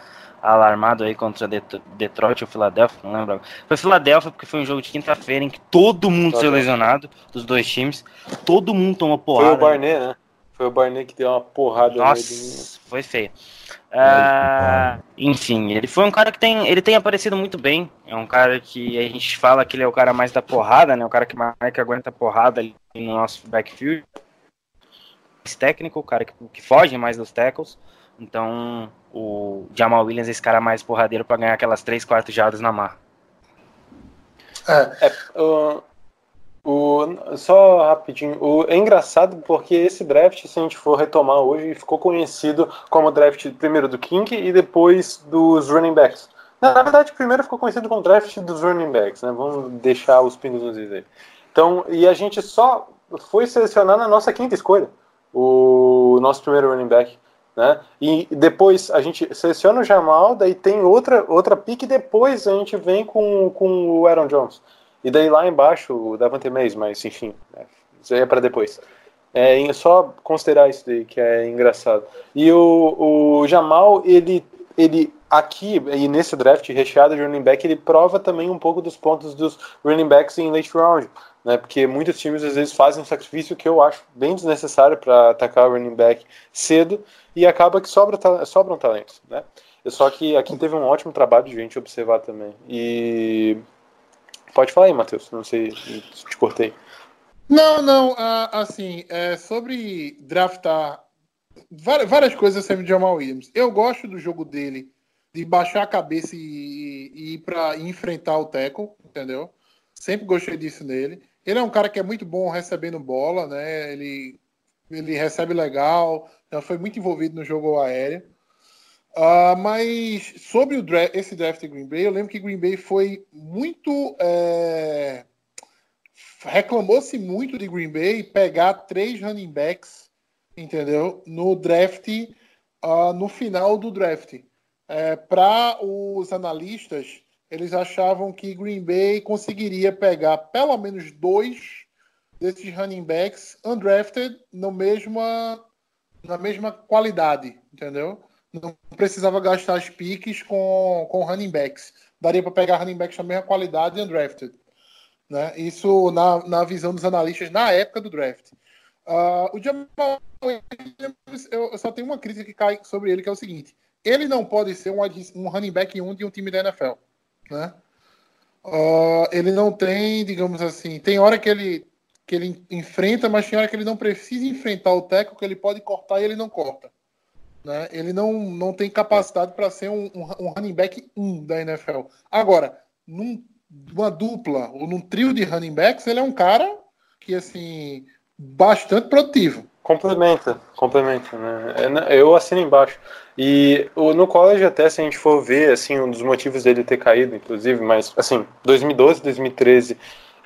alarmado aí contra Detroit ou Philadelphia, não lembro. Foi Philadelphia porque foi um jogo de quinta-feira em que todo mundo foi lesionado dos dois times. Todo mundo tomou porrada. Foi o Barney, né? Foi o Barney que deu uma porrada. Nossa, foi feio. Uh, enfim, ele foi um cara que tem, ele tem aparecido muito bem. É um cara que a gente fala que ele é o cara mais da porrada, né? O cara que mais que aguenta porrada ali no nosso backfield. Técnico, o cara que, que foge mais dos tackles. Então, o Jamal Williams é esse cara mais porradeiro para ganhar aquelas 3, 4 jardas na mar. É, é uh, o, só rapidinho, o, é engraçado porque esse draft, se a gente for retomar hoje, ficou conhecido como draft primeiro do King e depois dos running backs. Na, na verdade, primeiro ficou conhecido como draft dos running backs, né? Vamos deixar os pinos nos aí. Então, e a gente só foi selecionar na nossa quinta escolha, o nosso primeiro running back. Né? E depois a gente seleciona o Jamal, daí tem outra, outra e depois a gente vem com, com o Aaron Jones. E daí lá embaixo o Davante Mays, mas enfim, né, isso aí é para depois. É só considerar isso daí que é engraçado. E o, o Jamal, ele, ele aqui e nesse draft recheado de running back, ele prova também um pouco dos pontos dos running backs em late round, né? Porque muitos times às vezes fazem um sacrifício que eu acho bem desnecessário para atacar o running back cedo e acaba que sobra, sobram talentos, né? Só que aqui teve um ótimo trabalho de gente observar também. E Pode falar aí, Matheus. Não sei, te cortei. Não, não. Assim, é, sobre draftar várias coisas sobre o Jamal Williams. Eu gosto do jogo dele, de baixar a cabeça e, e ir para enfrentar o Teco, entendeu? Sempre gostei disso nele. Ele é um cara que é muito bom recebendo bola, né? Ele, ele recebe legal, já foi muito envolvido no jogo aéreo. Uh, mas sobre o draft, esse draft de Green Bay, eu lembro que Green Bay foi muito. É... Reclamou-se muito de Green Bay pegar três running backs, entendeu? No draft, uh, no final do draft. é, para os analistas, eles achavam que Green Bay conseguiria pegar pelo menos dois desses running backs undrafted no mesma, na mesma qualidade, entendeu? Não precisava gastar as piques com, com running backs. Daria para pegar running backs da mesma qualidade undrafted. Né? Isso na, na visão dos analistas na época do draft. Uh, o Jamal Williams, eu, só tenho uma crítica que cai sobre ele, que é o seguinte: ele não pode ser um, um running back 1 de um time da NFL. Né? Uh, ele não tem, digamos assim, tem hora que ele, que ele enfrenta, mas tem hora que ele não precisa enfrentar o que ele pode cortar e ele não corta. Né? Ele não, não tem capacidade para ser um, um, um, running back 1 da NFL. Agora, num, numa dupla ou num trio de running backs, ele é um cara que, assim, bastante produtivo. Complementa, complementa, né? É, eu assino embaixo. E no college até, se a gente for ver, assim, um dos motivos dele ter caído, inclusive, mas, assim, 2012, 2013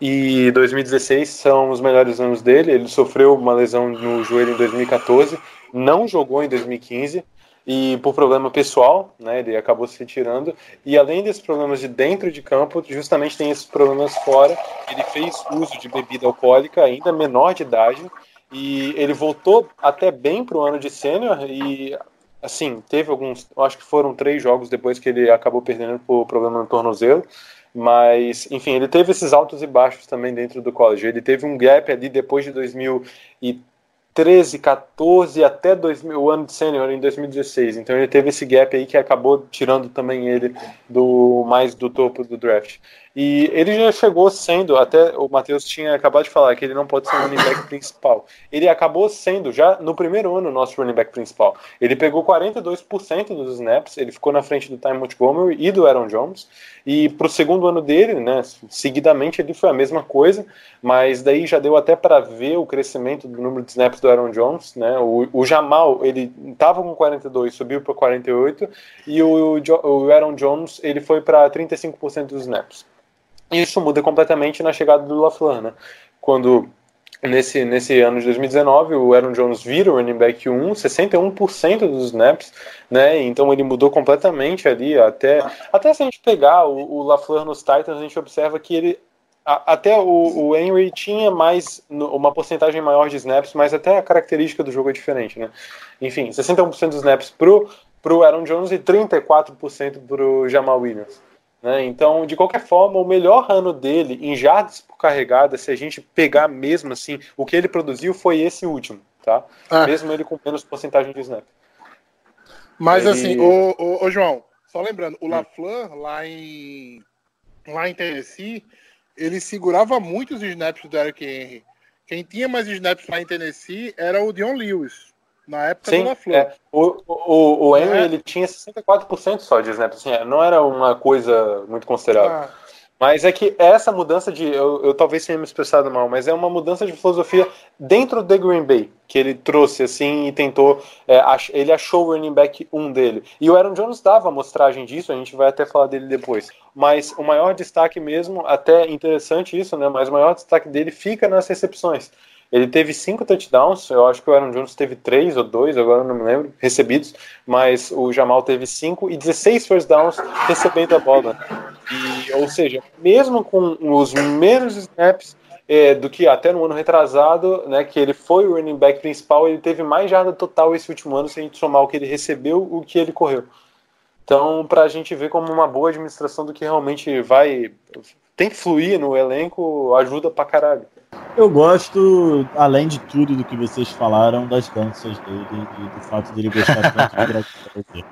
e 2016 são os melhores anos dele. Ele sofreu uma lesão no joelho em 2014, não jogou em 2015 e por problema pessoal, né, ele acabou se retirando. E além desses problemas de dentro de campo, justamente tem esses problemas fora. Ele fez uso de bebida alcoólica ainda menor de idade e ele voltou até bem para o ano de sênior e assim teve alguns, acho que foram três jogos depois que ele acabou perdendo por problema no tornozelo. Mas, enfim, ele teve esses altos e baixos também dentro do college. Ele teve um gap ali depois de 2013 13, 14 até 2000, o ano de sênior em 2016. Então ele teve esse gap aí que acabou tirando também ele do mais do topo do draft. E ele já chegou sendo, até o Matheus tinha acabado de falar que ele não pode ser o running back [coughs] principal. Ele acabou sendo já no primeiro ano nosso running back principal. Ele pegou 42% dos snaps, ele ficou na frente do Ty Montgomery e do Aaron Jones. E para o segundo ano dele, né, seguidamente ele foi a mesma coisa, mas daí já deu até para ver o crescimento do número de snaps do Aaron Jones, né? O, o Jamal, ele estava com 42, subiu para 48 e o, o Aaron Jones, ele foi para 35% dos snaps. Isso muda completamente na chegada do LaFleur, né? Quando nesse, nesse ano de 2019 o Aaron Jones vira o running back 1, 61% dos snaps, né? Então ele mudou completamente ali, até até se a gente pegar o, o LaFleur nos Titans, a gente observa que ele a, até o, o Henry tinha mais uma porcentagem maior de snaps, mas até a característica do jogo é diferente, né? Enfim, 61% dos snaps pro pro Aaron Jones e 34% pro Jamal Williams. Né? Então, de qualquer forma, o melhor ano dele em jardas por carregada, se a gente pegar mesmo assim, o que ele produziu foi esse último, tá? Ah. Mesmo ele com menos porcentagem de snap. Mas ele... assim, o, o, o, João, só lembrando, o hum. LaFleur lá em lá em Tennessee, ele segurava muito os snaps do Derrick Henry. Quem tinha mais snaps lá em Tennessee era o Dion Lewis na época Sim. É. O, o, o Henry, é. ele tinha 64% só de snaps, assim, é, não era uma coisa muito considerável. Ah. Mas é que essa mudança de. Eu, eu, talvez tenha me expressado mal, mas é uma mudança de filosofia dentro do Green Bay, que ele trouxe assim e tentou. É, ach, ele achou o running back um dele. E o Aaron Jones dava amostragem disso, a gente vai até falar dele depois. Mas o maior destaque mesmo, até interessante isso, né? Mas o maior destaque dele fica nas recepções. Ele teve cinco touchdowns, eu acho que o Aaron Jones teve três ou dois, agora não me lembro, recebidos, mas o Jamal teve cinco e 16 first downs recebendo a bola. E, ou seja, mesmo com os menos snaps é, do que até no ano retrasado, né, que ele foi o running back principal, ele teve mais jarda total esse último ano, se a gente somar o que ele recebeu, o que ele correu. Então, para a gente ver como uma boa administração do que realmente vai tem que fluir no elenco, ajuda pra caralho. Eu gosto, além de tudo do que vocês falaram, das danças dele e do fato dele gostar tanto de [laughs] gravidez.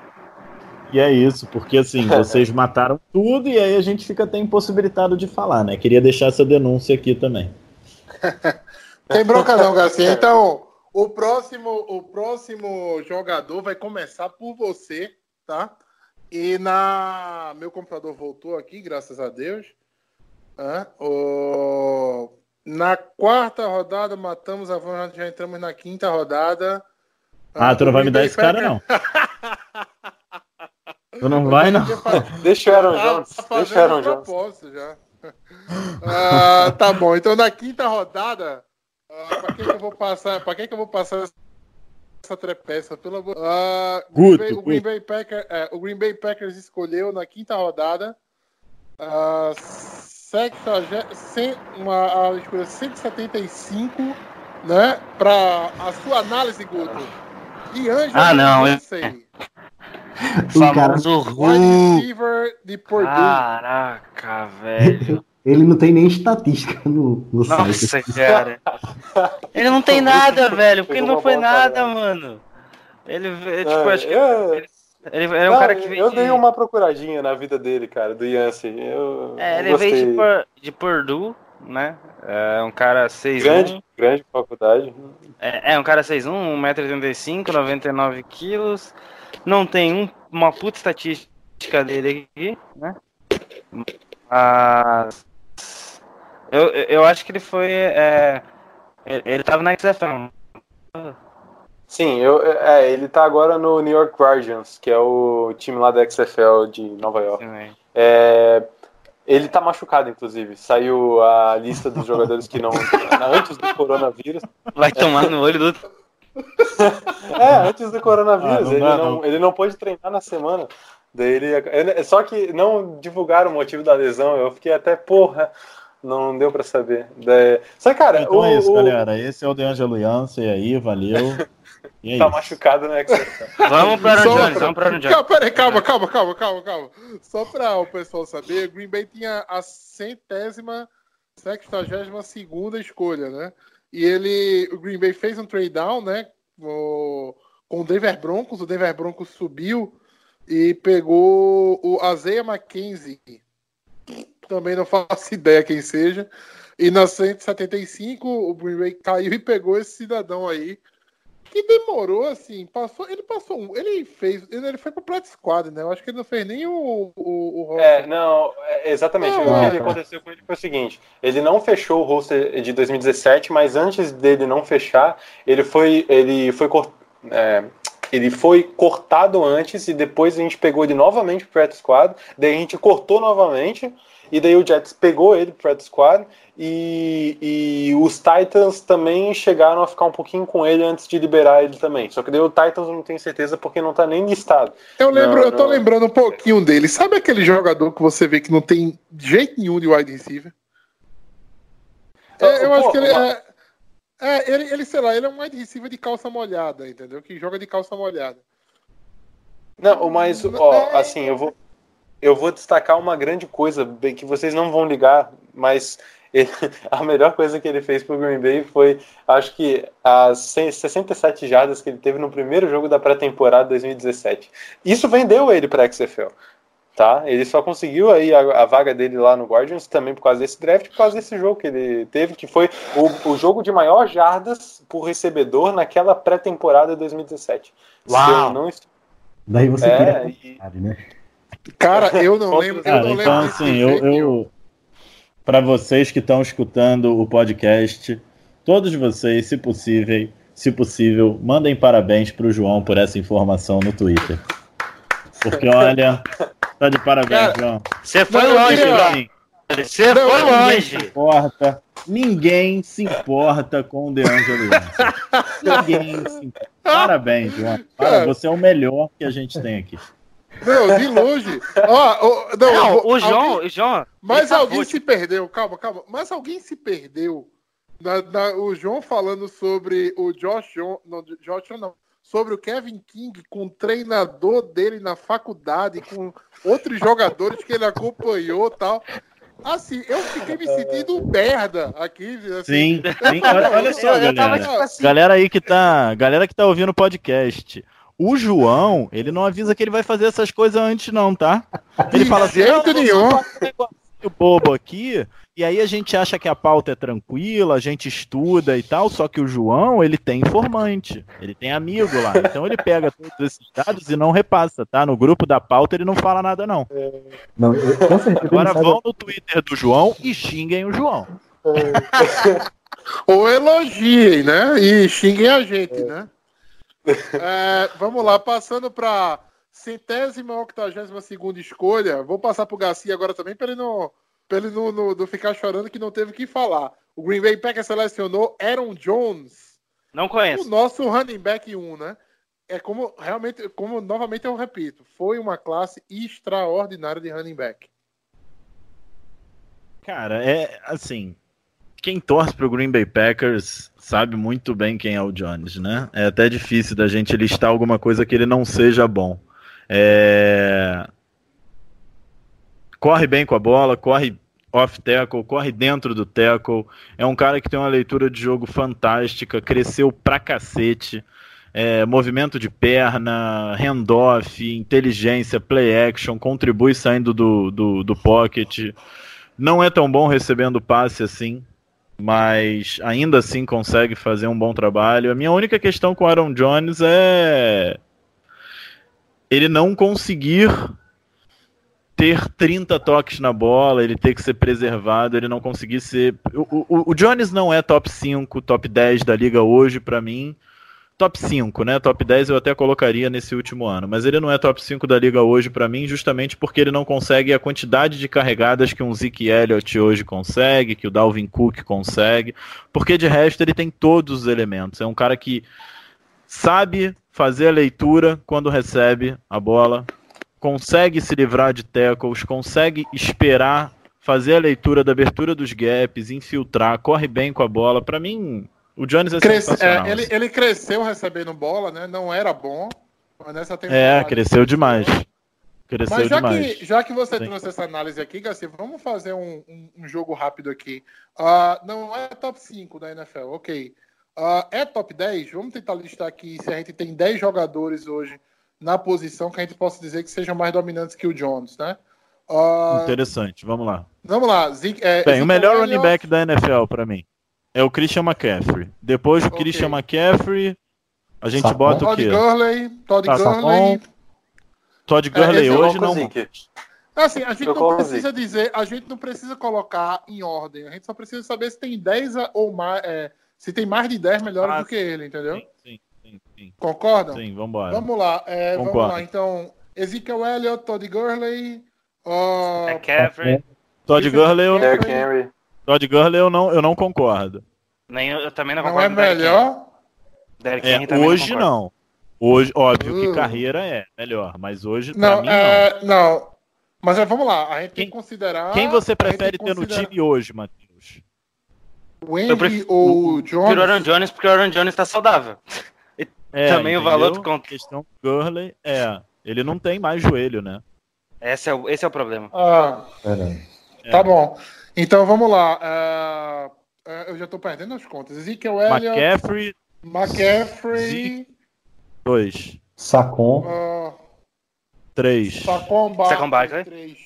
E é isso, porque assim, vocês [laughs] mataram tudo e aí a gente fica até impossibilitado de falar, né? Queria deixar essa denúncia aqui também. [laughs] Tem bronca não, Garcia. Então, o próximo, o próximo jogador vai começar por você, tá? E na meu computador voltou aqui, graças a Deus. É, o na quarta rodada matamos a Van, já entramos na quinta rodada. Ah, tu não vai me dar esse cara, não. [laughs] tu não vai, não. Deixa o Aaron Jones. Ah, Deixa o Aaron Jones. Já. Ah, tá bom, então na quinta rodada, ah, para quem que eu vou passar? Para quem que eu vou passar essa trepeça? Pelo amor... ah, Green Bay, o, Green Bay Packers, é, o Green Bay Packers escolheu na quinta rodada. Ah, 100, uma, escolha 175, né? Para a sua análise, Guto. E Anjo ah, não, eu sei. É. O famoso receiver de Purdue. Caraca, velho. [laughs] Ele não tem nem estatística no, no Nossa, site. cara. ele não tem nada, velho, porque não foi nada, mano. Ele, tipo, é, tipo, acho que é... ele ele é um não, cara que veio eu de- dei uma procuradinha na vida dele, cara, do Yancey. Eu, É, ele gostei. veio de, Pur- de Purdue, né? É um cara 6'1". Grande, grande faculdade. É, é um cara 6'1", 1,85m, 99 quilos. Não tem um- uma puta estatística dele aqui, né? Mas... Eu, eu eu acho que ele foi... é, ele, ele tava na XFL. Sim, eu, é, ele tá agora no New York Guardians, que é o time lá da XFL de Nova York. também. É, ele tá machucado, inclusive. Saiu a lista dos jogadores que não. antes do coronavírus. Vai tomar no olho do... [laughs] É, antes do coronavírus. Ah, não ele, dá, não, não. ele não pôde treinar na semana. Daí ele, ele- só que não divulgaram o motivo da lesão. Eu fiquei até, porra, não deu pra saber. Daí, só cara, Então o, é isso, o- galera. Esse é o DeAngelo Yancey aí, valeu. [laughs] E é tá isso. machucado, né? XFL. Vamos para o Jones, pra- vamos para o Jones. Calma, peraí, calma, calma, calma, calma, calma. Só para o pessoal saber, Green Bay tinha a centésima, sextagésima segunda escolha, né? E ele, o Green Bay fez um trade down, né? o- com o Denver Broncos, o Denver Broncos subiu e pegou o Azeia Mackenzie. Também não faço [laughs] ideia quem seja. E na 175, o Green Bay caiu e pegou esse cidadão aí que demorou, assim, passou, ele passou ele fez, ele foi pro Practice Squad, né? Eu acho que ele não fez nem o, o, o roster. É, não, é, exatamente. Ah, o que tá. aconteceu com ele foi o seguinte: ele não fechou o roster de 2017, mas antes dele não fechar, ele foi, ele foi, é, ele foi cortado antes e depois a gente pegou ele novamente pro Practice Squad, daí a gente cortou novamente. E daí o Jets pegou ele pro Practice Squad e, e os Titans também chegaram a ficar um pouquinho com ele antes de liberar ele também. Só que daí o Titans eu não tenho certeza porque não tá nem listado. Eu lembro, Não, eu tô não. lembrando um pouquinho dele. Sabe aquele jogador que você vê que não tem jeito nenhum de wide receiver? É, eu Pô, acho que ele é, é, ele, ele, sei lá, ele é um wide receiver de calça molhada, entendeu? Que joga de calça molhada. Não, mas, ó, assim, eu vou, eu vou destacar uma grande coisa que vocês não vão ligar, mas ele- [laughs] a melhor coisa que ele fez pro Green Bay foi, acho que, as 100 67 jardas que ele teve no primeiro jogo da pré-temporada 2017. Isso vendeu ele pra XFL, tá? Ele só conseguiu aí a, a vaga dele lá no Guardians também por causa desse draft, por causa desse jogo que ele teve, que foi o, o jogo de maior jardas por recebedor naquela pré-temporada 2017. Se Uau! eu não Daí você É, tira e- né? Cara, eu não lembro, eu Cara, não lembro então desse assim, eu, eu para vocês que estão escutando o podcast, todos vocês, se possível, se possível, mandem parabéns pro João por essa informação no Twitter. Porque olha, tá de parabéns, Cara, João. Você foi Não, eu longe, João. Você Não, foi eu- ninguém longe. se importa, ninguém se importa com o DeAngelo. [laughs] Ninguém se importa. Parabéns, João. Para, você é o melhor que a gente tem aqui. Não, de longe. Ó, ó, não, Não, vou- o João, alguém- João. Mas tá alguém fútil. se perdeu, calma, calma. Mas alguém se perdeu. Na, na- o João falando sobre o Josh não, Josh não, sobre o Kevin King com o treinador dele na faculdade, com outros jogadores que ele acompanhou e tal. Assim, eu fiquei me sentindo merda aqui. Assim. Sim, sim. Olha, olha só, Eu- eu tava, galera. tipo assim, Galera aí que tá, galera que tá ouvindo o podcast. O João, ele não avisa que ele vai fazer essas coisas antes não, tá? Ele De fala assim, jeito "Não, vou nenhum." um negocinho bobo aqui, e aí a gente acha que a pauta é tranquila, a gente estuda e tal, só que o João, ele tem informante, ele tem amigo lá, então ele pega todos esses dados e não repassa, tá? No grupo da pauta ele não fala nada não. Não, eu, com certeza Agora sabe- vão no Twitter do João e xinguem o João. [laughs] Ou elogiem, né? E xinguem a gente, né? É, vamos lá, passando para centésima, octagésima segunda escolha. Vou passar pro Garcia agora também para ele não, pra ele não, não- não ficar chorando que não teve o que falar. O Green Bay Packers selecionou Aaron Jones, Não O conheço. nosso running back 1, né? É como, realmente, como novamente eu repito, foi uma classe extraordinária de running back. Cara, é assim. Quem torce pro Green Bay Packers sabe muito bem quem é o Jones, né? É até difícil da gente listar alguma coisa que ele não seja bom. É... Corre bem com a bola, corre off tackle, corre dentro do tackle. É um cara que tem uma leitura de jogo fantástica, cresceu pra cacete. É, movimento de perna, handoff, inteligência, play action, contribui saindo do, do, do pocket. Não é tão bom recebendo passe assim, mas ainda assim consegue fazer um bom trabalho. A minha única questão com o Aaron Jones é ele não conseguir ter 30 toques na bola, ele ter que ser preservado, ele não conseguir ser. O, o, o Jones não é top 5, top 10 da liga hoje, para mim. Top 5, né? Top 10 eu até colocaria nesse último ano, mas ele não é top 5 da liga hoje para mim, justamente porque ele não consegue a quantidade de carregadas que um Zeke Elliott hoje consegue, que o Dalvin Cook consegue, porque de resto ele tem todos os elementos. É um cara que sabe fazer a leitura quando recebe a bola, consegue se livrar de tackles, consegue esperar, fazer a leitura da abertura dos gaps, infiltrar, corre bem com a bola. Para mim, o Jones é sensacional. é, ele, ele cresceu recebendo bola, né? Não era bom, mas nessa É, temporada. cresceu demais. Cresceu Mas já demais. que, já que você Sim. trouxe essa análise aqui, Garcia, vamos fazer um, um- um jogo rápido aqui. Ah, não é top 5 da NFL, ok. Ah, é top 10? Vamos tentar listar aqui se a gente tem 10 jogadores hoje na posição que a gente possa dizer que sejam mais dominantes que o Jones, né? Ah, Interessante, vamos lá. vamos lá. É, Bem, o melhor Elliott, running back da NFL pra mim é o Christian McCaffrey. Depois do Ok. Christian McCaffrey, a gente Sacon. bota o Todd quê? Gurley, Todd Tá, Gurley. Todd Gurley esse é o hoje não. Assim, a gente Eu não precisa dizer, a gente não precisa colocar em ordem. A gente só precisa saber se tem 10 a- ou mais, é, se tem mais de 10 melhores Ah, do que ele, entendeu? Sim, sim, sim, sim. Concordam? Sim, vambora. Vamos lá, é, vamos lá. Então, Ezekiel Elliott, Todd Gurley, uh, McCaffrey. Todd Defensive Gurley, Tackle. Derrick Henry. Todd Gurley eu não, eu não concordo. Nem, eu também não não concordo é com o Derrick Henry. melhor? Derrick É, Henry também hoje concordo. não. Hoje, óbvio que Uh. carreira é melhor, mas hoje pra Não, mim não. é, não. Mas é, vamos lá, a gente tem Quem- que considerar. Quem você a prefere tem ter no time hoje, Matheus? O Eu Henry prefiro- ou o Prefiro o Aaron Jones? Jones porque o Aaron Jones tá saudável. É, Também o valor do A contra. questão do Gurley é, ele não tem mais joelho, né? Esse é o, esse é o problema. Ah. É. tá bom. Então vamos lá. é, eu já tô perdendo as contas. Ezekiel Elliott, McCaffrey, McCaffrey, 2. Sacon, uh, 3. Saquon Saquon Barkley. 3.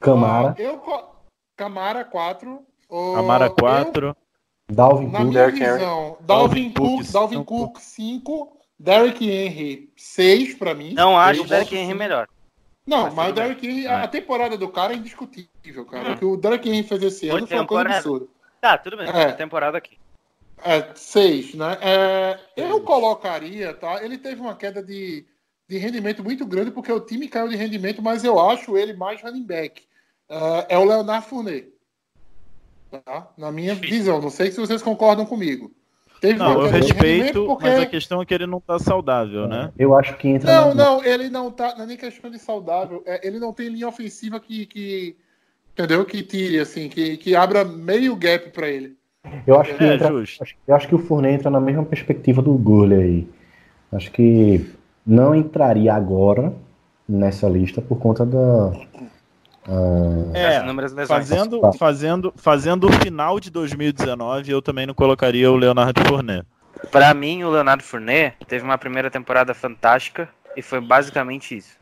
Camara, eu, co- Camara 4. Camara 4. Dalvin Na Cook, minha Derrick Henry. visão, Dalvin Dalvin Cook, Dalvin cinco. Cook 5, Derrick Henry 6 pra mim. Não acho Eu o Derrick boto Henry melhor. Não, Mas o. Derrick Henry, a, a temporada do cara é indiscutível, cara. O que o Derrick Henry fez esse ano foi uma coisa absurda. Tá, tudo bem. É. Temporada aqui. É, 6, né? É, eu colocaria, tá? Ele teve uma queda de, de rendimento muito grande porque o time caiu de rendimento, mas eu acho ele mais running back. É, é o Leonardo Fournet. Tá? Na minha visão. Não sei se vocês concordam comigo. Teve Não, eu respeito, porque... mas a questão é que ele não tá saudável, né? eu acho que entra Não, na- não, ele não tá. Não é nem questão de saudável. é, ele não tem linha ofensiva que. que entendeu? Que tire, assim, que, que abra meio gap pra ele. Eu acho que É, entra, justo. acho- eu acho que o Fournet entra na mesma perspectiva do Gurley aí. Acho que não entraria agora nessa lista por conta da É, fazendo, fazendo, fazendo o final de 2019, eu também não colocaria o Leonardo Fournet. Pra mim, o Leonardo Fournet teve uma primeira temporada fantástica e foi basicamente isso.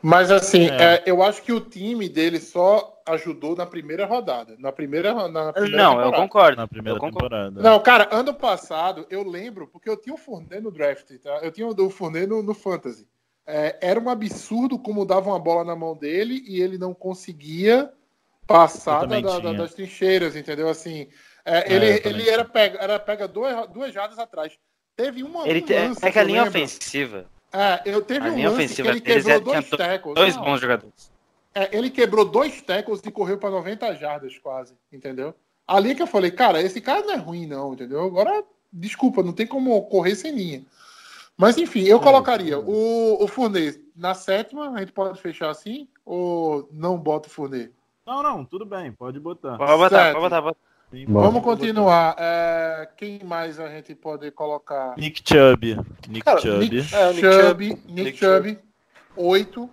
Mas assim, É. é, eu acho que o time dele só ajudou na primeira rodada. Na primeira, na primeira Não, eu temporada. concordo. Na primeira eu concordo. temporada. Não, cara, ano passado eu lembro, porque eu tinha o Fournet no draft, tá? Eu tinha o Fournet no, no Fantasy. É, era um absurdo como dava uma bola na mão dele e ele não conseguia passar da, da- das trincheiras, entendeu? Assim, é, É, ele, ele era pega, era pega duas, duas jardas atrás. Teve uma Ele um lance é que a linha lembro. ofensiva, É, eu teve a um linha lance que ofensiva ele deles quebrou é- dois tackles. dois Não, bons jogadores. é, ele quebrou dois tackles e correu para 90 jardas quase, entendeu? Ali que eu falei, cara, esse cara não é ruim não, entendeu? Agora desculpa, não tem como correr sem linha. Mas enfim, eu colocaria o, o Fournet na sétima, a gente pode fechar assim, ou não bota o Fournet? Não, não, tudo bem, pode botar. Pode botar, pode botar, pode Sim, Bom. Vamos continuar. É, quem mais a gente pode colocar? Nick Chubb. Nick Cara, Chubb. Nick É, Nick Chubb, Chubb. Nick Nick Chubb, 8.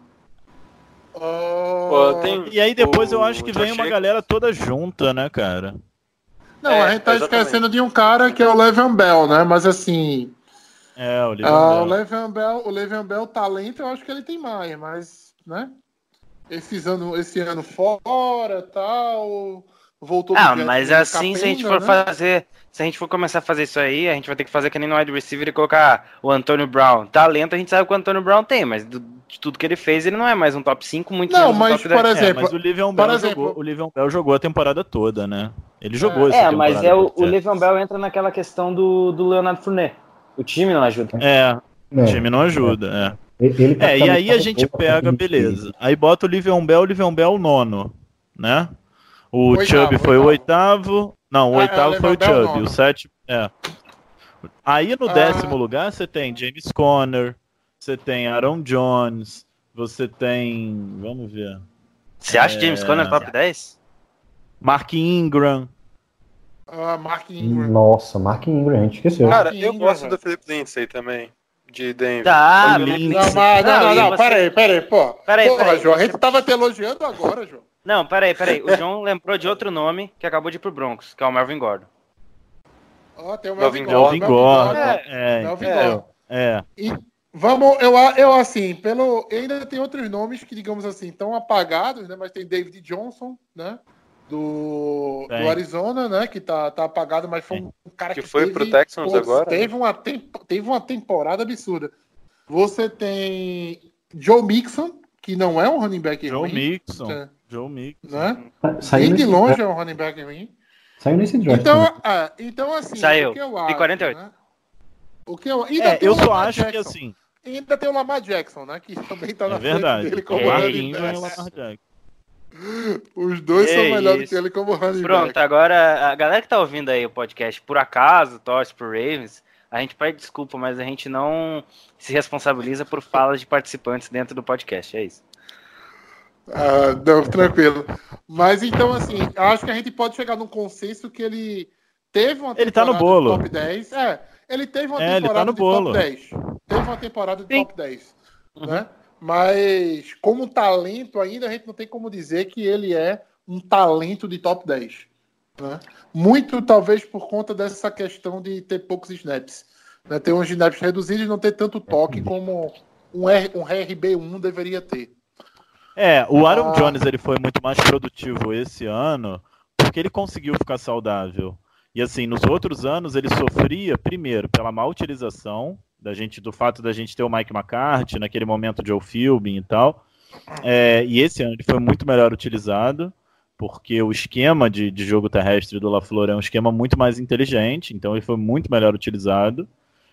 Pô, tem- E aí depois eu O acho que vem uma galera toda junta, né, cara? Não, É, a gente tá exatamente. esquecendo de um cara que é o Le'Veon Bell, né? Mas assim, É, o Le'Veon ah, o Bell. Le'Veon Bell, o Le'Veon Bell talento, eu acho que ele tem mais, mas, né? Esses ano, esse ano fora, tal, voltou Ah, mas assim, se a gente for né? fazer. Se a gente for começar a fazer isso aí, a gente vai ter que fazer que nem no wide receiver e colocar o Antônio Brown. Talento, a gente sabe que o Antônio Brown tem, mas do- de tudo que ele fez, ele não é mais um top 5, muito Não, menos um mas, top 10. por É, exemplo, mas o por Bell, exemplo- jogou, o Bell jogou a temporada toda, né? Ele jogou essa É, mas temporada é o, o. Le'Veon Bell entra naquela questão do, do Leonardo Fournet. O time não ajuda. É, o É, time não ajuda, ele- ele é. É, e aí a gente pouco pega, de beleza. Aí bota o Le'Veon Bell, o Le'Veon Bell nono, né? O Oitavo, Chubb foi o oitavo. Não, o Ah, é, oitavo o foi o Chubb, o sétimo, é. Aí no Ah. décimo lugar você tem James Conner, você tem Aaron Jones, você tem, vamos ver, Você acha James É. Conner top 10? Mark Ingram, ah, Mark Ingram. Nossa, Mark Ingram, a gente esqueceu. Cara, Mark eu Ingram, gosto velho. do Felipe Lindsay também, de Denver. Tá, Não, Lindsay. mas, não, não, não, você- pera aí, pera aí, pô. Pera aí, Porra, pera aí. João, a gente tava te elogiando agora, João. Não, peraí, peraí. O John lembrou de outro nome que acabou de ir pro Broncos, que é o Melvin Gordon. Ó, tem o Melvin Melvin Melvin Gordon. Gordon, Gordon. é, Melvin é, Gordon. é. E vamos, eu, eu assim, pelo. Ainda tem outros nomes que, digamos assim, estão apagados, né? Mas tem David Johnson, né? Do, do Arizona, né? Que tá, tá apagado, mas foi um cara que, Que foi teve, pro Texans agora, Teve uma, tempo, teve uma temporada absurda. Você tem Joe Mixon, que não é um running back Joe ruim, Mixon, é, Joe Mixon. né? Saiu Nem de longe é um running back ruim. Saiu nesse draft. Então, né? ah, então assim, Saiu. o que eu E acho, 48. né? O que eu, ainda É, tem eu o só Lamar acho que Jackson. assim, E ainda tem o Lamar Jackson, né? Que [laughs] também tá na é verdade. frente dele como É, running Ingram e back. Os dois É são melhores isso. que ele como running Pronto, back. agora a galera que tá ouvindo aí o podcast, por acaso, torce pro Ravens, a gente pede desculpa, mas a gente não se responsabiliza por falas de participantes dentro do podcast, é isso. Ah, não, tranquilo. Mas então, assim, eu acho que a gente pode chegar num consenso que ele teve uma Ele tá no temporada bolo. de top 10. É, ele teve uma É, ele tá temporada no de bolo. top 10. Teve uma temporada de Sim. top 10. Uhum. Mas como talento ainda, a gente não tem como dizer que ele é um talento de top 10. né? Muito talvez por conta dessa questão de ter poucos snaps. Né? Ter uns snaps reduzidos e não ter tanto toque como um, R, um RB1 deveria ter. É, o Aaron Ah. Jones ele foi muito mais produtivo esse ano porque ele conseguiu ficar saudável. E assim, nos outros anos ele sofria primeiro pela má utilização da gente, do fato da gente ter o Mike McCarthy naquele momento de Joe Philbin e tal. É, e esse ano ele foi muito melhor utilizado porque o esquema de, de jogo terrestre do LaFleur é um esquema muito mais inteligente, então ele foi muito melhor utilizado.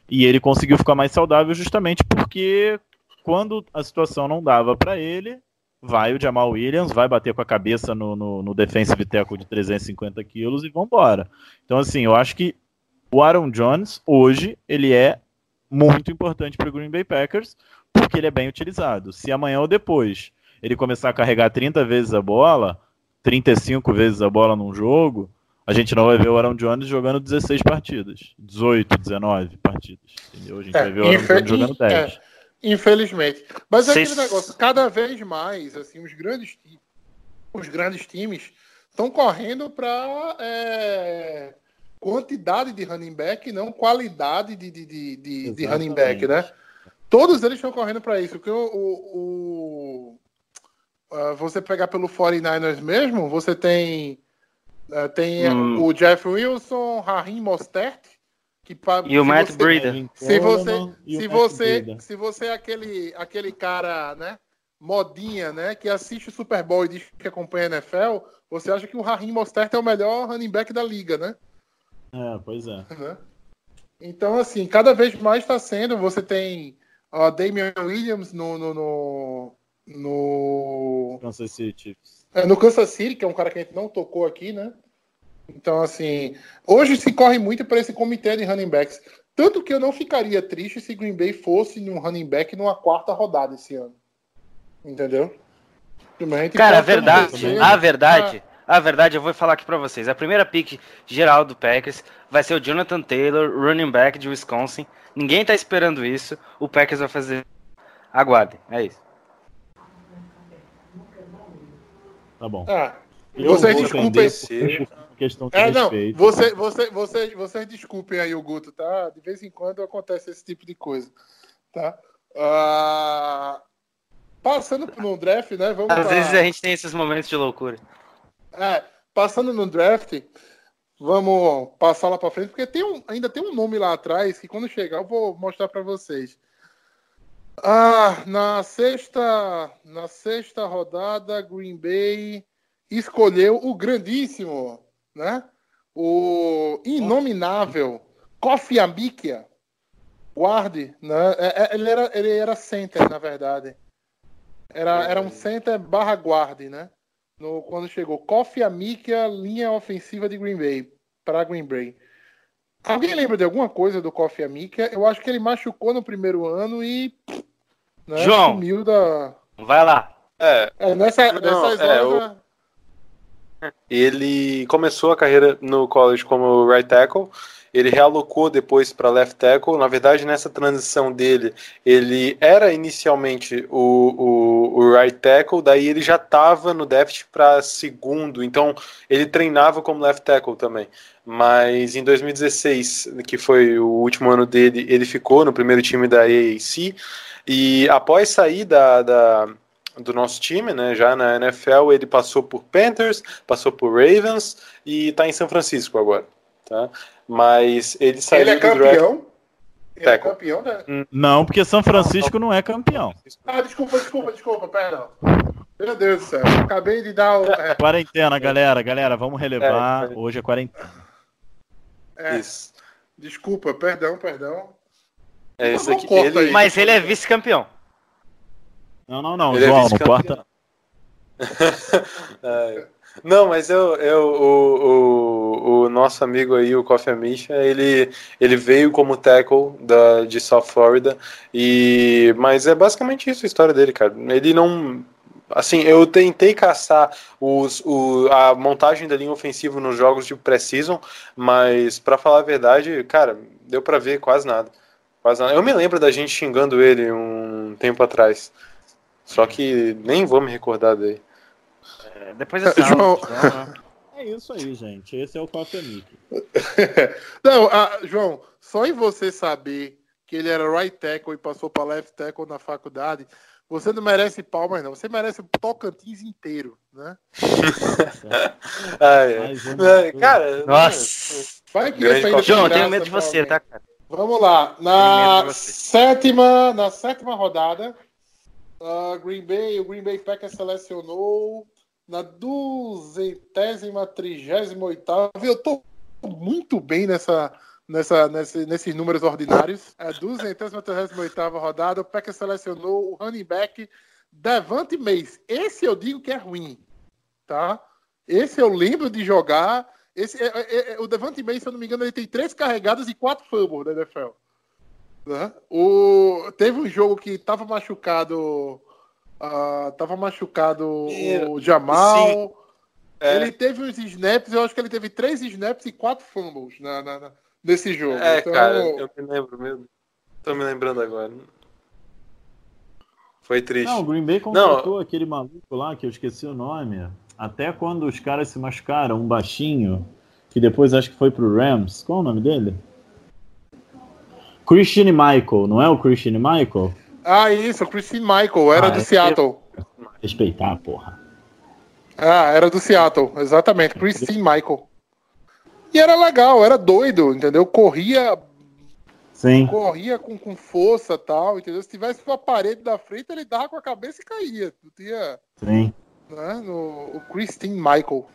E ele conseguiu ficar mais saudável justamente porque quando a situação não dava para ele, vai o Jamal Williams, vai bater com a cabeça no, no, no defensive tackle de 350 quilos e vambora. Então, assim, eu acho que o Aaron Jones, hoje, ele é muito importante para o Green Bay Packers, porque ele é bem utilizado. Se amanhã ou depois ele começar a carregar 30 vezes a bola, 35 vezes a bola num jogo, a gente não vai ver o Aaron Jones jogando 16 partidas, 18, 19 partidas. Entendeu? A gente É, vai ver o Aaron Jones jogando 10. é. Infelizmente. Mas é aquele negócio, cada vez mais, assim, os grandes, os grandes times estão correndo para quantidade de running back e não qualidade de, de, de, de, de running back, né? Todos eles estão correndo para isso. Porque o, o, o- ah, você pegar pelo 49ers mesmo, você tem, ah, tem Hum. o Jeff Wilson, Raheem Mostert, que pa- E o Matt você- Breida. se você, Coleman e o se Matt você, se você é aquele, aquele cara, né, modinha, né, que assiste o Super Bowl e diz que acompanha a NFL, você acha que o Raheem Mostert é o melhor running back da liga, né? É, pois é. né? Então, assim, cada vez mais está sendo. Você tem ó, Damian Williams no, no, no, no, Kansas City Chiefs. é, no Kansas City, que é um cara que a gente não tocou aqui, né? Então, assim, hoje se corre muito para esse comitê de running backs. Tanto que eu não ficaria triste se Green Bay fosse num running back numa quarta rodada esse ano. Entendeu? Cara, a verdade, a verdade, a verdade, eu vou falar aqui pra vocês. A primeira pick geral do Packers vai ser o Jonathan Taylor, running back de Wisconsin. Ninguém tá esperando isso. O Packers vai fazer. Aguardem, é isso. Tá bom. Ah, Eu vocês desculpem. por questão de É, não, respeito. você, você, você, vocês desculpem aí o Guto, tá? De vez em quando acontece esse tipo de coisa, tá? Ah, passando no draft, né? Vamos Às pra- vezes a gente tem esses momentos de loucura. É, passando no draft, vamos passar lá para frente, porque tem um, ainda tem um nome lá atrás que quando chegar eu vou mostrar para vocês. Ah, na sexta, na sexta rodada, Green Bay escolheu o grandíssimo, né? O inominável Kofi Amikia, guarde, né? É- é- Ele era, ele era center, na verdade. Era, era um center barra guarde, né? No, quando chegou Kofi Amikia, linha ofensiva de Green Bay, para Green Bay. Alguém lembra de alguma coisa do Kofi Amikia? Eu acho que ele machucou no primeiro ano e né, João. sumiu da. Vai lá. É, É, nessa, Não, nessas é, horas. o- ele começou a carreira no college como right tackle. Ele realocou depois para left tackle. Na verdade, nessa transição dele, ele era inicialmente o, o, o right tackle, daí ele já estava no déficit para segundo. Então, ele treinava como left tackle também. Mas em 2016, que foi o último ano dele, ele ficou no primeiro time da AAC. E após sair da, da, do nosso time, né, já na NFL, ele passou por Panthers, passou por Ravens e está em São Francisco agora. Tá? Mas ele saiu Ele é do draft. campeão. Ele é campeão, né? Não, porque São Francisco não é campeão. Ah, desculpa, desculpa, desculpa, perdão. Meu Deus do céu, acabei de dar o. É, Quarentena, galera, galera, vamos relevar. É, é. Hoje é quarentena. é, Isso. desculpa, perdão, perdão. É Não aqui. corta Ele, aí. Mas ele é vice-campeão. Não, não, não, Ele é João, não vice-campeão. corta. [laughs] Não, mas eu, eu o, o, o nosso amigo aí, o Kofi Amisha, ele, ele veio como tackle da, de South Florida, e, mas é basicamente isso a história dele, cara. Ele não. Assim, eu tentei caçar os, o, a montagem da linha ofensiva nos jogos de pré-season, mas pra falar a verdade, cara, deu pra ver quase nada. Quase nada. Eu me lembro da gente xingando ele um tempo atrás. Só que nem vou me recordar daí. É, Depois dessa João- né? É isso aí, gente. Esse é o Coffee Mickey. [laughs] Não, ah, João, só em você saber que ele era right tackle e passou para left tackle na faculdade, você não merece palmas, não. Você merece o Tocantins inteiro, né? [laughs] Ah, é. É, Cara, Nossa. Vai que João, eu tenho medo de você, alguém. tá, cara? Vamos lá. Na sétima, na sétima rodada, ah, Green Bay, o Green Bay Packers selecionou na duzentésima, trigésima oitava. Eu tô muito bem nessa, nessa, nesse- nesses números ordinários. A duzentésima, trigésima oitava rodada, o Packers selecionou o running back Devante Mace. Esse eu digo que é ruim, tá? Esse eu lembro de jogar. Esse, é- é- é- o Devante Mace, se eu não me engano, ele tem três carregadas e quatro fumbles da NFL. Né? O, teve um jogo que tava machucado. Ah, tava machucado o Jamal. É. Ele teve uns snaps, eu acho que ele teve três snaps e quatro fumbles na, na- na- nesse jogo. É, Então, cara, eu me lembro mesmo. Tô me lembrando agora. Foi triste. Não, o Green Bay contratou aquele maluco lá, que eu esqueci o nome. Até quando os caras se machucaram, um baixinho, que depois acho que foi pro Rams. Qual é o nome dele? Christian Michael, não é o Christian Michael? Ah, isso, o Christine Michael, era Ah, do é. Seattle. Respeitar, porra. Ah, era do Seattle, exatamente, Christine Michael. E era legal, era doido, entendeu? Corria, Sim. corria com, com força tal, entendeu? Se tivesse uma parede da frente, ele dava com a cabeça e caía. Não tinha, Sim. né? No, o Christine Michael.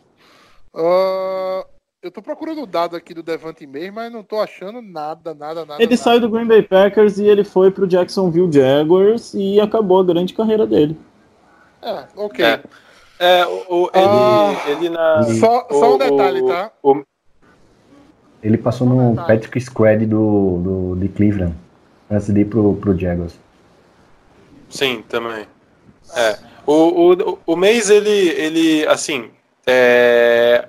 Ah, eu tô procurando o dado aqui do Devante May, mas não tô achando nada, nada, nada. Ele nada. saiu do Green Bay Packers e ele foi pro Jacksonville Jaguars e acabou a grande carreira dele. É, ok. É. É, o, o- ele, Ah, ele na. Só, só um o- detalhe, o- tá? o- Ele passou no Patrick Scred do, do, de Cleveland, antes de ir pro, pro Jaguars. Sim, também. É. O, o, o Mays, ele, ele assim, é,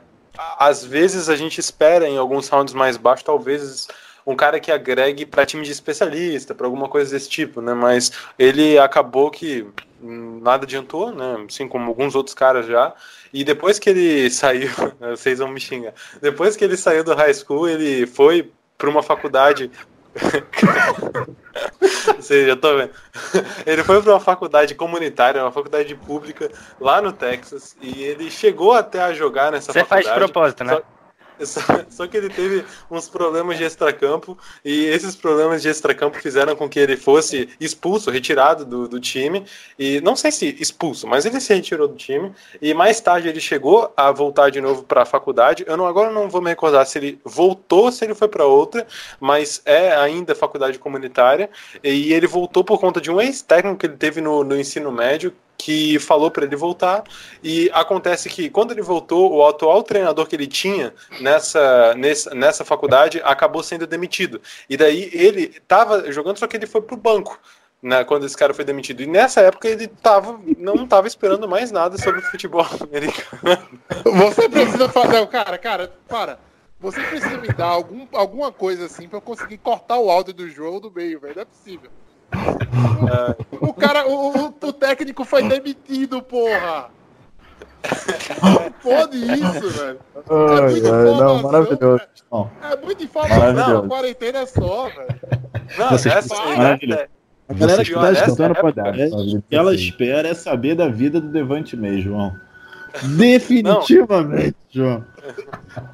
às vezes a gente espera em alguns rounds mais baixos, talvez um cara que agregue para time de especialista, para alguma coisa desse tipo, né? Mas ele acabou que nada adiantou, né? Assim como alguns outros caras já. E depois que ele saiu, [laughs] vocês vão me xingar. Depois que ele saiu do high school, ele foi para uma faculdade Você já tô vendo. Ele foi para uma faculdade comunitária, uma faculdade pública lá no Texas, e ele chegou até a jogar nessa Você faz faculdade. de propósito, né? Só- [laughs] Só, só que ele teve uns problemas de extracampo e esses problemas de extracampo fizeram com que ele fosse expulso, retirado do, do time. E não sei se expulso, mas ele se retirou do time. E mais tarde ele chegou a voltar de novo para a faculdade. Eu não, agora não vou me recordar se ele voltou, se ele foi para outra, mas é ainda faculdade comunitária. E ele voltou por conta de um ex-técnico que ele teve no, no ensino médio que falou para ele voltar e acontece que quando ele voltou o atual treinador que ele tinha nessa, nessa, nessa faculdade acabou sendo demitido e daí ele estava jogando só que ele foi pro banco né, quando esse cara foi demitido e nessa época ele tava, não estava esperando mais nada sobre o futebol americano [laughs] Você precisa fazer. Cara, cara, para. Você precisa me dar algum, alguma coisa assim pra eu conseguir cortar o áudio do jogo do meio, velho. Não é possível. O cara, o, o- o técnico foi demitido, porra. Não pode isso, velho. É muita informação, Bom, É muita informação. Maravilhoso. Não, quarentena é só, velho. não, Vocês- Maravilhoso. essa- a galera que tá escutando o época- podcast, o que ela espera é saber da vida do Devante May, João. Definitivamente, João.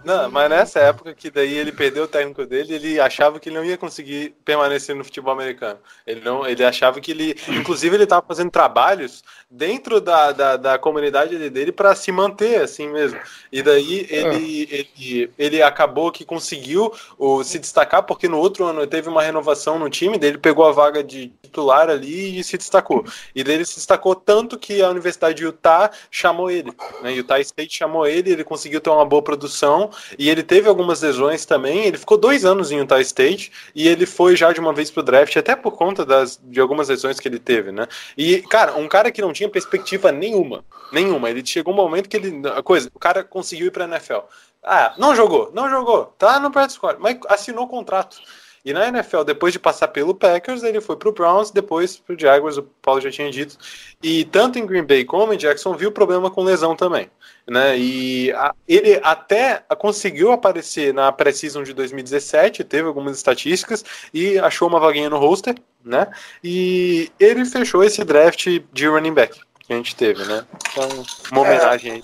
Não, mas nessa época que daí ele perdeu o técnico dele, ele achava que ele não ia conseguir permanecer no futebol americano. Ele não, ele achava que ele, inclusive ele estava fazendo trabalhos dentro da, da, da comunidade dele- dele para se manter assim mesmo. E daí ele, ele, ele acabou que conseguiu o, se destacar porque no outro ano teve uma renovação no time, dele pegou a vaga de titular ali e se destacou. E daí ele se destacou tanto que a Universidade de Utah chamou ele, né? Utah State chamou ele, ele conseguiu ter uma boa produção e ele teve algumas lesões também. Ele ficou dois anos em Utah State e ele foi já de uma vez pro draft, até por conta das, de algumas lesões que ele teve, né? E, cara, um cara que não tinha perspectiva nenhuma, nenhuma. Ele chegou um momento que ele. A coisa, o cara conseguiu ir pra NFL. Ah, não jogou, não jogou, tá no practice squad, mas assinou o contrato. E na NFL, depois de passar pelo Packers, ele foi pro Browns, depois pro Jaguars, o Paulo já tinha dito. E tanto em Green Bay como em Jackson viu problema com lesão também. Né? E a- ele até conseguiu aparecer na pré-season de 2017, teve algumas estatísticas e achou uma vaguinha no roster, né? E ele fechou esse draft de running back que a gente teve, né? Então, uma homenagem aí.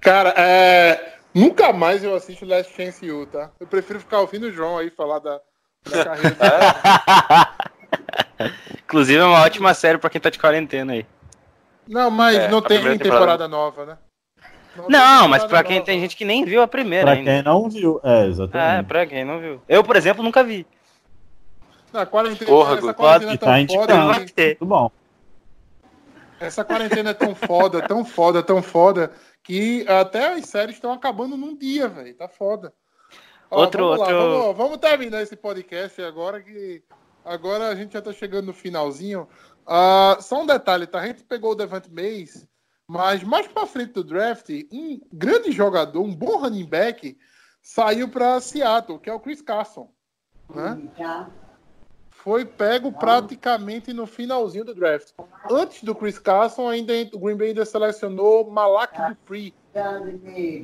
Cara, é, nunca mais eu assisto Last Chance U, tá? Eu prefiro ficar ouvindo o João aí falar da, da [laughs] carreira dele. Inclusive é uma ótima série pra quem tá de quarentena aí. Não, mas É, não tem temporada, temporada. nova, né? tem Não, mas pra quem nova. tem gente que nem viu a primeira Pra ainda. quem não viu, é, É, exatamente. pra quem não viu. Eu, por exemplo, nunca vi. Não, a quarentena, Porra, essa quarentena é tão tá foda. Muito bom. Essa quarentena é tão foda, tão foda, tão foda, que até as séries estão acabando num dia, velho. Tá foda. Ó, Outro- vamos, lá, outro- vamos, vamos terminar esse podcast agora que agora a gente já tá chegando no finalzinho. Ah, só um detalhe, tá? A gente pegou o Devante Mays, mas mais pra frente do draft, um grande jogador, um bom running back, saiu pra Seattle, que é o Chris Carson. Né? Foi pego praticamente no finalzinho do draft. Antes do Chris Carson, ainda o Green Bay ainda selecionou Malak Dupree,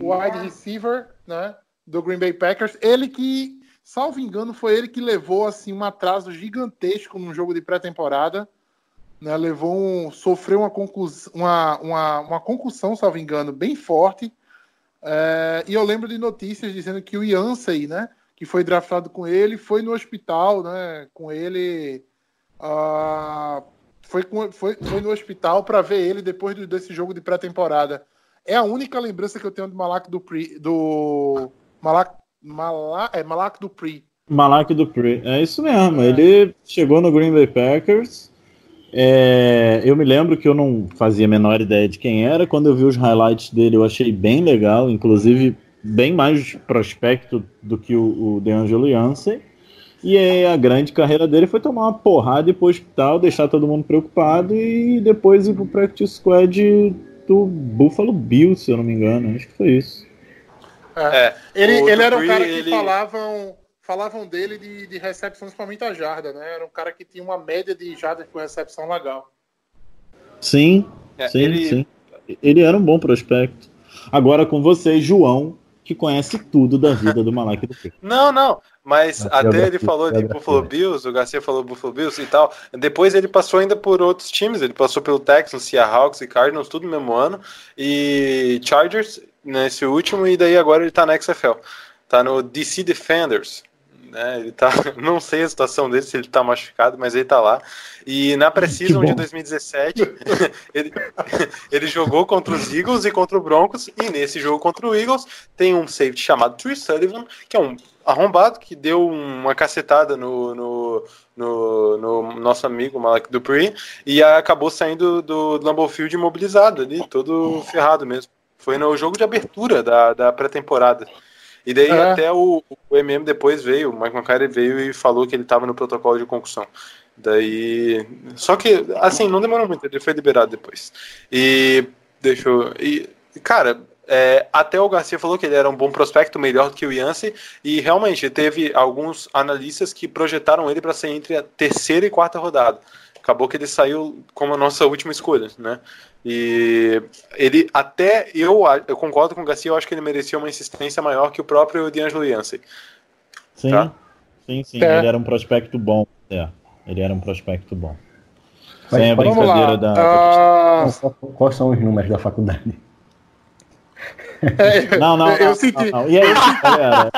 wide receiver, né, do Green Bay Packers. Ele que, salvo engano, foi ele que levou assim um atraso gigantesco num jogo de pré-temporada. Né, levou um, sofreu uma, concus, uma, uma, uma concussão, salvo engano, bem forte. É, e eu lembro de notícias dizendo que o Yancey, né, que foi draftado com ele, foi no hospital, né, com ele, ah, foi, com- foi, foi no hospital para ver ele depois do- desse jogo de pré-temporada. É a única lembrança que eu tenho do Malak Dupri, do Malak, Mala, é, Malak Dupri. Malak Dupree. É isso mesmo. Ele chegou no Green Bay Packers. É, eu me lembro que eu não fazia a menor ideia de quem era. Quando eu vi os highlights dele, eu achei bem legal, inclusive bem mais prospecto do que o, o DeAngelo Yancey. E aí a grande carreira dele foi tomar uma porrada e ir pro hospital, deixar todo mundo preocupado e depois ir pro practice squad do Buffalo Bills, se eu não me engano. Acho que foi isso. É. ele, ele era um cara que ele... falavam, falavam dele de, de recepções para muita jarda, né? Era um cara que tinha uma média de jardas por recepção legal. Sim, é, sim, ele... sim. Ele era um bom prospecto. Agora com você, João, que conhece tudo da vida do Malak do Pico. Não, não. Mas até ele falou de Buffalo Bills, o Garcia falou Buffalo Bills e tal. Depois ele passou ainda por outros times. Ele passou pelo Texans, Seahawks e Cardinals, tudo no mesmo ano. E Chargers nesse último, e daí agora ele tá na XFL. Tá no DC Defenders. Né? Ele tá, [laughs] não sei a situação dele, se ele tá machucado, mas ele tá lá. E na Precision de 2017, [laughs] ele, [laughs] ele jogou contra os Eagles e contra o Broncos, e nesse jogo contra o Eagles tem um safety chamado Tree Sullivan, que é um arrombado que deu uma cacetada no, no, no, no nosso amigo Malak Dupree e acabou saindo do Lambeau Field imobilizado ali, todo ferrado mesmo. Foi no jogo de abertura da, da pré-temporada. E daí é. até o, o MM depois veio, o Mike McCarthy veio e falou que ele estava no protocolo de concussão. Daí. Só que, assim, não demorou muito, ele foi liberado depois. E. Deixa eu. E, cara, é, até o Garcia falou que ele era um bom prospecto, melhor do que o Yancey, e realmente teve alguns analistas que projetaram ele para ser entre a terceira e quarta rodada. Acabou que ele saiu como a nossa última escolha, né? E ele até eu, eu concordo com o Garcia, eu acho que ele merecia uma insistência maior que o próprio D'Angelo Yancey. Sim, tá? sim, sim. É. Ele era um prospecto bom. É, ele era um prospecto bom. Mas, Sem a brincadeira da. Uh... Quais são os números da faculdade? É, não, não, eu não, senti. Não, não. E é isso, [laughs] galera.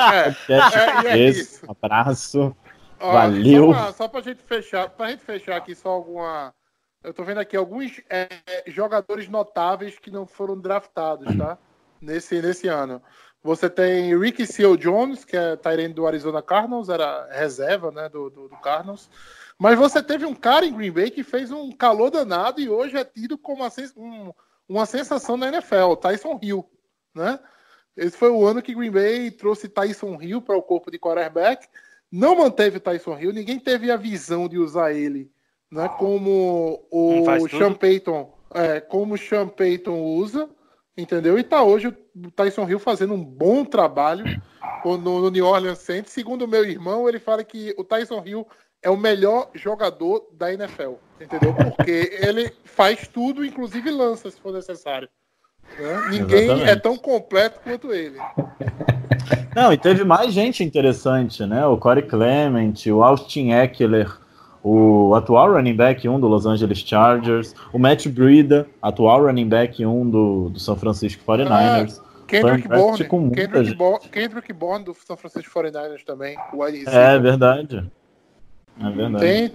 É, é, é, esse, um abraço. Ó, valeu. Só pra, só pra gente fechar, pra gente fechar aqui só alguma eu tô vendo aqui alguns é, jogadores notáveis que não foram draftados, tá? Nesse, nesse ano. Você tem Ricky Seal Jones, que é Tyrande do Arizona Cardinals, era reserva né, do, do, do, Cardinals. Mas você teve um cara em Green Bay que fez um calor danado e hoje é tido como uma, um, uma sensação na NFL, Tyson Hill. Né? Esse foi o ano que Green Bay trouxe Tyson Hill para o corpo de quarterback. Não manteve Tyson Hill, ninguém teve a visão de usar ele né, como o Sean Payton, é, como o Sean Payton usa, entendeu? E tá hoje o Tyson Hill fazendo um bom trabalho no, no New Orleans Saints. Segundo o meu irmão, ele fala que o Tyson Hill é o melhor jogador da NFL, entendeu? Porque ele faz tudo, inclusive lança se for necessário. Né? Ninguém Exatamente. é tão completo quanto ele. Não, e teve mais gente interessante, né? O Corey Clement, o Austin Eckler, o atual running back 1 do Los Angeles Chargers, o Matt Breida, atual running back 1 do, do São Francisco 49ers. Ah, Kendrick Bourne, Kendrick, Bo Kendrick Bourne do São Francisco 49ers também. é verdade. É verdade. Tem...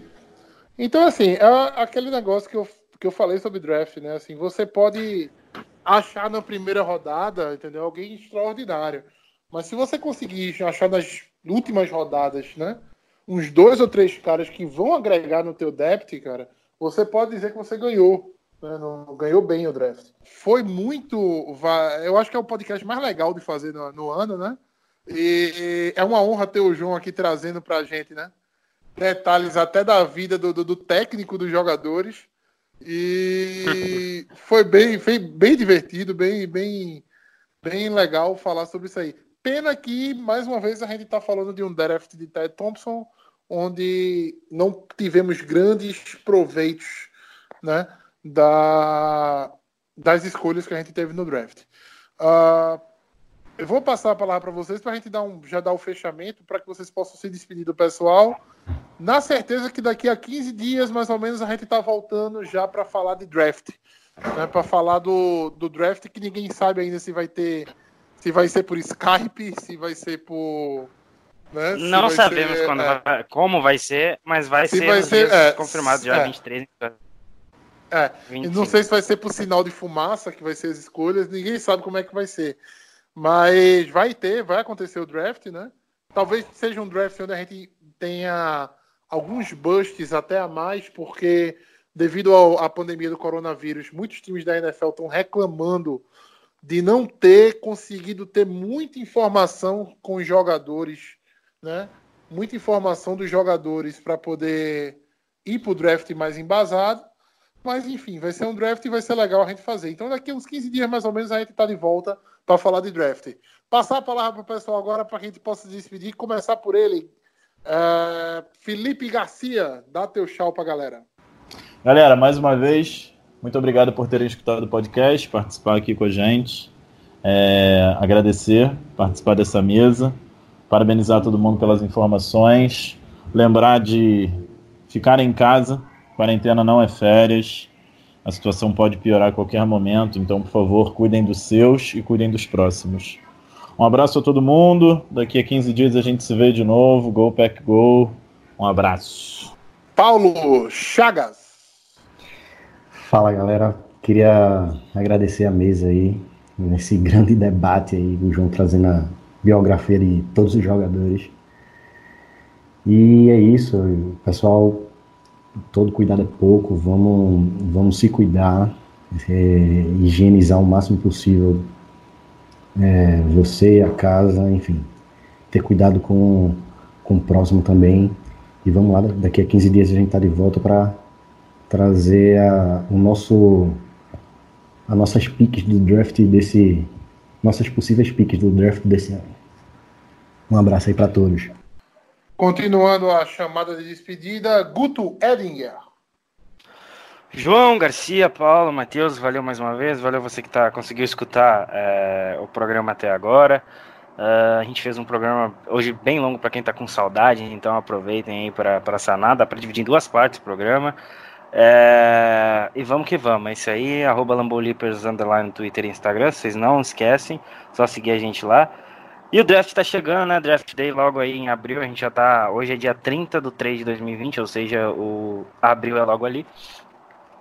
Então, assim, é aquele negócio que eu, que eu falei sobre draft, né? Assim, você pode achar na primeira rodada, entendeu? Alguém extraordinário. Mas se você conseguir achar nas últimas rodadas, né? uns dois ou três caras que vão agregar no teu depth, cara, você pode dizer que você ganhou. Né? Não, ganhou bem o draft. Foi muito. Eu acho que é o podcast mais legal de fazer no, no ano, né? E é uma honra ter o João aqui trazendo pra gente, né? Detalhes até da vida do, do, do técnico dos jogadores. E foi bem, foi bem divertido, bem, bem, bem legal falar sobre isso aí. Pena que, mais uma vez, a gente está falando de um draft de Ted Thompson, onde não tivemos grandes proveitos né, da, das escolhas que a gente teve no draft. Uh, eu vou passar a palavra para vocês para a gente dar um, já dar o fechamento, para que vocês possam se despedir do pessoal, na certeza que daqui a 15 dias, mais ou menos, a gente está voltando já para falar de draft. Né, para falar do, do draft que ninguém sabe ainda se vai ter se vai ser por Skype, se vai ser por. Né? Não sabemos ser, quando é, como vai ser, mas vai ser, vai ser é, confirmado já é, 23. É, não sei se vai ser por sinal de fumaça que vai ser as escolhas, ninguém sabe como é que vai ser. Mas vai ter, vai acontecer o draft, né? Talvez seja um draft onde a gente tenha alguns busts até a mais, porque devido à pandemia do coronavírus, muitos times da NFL estão reclamando de não ter conseguido ter muita informação com os jogadores, né? Muita informação dos jogadores para poder ir para o draft mais embasado. Mas enfim, vai ser um draft e vai ser legal a gente fazer. Então, daqui a uns 15 dias mais ou menos a gente está de volta para falar de draft. Passar a palavra para o pessoal agora para que a gente possa despedir. Começar por ele. Uh, Felipe Garcia, dá teu tchau para a galera. Galera, mais uma vez, muito obrigado por terem escutado o podcast, participar aqui com a gente. É, agradecer, participar dessa mesa. Parabenizar todo mundo pelas informações. Lembrar de ficar em casa. Quarentena não é férias. A situação pode piorar a qualquer momento. Então, por favor, cuidem dos seus e cuidem dos próximos. Um abraço a todo mundo. Daqui a 15 dias a gente se vê de novo. Go Pack Go. Um abraço. Paulo Chagas. Fala galera, queria agradecer a mesa aí, nesse grande debate aí, o João trazendo a biografia de todos os jogadores. E é isso, pessoal, todo cuidado é pouco, vamos, vamos se cuidar, é, higienizar o máximo possível é, você, a casa, enfim, ter cuidado com, com o próximo também. E vamos lá, daqui a 15 dias a gente tá de volta para trazer a, o nosso as nossas piques do draft desse nossas possíveis piques do draft desse ano. Um abraço aí para todos. Continuando a chamada de despedida, Guto Edinger. João Garcia, Paulo, Matheus, valeu mais uma vez, valeu você que tá, conseguiu escutar é, o programa até agora. Uh, a gente fez um programa hoje bem longo para quem está com saudade, então aproveitem aí para sanar, dá para dividir em duas partes o programa. É, e vamos que vamos, é isso aí, arroba Lambolipers underline Twitter e Instagram, vocês não esquecem, só seguir a gente lá. E o draft tá chegando, né? Draft Day logo aí em abril, a gente já tá. Hoje é dia 30 do 3 de 2020, ou seja, o abril é logo ali.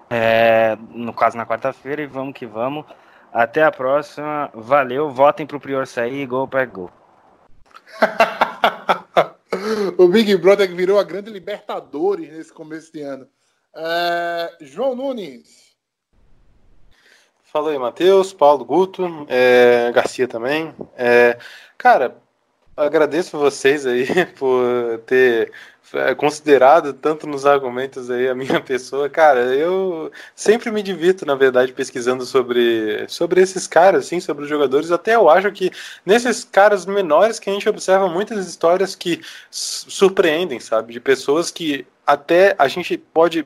É, no caso na quarta-feira, e vamos que vamos. Até a próxima. Valeu, votem pro Prior sair, gol para gol. [laughs] o Big Brother virou a grande Libertadores nesse começo de ano. É, João Nunes. Fala aí, Matheus, Paulo Guto, é, Garcia também. É, cara, agradeço vocês aí [laughs] por ter é, considerado tanto nos argumentos aí a minha [laughs] pessoa. Cara, eu sempre me divirto, na verdade, pesquisando sobre, sobre esses caras, assim, sobre os jogadores. Até eu acho que nesses caras menores que a gente observa muitas histórias que surpreendem, sabe? De pessoas que até a gente pode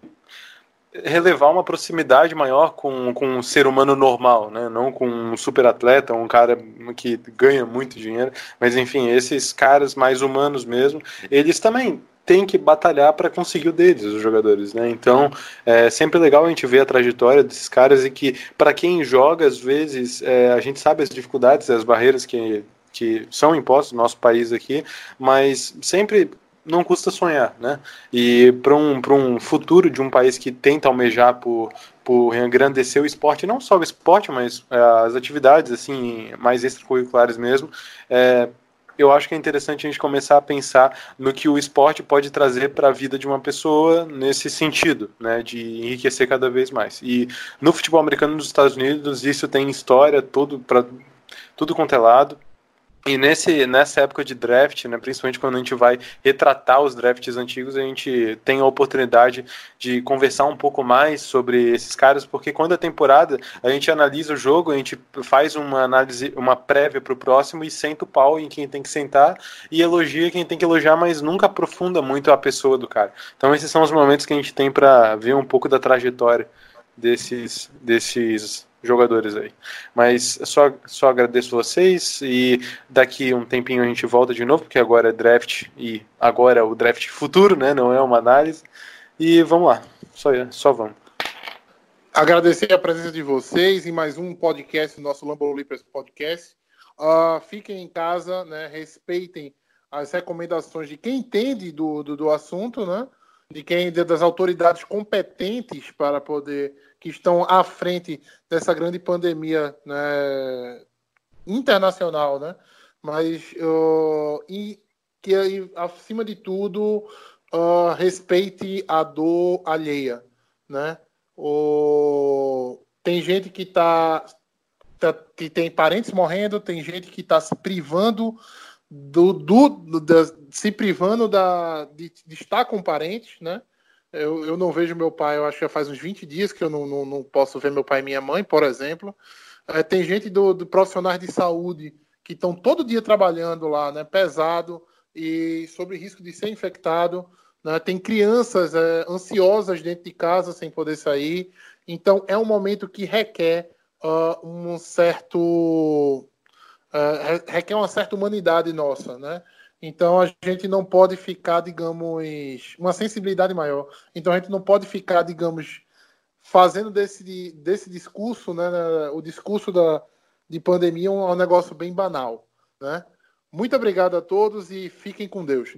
relevar uma proximidade maior com, com um ser humano normal, né? Não com um super atleta, um cara que ganha muito dinheiro, mas enfim, esses caras mais humanos mesmo, eles também têm que batalhar para conseguir o deles, os jogadores, né? Então, é sempre legal a gente ver a trajetória desses caras e que, para quem joga, às vezes, é, a gente sabe as dificuldades, as barreiras que, que são impostas no nosso país aqui, mas sempre não custa sonhar, né? E para um, um futuro de um país que tenta almejar por, por engrandecer o esporte, não só o esporte, mas é, as atividades assim mais extracurriculares mesmo, é, eu acho que é interessante a gente começar a pensar no que o esporte pode trazer para a vida de uma pessoa nesse sentido, né, de enriquecer cada vez mais. E no futebol americano nos Estados Unidos isso tem história todo para tudo quanto é lado. E nesse, nessa época de draft, né, principalmente quando a gente vai retratar os drafts antigos, a gente tem a oportunidade de conversar um pouco mais sobre esses caras, porque quando a temporada a gente analisa o jogo, a gente faz uma análise, uma prévia para o próximo e senta o pau em quem tem que sentar e elogia quem tem que elogiar, mas nunca aprofunda muito a pessoa do cara. Então esses são os momentos que a gente tem para ver um pouco da trajetória desses, desses jogadores aí. Mas só, só agradeço vocês e daqui um tempinho a gente volta de novo, porque agora é draft e agora é o draft futuro, né? Não é uma análise. E vamos lá, só, só vamos. Agradecer a presença de vocês em mais um podcast, nosso Lambo Leapers Podcast. Uh, fiquem em casa, né? Respeitem as recomendações de quem entende do, do, do assunto, né? De quem das autoridades competentes para poder que estão à frente dessa grande pandemia né, internacional, né? Mas uh, e que acima de tudo uh, respeite a dor alheia, né? O... Tem gente que está tá, que tem parentes morrendo, tem gente que está se privando do, do, do se privando da, de, de, estar com parentes, né? Eu, eu não vejo meu pai, eu acho que já faz uns 20 dias que eu não, não, não posso ver meu pai e minha mãe, por exemplo. É, tem gente do, do profissionais de saúde que estão todo dia trabalhando lá, né? Pesado e sobre risco de ser infectado. Né? Tem crianças é, ansiosas dentro de casa sem poder sair. Então é um momento que requer uh, um certo uh, requer uma certa humanidade nossa, né? Então a gente não pode ficar, digamos, uma sensibilidade maior. Então a gente não pode ficar, digamos, fazendo desse, desse discurso, né, o discurso da, de pandemia um, um negócio bem banal, né? Muito obrigado a todos e fiquem com Deus.